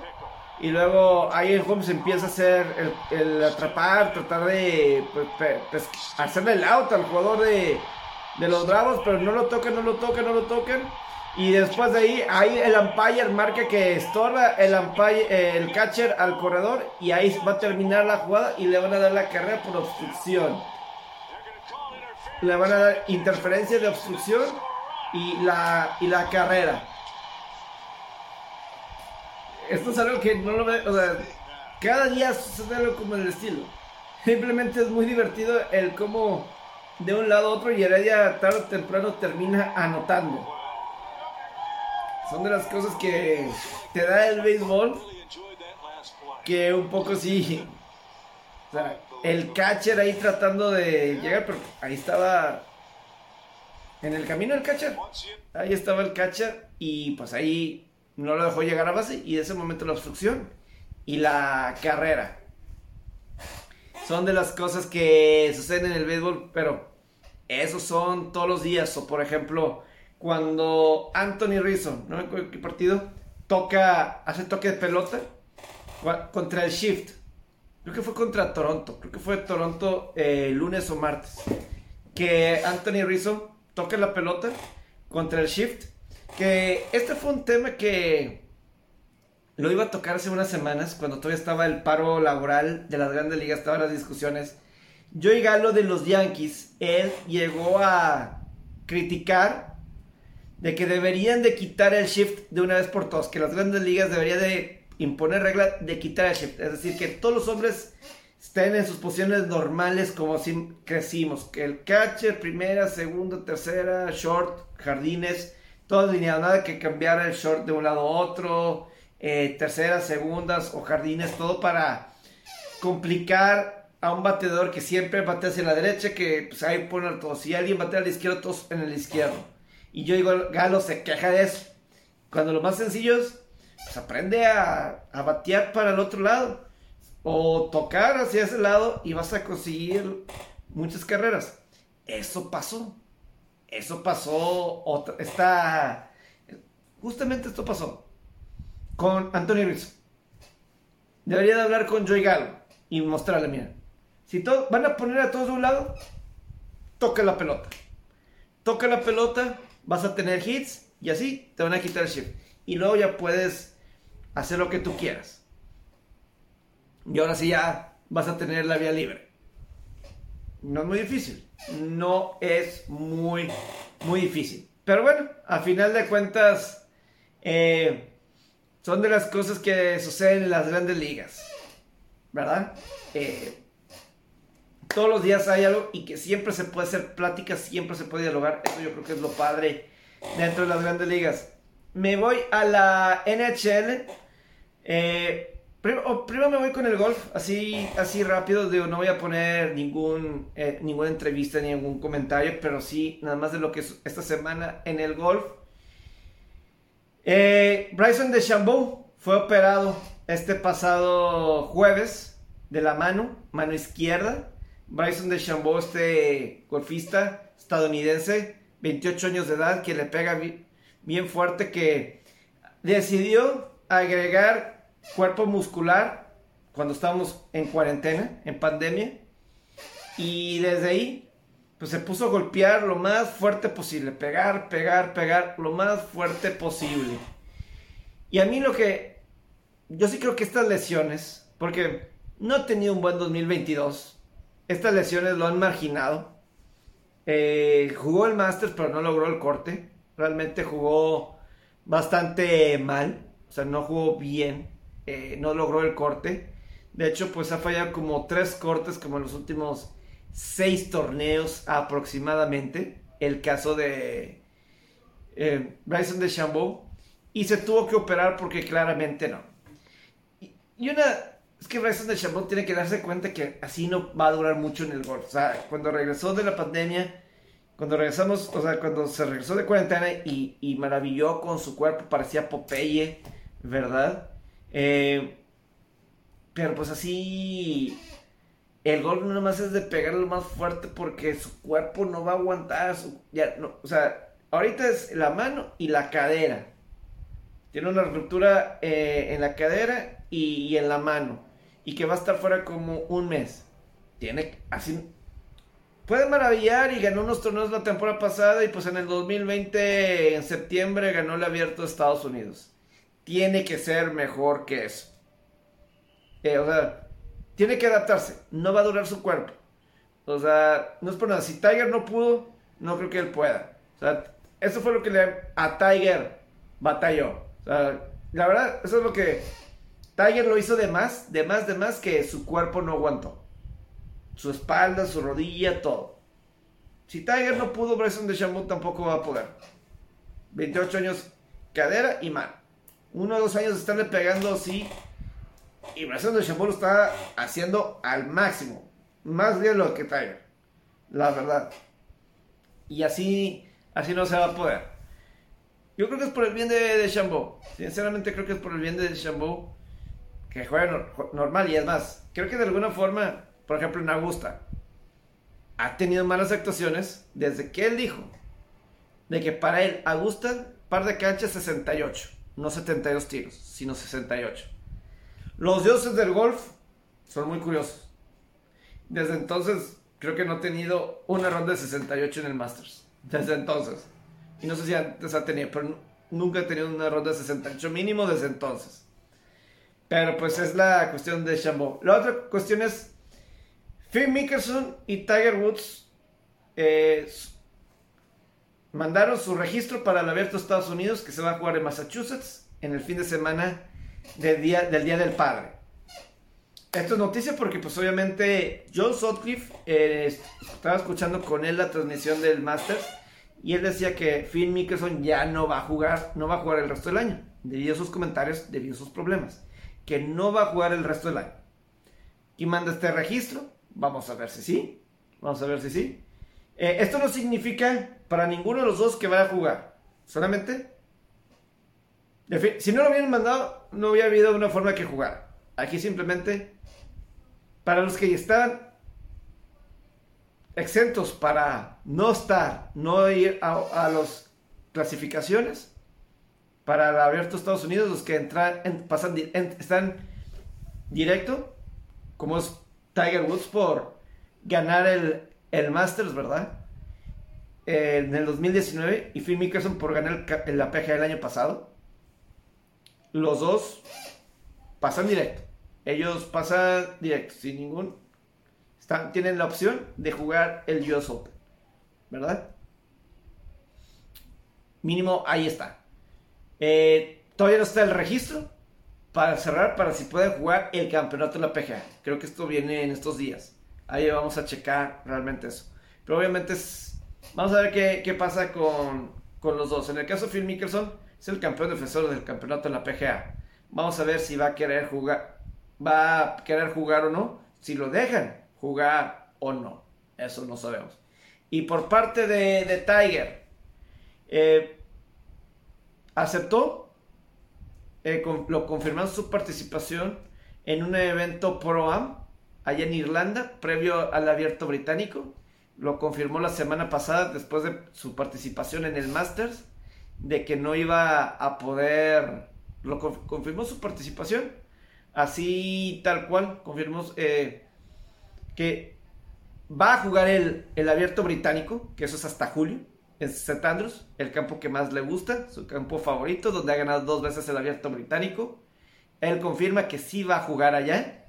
y luego home se empieza a hacer el, atrapar, tratar de pues, pes- hacerle el out al jugador de, de los Bravos, pero no lo tocan, no lo tocan, no lo tocan. Y después de ahí, ahí el umpire marca que estorba el umpire, el catcher al corredor y ahí va a terminar la jugada y le van a dar la carrera por obstrucción. Le van a dar interferencia de obstrucción y la, y la carrera. Esto es algo que no lo ve, o sea, cada día sucede algo como el estilo. Simplemente es muy divertido el cómo de un lado a otro y Heredia tarde o temprano termina anotando. Son de las cosas que te da el béisbol que un poco sí. O sea, el catcher ahí tratando de llegar, pero ahí estaba en el camino el catcher. Ahí estaba el catcher y pues ahí no lo dejó llegar a base y ese momento la obstrucción y la carrera. Son de las cosas que suceden en el béisbol, pero esos son todos los días. O por ejemplo, cuando Anthony Rizzo, no me acuerdo qué partido, toca, hace toque de pelota contra el Shift. Creo que fue contra Toronto. Creo que fue Toronto eh, lunes o martes. Que Anthony Rizzo toca la pelota contra el Shift. Que este fue un tema que lo iba a tocar hace unas semanas, cuando todavía estaba el paro laboral de las grandes ligas, estaban las discusiones. Joey Galo de los Yankees, él llegó a criticar de que deberían de quitar el shift de una vez por todas, que las grandes ligas deberían de imponer regla de quitar el shift, es decir, que todos los hombres estén en sus posiciones normales como si crecimos, que el catcher, primera, segunda, tercera, short, jardines, todo alineado, nada que cambiar el short de un lado a otro, eh, terceras, segundas o jardines, todo para complicar a un bateador que siempre batea hacia la derecha, que pues ahí ponen todos. Si alguien batea a la izquierda, todos en el izquierdo. Y yo digo, Galo se queja de eso. Cuando lo más sencillo es, pues aprende a, a batear para el otro lado. O tocar hacia ese lado y vas a conseguir muchas carreras. Eso pasó. Eso pasó. Otra, justamente esto pasó con Anthony Rizzo. Debería de hablar con Joey Galo y mostrarle, mira, si to- van a poner a todos de un lado, toca la pelota. Toca la pelota, vas a tener hits y así te van a quitar el shift. Y luego ya puedes hacer lo que tú quieras. Y ahora sí ya vas a tener la vía libre. No es muy difícil. No es muy, muy difícil. Pero bueno, a final de cuentas, eh, son de las cosas que suceden en las grandes ligas. ¿Verdad? Eh, todos los días hay algo y que siempre se puede hacer plática, siempre se puede dialogar. Eso yo creo que es lo padre dentro de las grandes ligas. Me voy a la NHL. Eh, prim- o primero me voy con el golf, así, así rápido. No voy a poner ningún, eh, ninguna entrevista ni ningún comentario, pero sí, nada más de lo que es esta semana en el golf. Eh, Bryson DeChambeau fue operado este pasado jueves de la mano, mano izquierda. Bryson DeChambeau, este golfista estadounidense, 28 años de edad, que le pega bi- bien fuerte, que decidió agregar cuerpo muscular cuando estábamos en cuarentena, en pandemia. Y desde ahí, pues se puso a golpear lo más fuerte posible. Pegar, pegar, pegar lo más fuerte posible. Y a mí lo que... Yo sí creo que estas lesiones, porque no ha tenido un buen 2022. Estas lesiones lo han marginado. Eh, jugó el Masters, pero no logró el corte. Realmente jugó bastante mal. O sea, no jugó bien. Eh, no logró el corte. De hecho, pues ha fallado como tres cortes como en los últimos seis torneos aproximadamente. El caso de eh, Bryson DeChambeau. Y se tuvo que operar porque claramente no. Y, una... Es que Bryson DeChambeau tiene que darse cuenta que así no va a durar mucho en el golf. O sea, cuando regresó de la pandemia, cuando regresamos, o sea, cuando se regresó de cuarentena y, y maravilló con su cuerpo, parecía Popeye, ¿verdad? Eh, pero pues así, el golf no nomás es de pegarlo más fuerte porque su cuerpo no va a aguantar. su- ya, no, o sea, ahorita es la mano y la cadera. Tiene una ruptura eh, en la cadera y, y en la mano. Y que va a estar fuera como un mes. Tiene así. Puede maravillar y ganó unos torneos la temporada pasada. Y pues en el 2020, en septiembre, ganó el abierto de Estados Unidos. Tiene que ser mejor que eso. Eh, o sea, tiene que adaptarse. No va a durar su cuerpo. O sea, no es por nada. Si Tiger no pudo, no creo que él pueda. O sea, eso fue lo que le a Tiger batalló. O sea, la verdad, eso es lo que Tiger lo hizo de más, de más, de más que su cuerpo no aguantó. Su espalda, su rodilla, todo. Si Tiger no pudo, Bryson DeChambeau tampoco va a poder. 28 años, cadera y mano. Uno o dos años de estarle pegando así. Y Bryson DeChambeau lo está haciendo al máximo. Más de lo que Tiger. La verdad. Y así, así no se va a poder. Yo creo que es por el bien de, de Chambeau. Sinceramente creo que es por el bien de Chambeau que nor- normal. Y es más, creo que de alguna forma, por ejemplo en Augusta, ha tenido malas actuaciones desde que él dijo de que para él Augusta, par de canchas 68, no 72 tiros, sino 68. Los dioses del golf son muy curiosos. Desde entonces creo que no ha tenido una ronda de 68 en el Masters. Desde entonces. Y no sé si antes ha tenido, pero nu- nunca ha tenido una ronda de 68 mínimo desde entonces. Pero pues es la cuestión de Chambeau. La otra cuestión es Phil Mickelson y Tiger Woods eh, mandaron su registro para el Abierto de Estados Unidos que se va a jugar en Massachusetts en el fin de semana del Día del, día del Padre. Esto es noticia porque pues obviamente John Sutcliffe eh, estaba escuchando con él la transmisión del Masters y él decía que Phil Mickelson ya no va a jugar, no va a jugar el resto del año debido a sus comentarios, debido a sus problemas, que no va a jugar el resto del año. Y manda este registro, vamos a ver si sí, vamos a ver si sí. Eh, esto no significa para ninguno de los dos que vaya a jugar, solamente si no lo hubieran mandado, no hubiera habido una forma que jugar. Aquí simplemente, para los que estaban exentos para no estar, no ir a, las clasificaciones, para el abierto Estados Unidos, los que entran, en- pasan, están directo, como es Tiger Woods por ganar el, el Masters, ¿verdad? Eh, en el 2019 y Phil Mickelson por ganar el la PGA el año pasado. Los dos pasan directo. Ellos pasan directo, sin ningún... Están, tienen la opción de jugar el US Open, ¿verdad? Mínimo ahí está. Eh, todavía no está el registro para cerrar, para si pueden jugar el campeonato de la PGA. Creo que esto viene en estos días. Ahí vamos a checar realmente eso. Pero obviamente es... Vamos a ver qué, pasa con, con los dos. En el caso de Phil Mickelson, es el campeón defensor del campeonato en la PGA. Vamos a ver si va a querer jugar, va a querer jugar o no. Si lo dejan jugar o no. Eso no sabemos. Y por parte de, Tiger, eh, aceptó, eh, lo confirmó su participación en un evento Pro Am allá en Irlanda, previo al abierto británico. Lo confirmó la semana pasada después de su participación en el Masters, de que no iba a poder, lo conf- confirmó su participación, así tal cual, confirmó eh, que va a jugar el, el abierto británico, que eso es hasta julio, en St. Andrews, el campo que más le gusta, su campo favorito, donde ha ganado dos veces el abierto británico. Él confirma que sí va a jugar allá.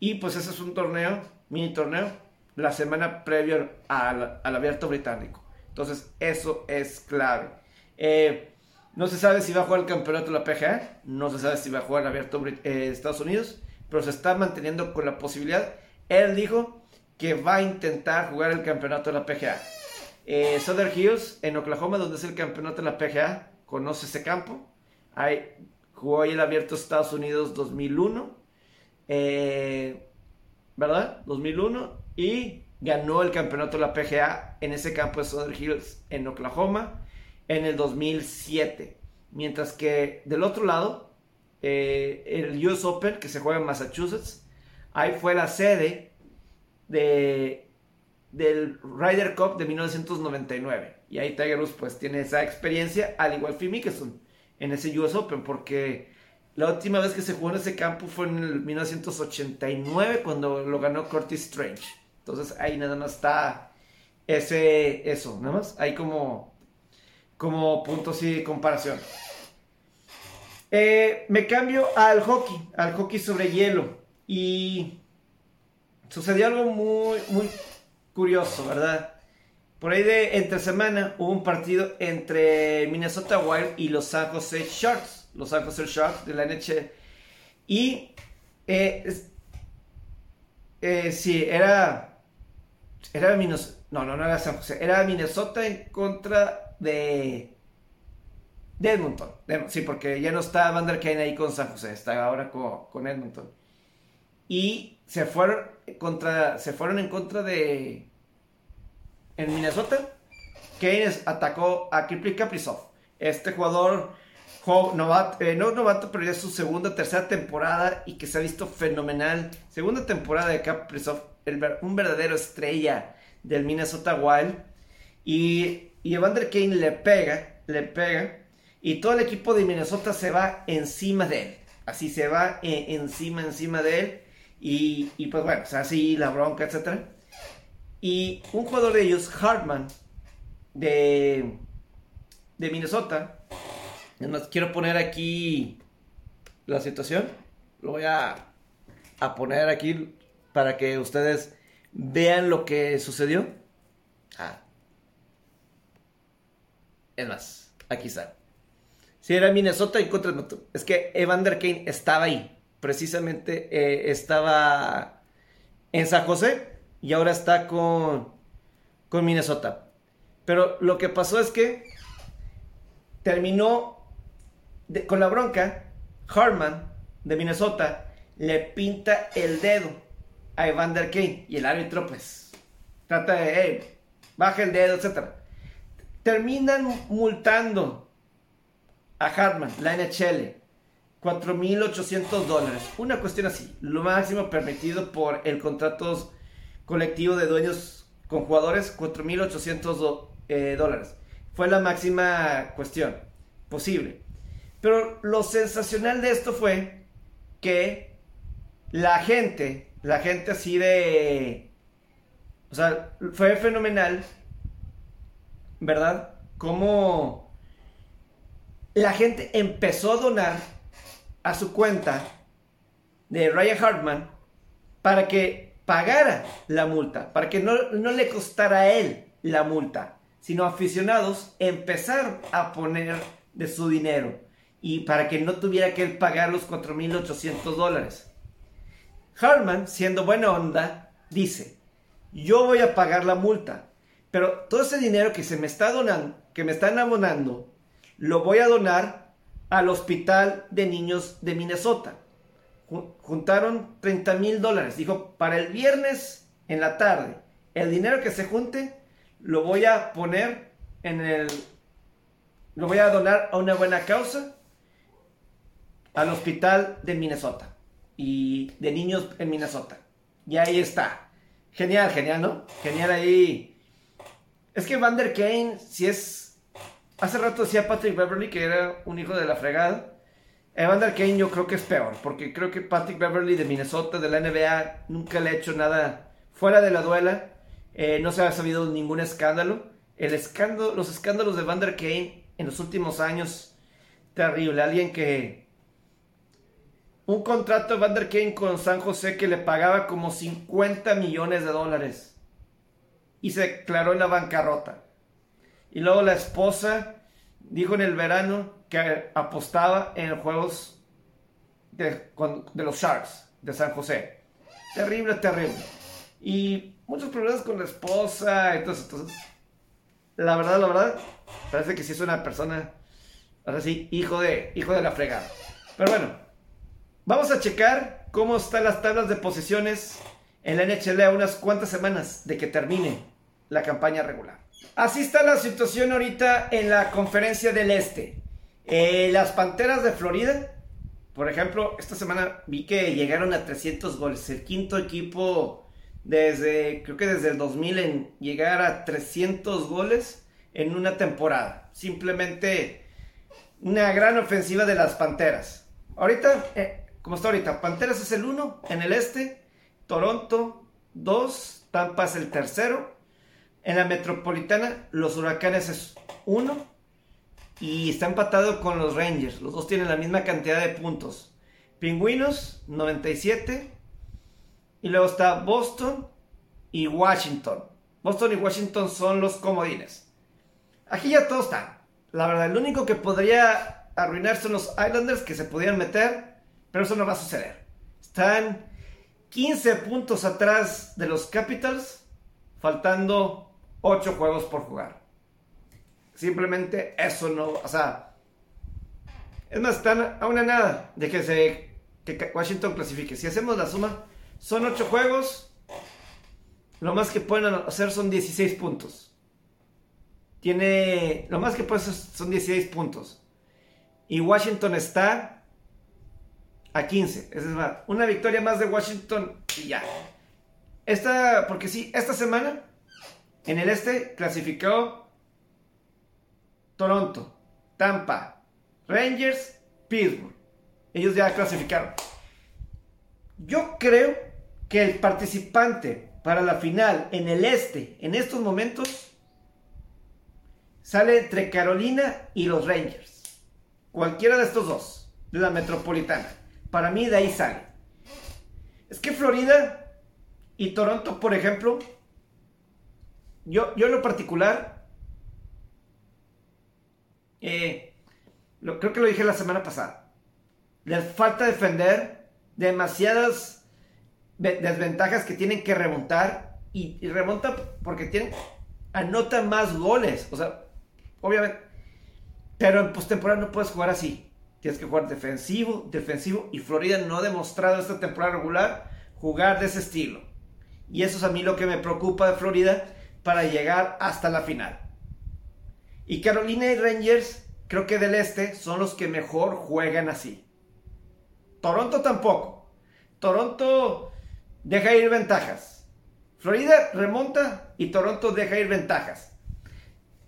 Y pues ese es un torneo, mini torneo, la semana previa al, al abierto británico. Entonces eso es clave. Eh, no se sabe si va a jugar el campeonato de la PGA, no se sabe si va a jugar el abierto eh, Estados Unidos, pero se está manteniendo con la posibilidad. Él dijo que va a intentar jugar el campeonato de la PGA. Eh, Southern Hills, en Oklahoma, donde es el campeonato de la PGA, conoce ese campo. Ahí, jugó ahí el abierto Estados Unidos 2001. Eh, ¿Verdad? 2001. Y ganó el campeonato de la PGA en ese campo de Southern Hills, en Oklahoma, en el 2007. Mientras que del otro lado, eh, el US Open, que se juega en Massachusetts, ahí fue la sede de, del Ryder Cup de 1999. Y ahí Tiger Woods pues tiene esa experiencia, al igual Phil Mickelson, en ese US Open, porque la última vez que se jugó en ese campo fue en el 1989, cuando lo ganó Curtis Strange. Entonces ahí nada más está ese, eso, nada más, ahí como, como puntos y comparación. Eh, me cambio al hockey, al hockey sobre hielo. Y sucedió algo muy, muy curioso, ¿verdad? Por ahí de entre semana hubo un partido entre Minnesota Wild y los San Jose Sharks. Los San Jose Sharks de la NHL. Y eh, eh, sí, era. Era Minnesota. No, no, no era San José. Era Minnesota en contra de. De Edmonton. De- sí, porque ya no está Van der Kane ahí con San José. Está ahora con, con Edmonton. Y se fueron contra. Se fueron en contra de. En Minnesota. Kane atacó a Kipri Kaprizov. Este jugador. Novato, eh, no novato, pero ya es su segunda, tercera temporada y que se ha visto fenomenal. Segunda temporada de Kaprizov, el un verdadero estrella del Minnesota Wild. Y, y Evander Kane le pega, le pega. Y todo el equipo de Minnesota se va encima de él. Así se va eh, encima, encima de él. Y, y pues bueno, o así la bronca, etc. Y un jugador de ellos, Hartman, de, de Minnesota. Además, quiero poner aquí la situación. Lo voy a, a poner aquí para que ustedes vean lo que sucedió. Ah. Es más, aquí está. Si era Minnesota y contra. Es que Evander Kane estaba ahí. Precisamente eh, estaba en San José y ahora está con, con Minnesota. Pero lo que pasó es que terminó con la bronca. Harman de Minnesota le pinta el dedo a Evander Kane y el árbitro pues trata de, "Hey, baja el dedo, etc. Terminan multando a Hartman, la NHL, 4.800 dólares. Una cuestión así, lo máximo permitido por el contrato colectivo de dueños con jugadores, 4.800 do- eh, dólares. Fue la máxima cuestión posible. Pero lo sensacional de esto fue que la gente, la gente así de... O sea, fue fenomenal, ¿verdad? Como la gente empezó a donar a su cuenta de Ryan Hartman para que pagara la multa, para que no, no le costara a él la multa, sino aficionados empezaron a poner de su dinero y para que no tuviera que pagar los 4.800 dólares. Hartman, siendo buena onda, dice, yo voy a pagar la multa, pero todo ese dinero que se me está donando, que me están abonando, lo voy a donar al hospital de niños de Minnesota. Ju- Juntaron 30 mil dólares. Dijo, para el viernes en la tarde, el dinero que se junte lo voy a poner en el... Lo voy a donar a una buena causa al hospital de Minnesota y de niños en Minnesota. Y ahí está. Genial, genial, ¿no? Genial ahí. Es que Van der Kane, si es. Hace rato decía Patrick Beverly que era un hijo de la fregada. Evander Kane yo creo que es peor, porque creo que Patrick Beverly de Minnesota, de la NBA, nunca le ha hecho nada fuera de la duela. Eh, no se ha sabido ningún escándalo. El escándalo, los escándalos de Vander Kane en los últimos años, terrible. Alguien que un contrato de Vander Kane con San José que le pagaba como 50 millones de dólares y se declaró en la bancarrota. Y luego la esposa dijo en el verano que apostaba en juegos de los Sharks de San José. Terrible, terrible. Y muchos problemas con la esposa. Entonces, entonces la verdad, la verdad, parece que sí es una persona, ahora sí, hijo de, hijo de la fregada. Pero bueno, vamos a checar cómo están las tablas de posiciones en la NHL a unas cuantas semanas de que termine la campaña regular. Así está la situación ahorita en la conferencia del Este. Eh, las Panteras de Florida, por ejemplo, esta semana vi que llegaron a 300 goles. El quinto equipo desde, creo que desde el 2000 en llegar a 300 goles en una temporada. Simplemente una gran ofensiva de las Panteras. Ahorita, eh, como está ahorita, Panteras es el 1 en el este, Toronto 2, Tampa es el tercero. En la metropolitana, los Huracanes es 1 y está empatado con los Rangers. Los dos tienen la misma cantidad de puntos. Pingüinos, 97. Y luego está Boston y Washington. Boston y Washington son los comodines. Aquí ya todo está. La verdad, el único que podría arruinar son los Islanders que se podrían meter, pero eso no va a suceder. Están 15 puntos atrás de los Capitals, faltando 8 juegos por jugar. Simplemente eso no, o sea, es más, están a una nada de que se que Washington clasifique. Si hacemos la suma, son 8 juegos. Lo más que pueden hacer son 16 puntos. Tiene. Lo más que puede hacer son 16 puntos. Y Washington está a 15. Es más, una victoria más de Washington y ya. Esta, porque sí, esta semana en el este clasificó Toronto, Tampa, Rangers, Pittsburgh. Ellos ya clasificaron. Yo creo que el participante para la final en el este, en estos momentos, sale entre Carolina y los Rangers. Cualquiera de estos dos, de la metropolitana. Para mí de ahí sale. Es que Florida y Toronto, por ejemplo, yo, yo en lo particular, eh, creo que lo dije la semana pasada, les falta defender demasiadas desventajas que tienen que remontar y, y remontan porque tienen, anotan más goles, o sea, obviamente, pero en postemporada no puedes jugar así. Tienes que jugar defensivo, defensivo. Y Florida no ha demostrado esta temporada regular jugar de ese estilo. Y eso es a mí lo que me preocupa de Florida para llegar hasta la final. Y Carolina y Rangers, creo que del este, son los que mejor juegan así. Toronto tampoco. Toronto deja ir ventajas. Florida remonta y Toronto deja ir ventajas.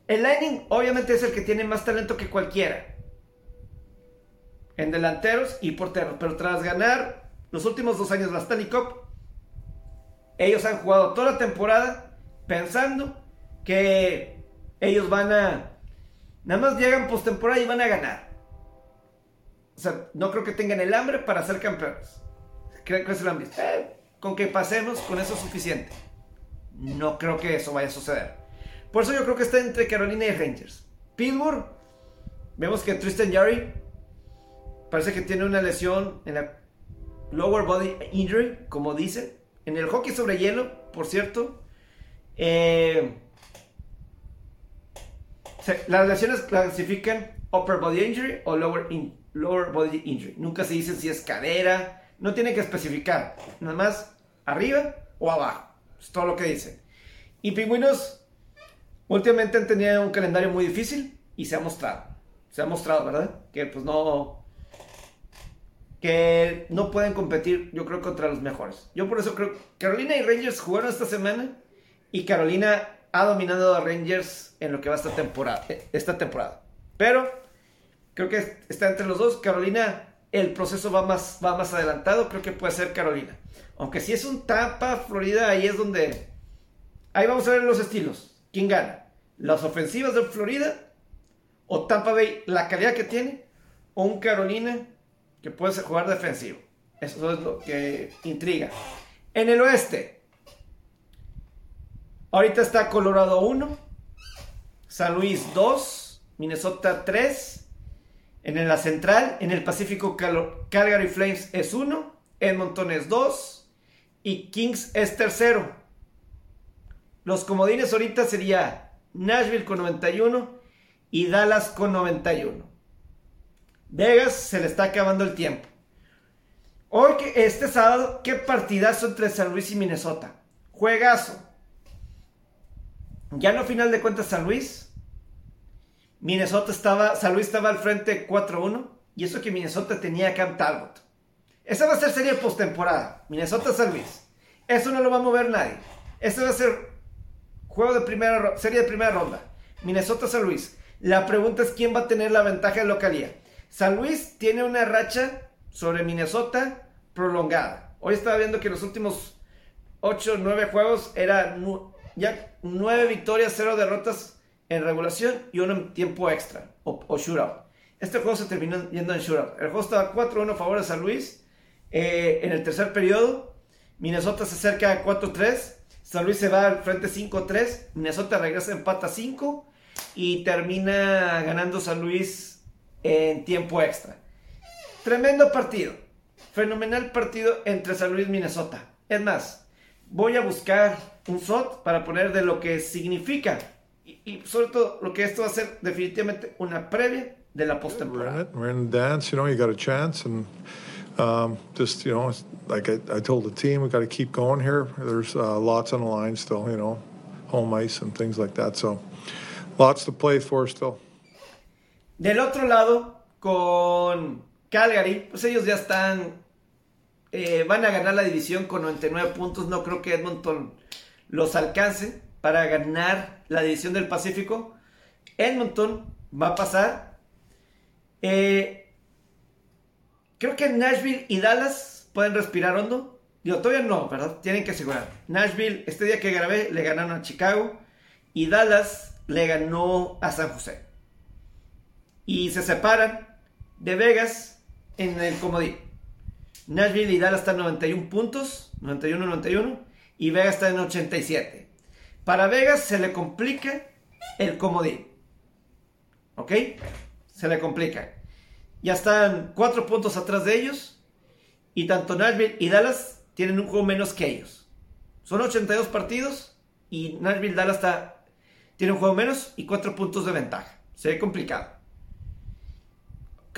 El Lightning obviamente es el que tiene más talento que cualquiera en delanteros y porteros. Pero tras ganar los últimos dos años la Stanley Cup, ellos han jugado toda la temporada pensando que ellos van a. Nada más llegan postemporada y van a ganar. O sea, no creo que tengan el hambre para ser campeones. Creo que es el hambre. Eh, con que pasemos, con eso es suficiente. No creo que eso vaya a suceder. Por eso yo creo que está entre Carolina y Rangers. Pittsburgh, vemos que Tristan Jarry Parece que tiene una lesión en la lower body injury, como dice. En el hockey sobre hielo, por cierto. Eh, las lesiones clasifican upper body injury o lower, lower body injury. Nunca se dice si es cadera. No tiene que especificar. Nada más arriba o abajo. Es todo lo que dice. Y Pingüinos últimamente han tenido un calendario muy difícil y se ha mostrado. Se ha mostrado, ¿verdad? Que pues no, que no pueden competir, yo creo, contra los mejores. Yo por eso creo Carolina y Rangers jugaron esta semana y Carolina ha dominado a Rangers en lo que va esta temporada. Esta temporada. Pero creo que está entre los dos. Carolina, el proceso va más, va más adelantado. Creo que puede ser Carolina. Aunque si es un Tampa, Florida, ahí es donde... Ahí vamos a ver los estilos. ¿Quién gana? ¿Las ofensivas de Florida? ¿O Tampa Bay, la calidad que tiene? ¿O un Carolina que puede jugar defensivo. Eso es lo que intriga. En el oeste, ahorita está Colorado 1, San Luis 2, Minnesota 3. En la central, en el Pacífico, Calgary Flames es 1, Edmonton es 2 y Kings es tercero. Los comodines ahorita sería Nashville con 91 y Dallas con 91. Vegas se le está acabando el tiempo. Hoy, este sábado, qué partidazo entre San Luis y Minnesota. Juegazo. Ya no final de cuentas San Luis. Minnesota estaba, San Luis estaba al frente 4-1. Y eso que Minnesota tenía a Camp Talbot. Esa va a ser serie postemporada. Minnesota-San Luis. Eso no lo va a mover nadie. Ese va a ser juego de primera, serie de primera ronda. Minnesota-San Luis. La pregunta es quién va a tener la ventaja de localía. San Luis tiene una racha sobre Minnesota prolongada. Hoy estaba viendo que los últimos 8 o 9 juegos era ya 9 victorias, 0 derrotas en regulación y uno en tiempo extra o, shootout. Este juego se terminó yendo en shootout. El juego estaba 4-1 a favor de San Luis. Eh, en el tercer periodo, Minnesota se acerca a 4-3. San Luis se va al frente 5-3. Minnesota regresa empata 5 y termina ganando San Luis en tiempo extra. Tremendo partido. Fenomenal partido entre San Luis y Minnesota. Es más, voy a buscar un SOT para poner de lo que significa. Y, sobre todo lo que esto va a ser definitivamente una previa de la postemporada. We're in the dance. You know, you got a chance, and um, just you know, like I, I told the team, we got to keep going here. There's uh, lots on the line still. You know, home ice and things like that. So, lots to play for still. Del otro lado, con Calgary, pues ellos ya están, eh, van a ganar la división con 99 puntos. No creo que Edmonton los alcance para ganar la división del Pacífico. Edmonton va a pasar. Eh, creo que Nashville y Dallas pueden respirar hondo. Digo, todavía no, ¿verdad? Tienen que asegurar. Nashville, este día que grabé, le ganaron a Chicago. Y Dallas le ganó a San José y se separan de Vegas en el comodín. Nashville y Dallas están en 91 puntos, 91-91, y Vegas está en 87. Para Vegas se le complica el comodín. ¿Ok? Se le complica. Ya están 4 puntos atrás de ellos, y tanto Nashville y Dallas tienen un juego menos que ellos. Son 82 partidos, y Nashville Dallas está, tiene un juego menos y 4 puntos de ventaja. Se ve complicado.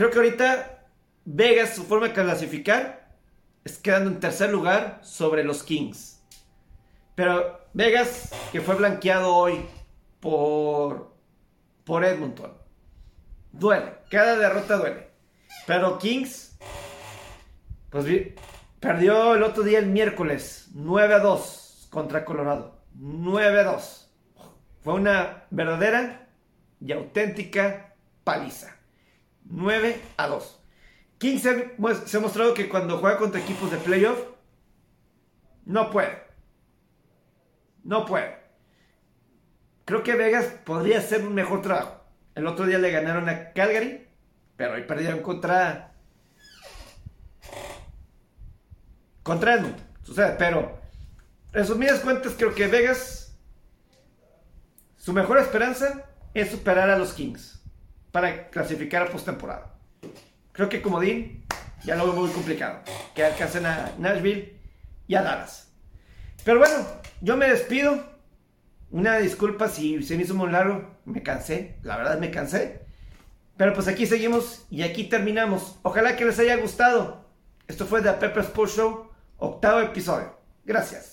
Creo que ahorita Vegas, su forma de clasificar, es quedando en tercer lugar sobre los Kings. Pero Vegas, que fue blanqueado hoy por, por Edmonton, duele. Cada derrota duele. Pero Kings, pues perdió el otro día, el miércoles, 9 a 2 contra Colorado. 9 a 2. Fue una verdadera y auténtica paliza. 9 a 2. Kings se, pues, se ha mostrado que cuando juega contra equipos de playoff, no puede. No puede. Creo que Vegas podría hacer un mejor trabajo. El otro día le ganaron a Calgary, pero hoy perdieron contra. Contra Edmonton. Sucede, pero. Resumidas cuentas, creo que Vegas. Su mejor esperanza es superar a los Kings para clasificar a postemporada. Creo que Comodín ya lo veo muy complicado. Que alcancen a Nashville y a Dallas. Pero bueno, yo me despido. Una disculpa si se me hizo muy largo. Me cansé. La verdad me cansé. Pero pues aquí seguimos y aquí terminamos. Ojalá que les haya gustado. Esto fue The Pepper Sports Show, octavo episodio. Gracias.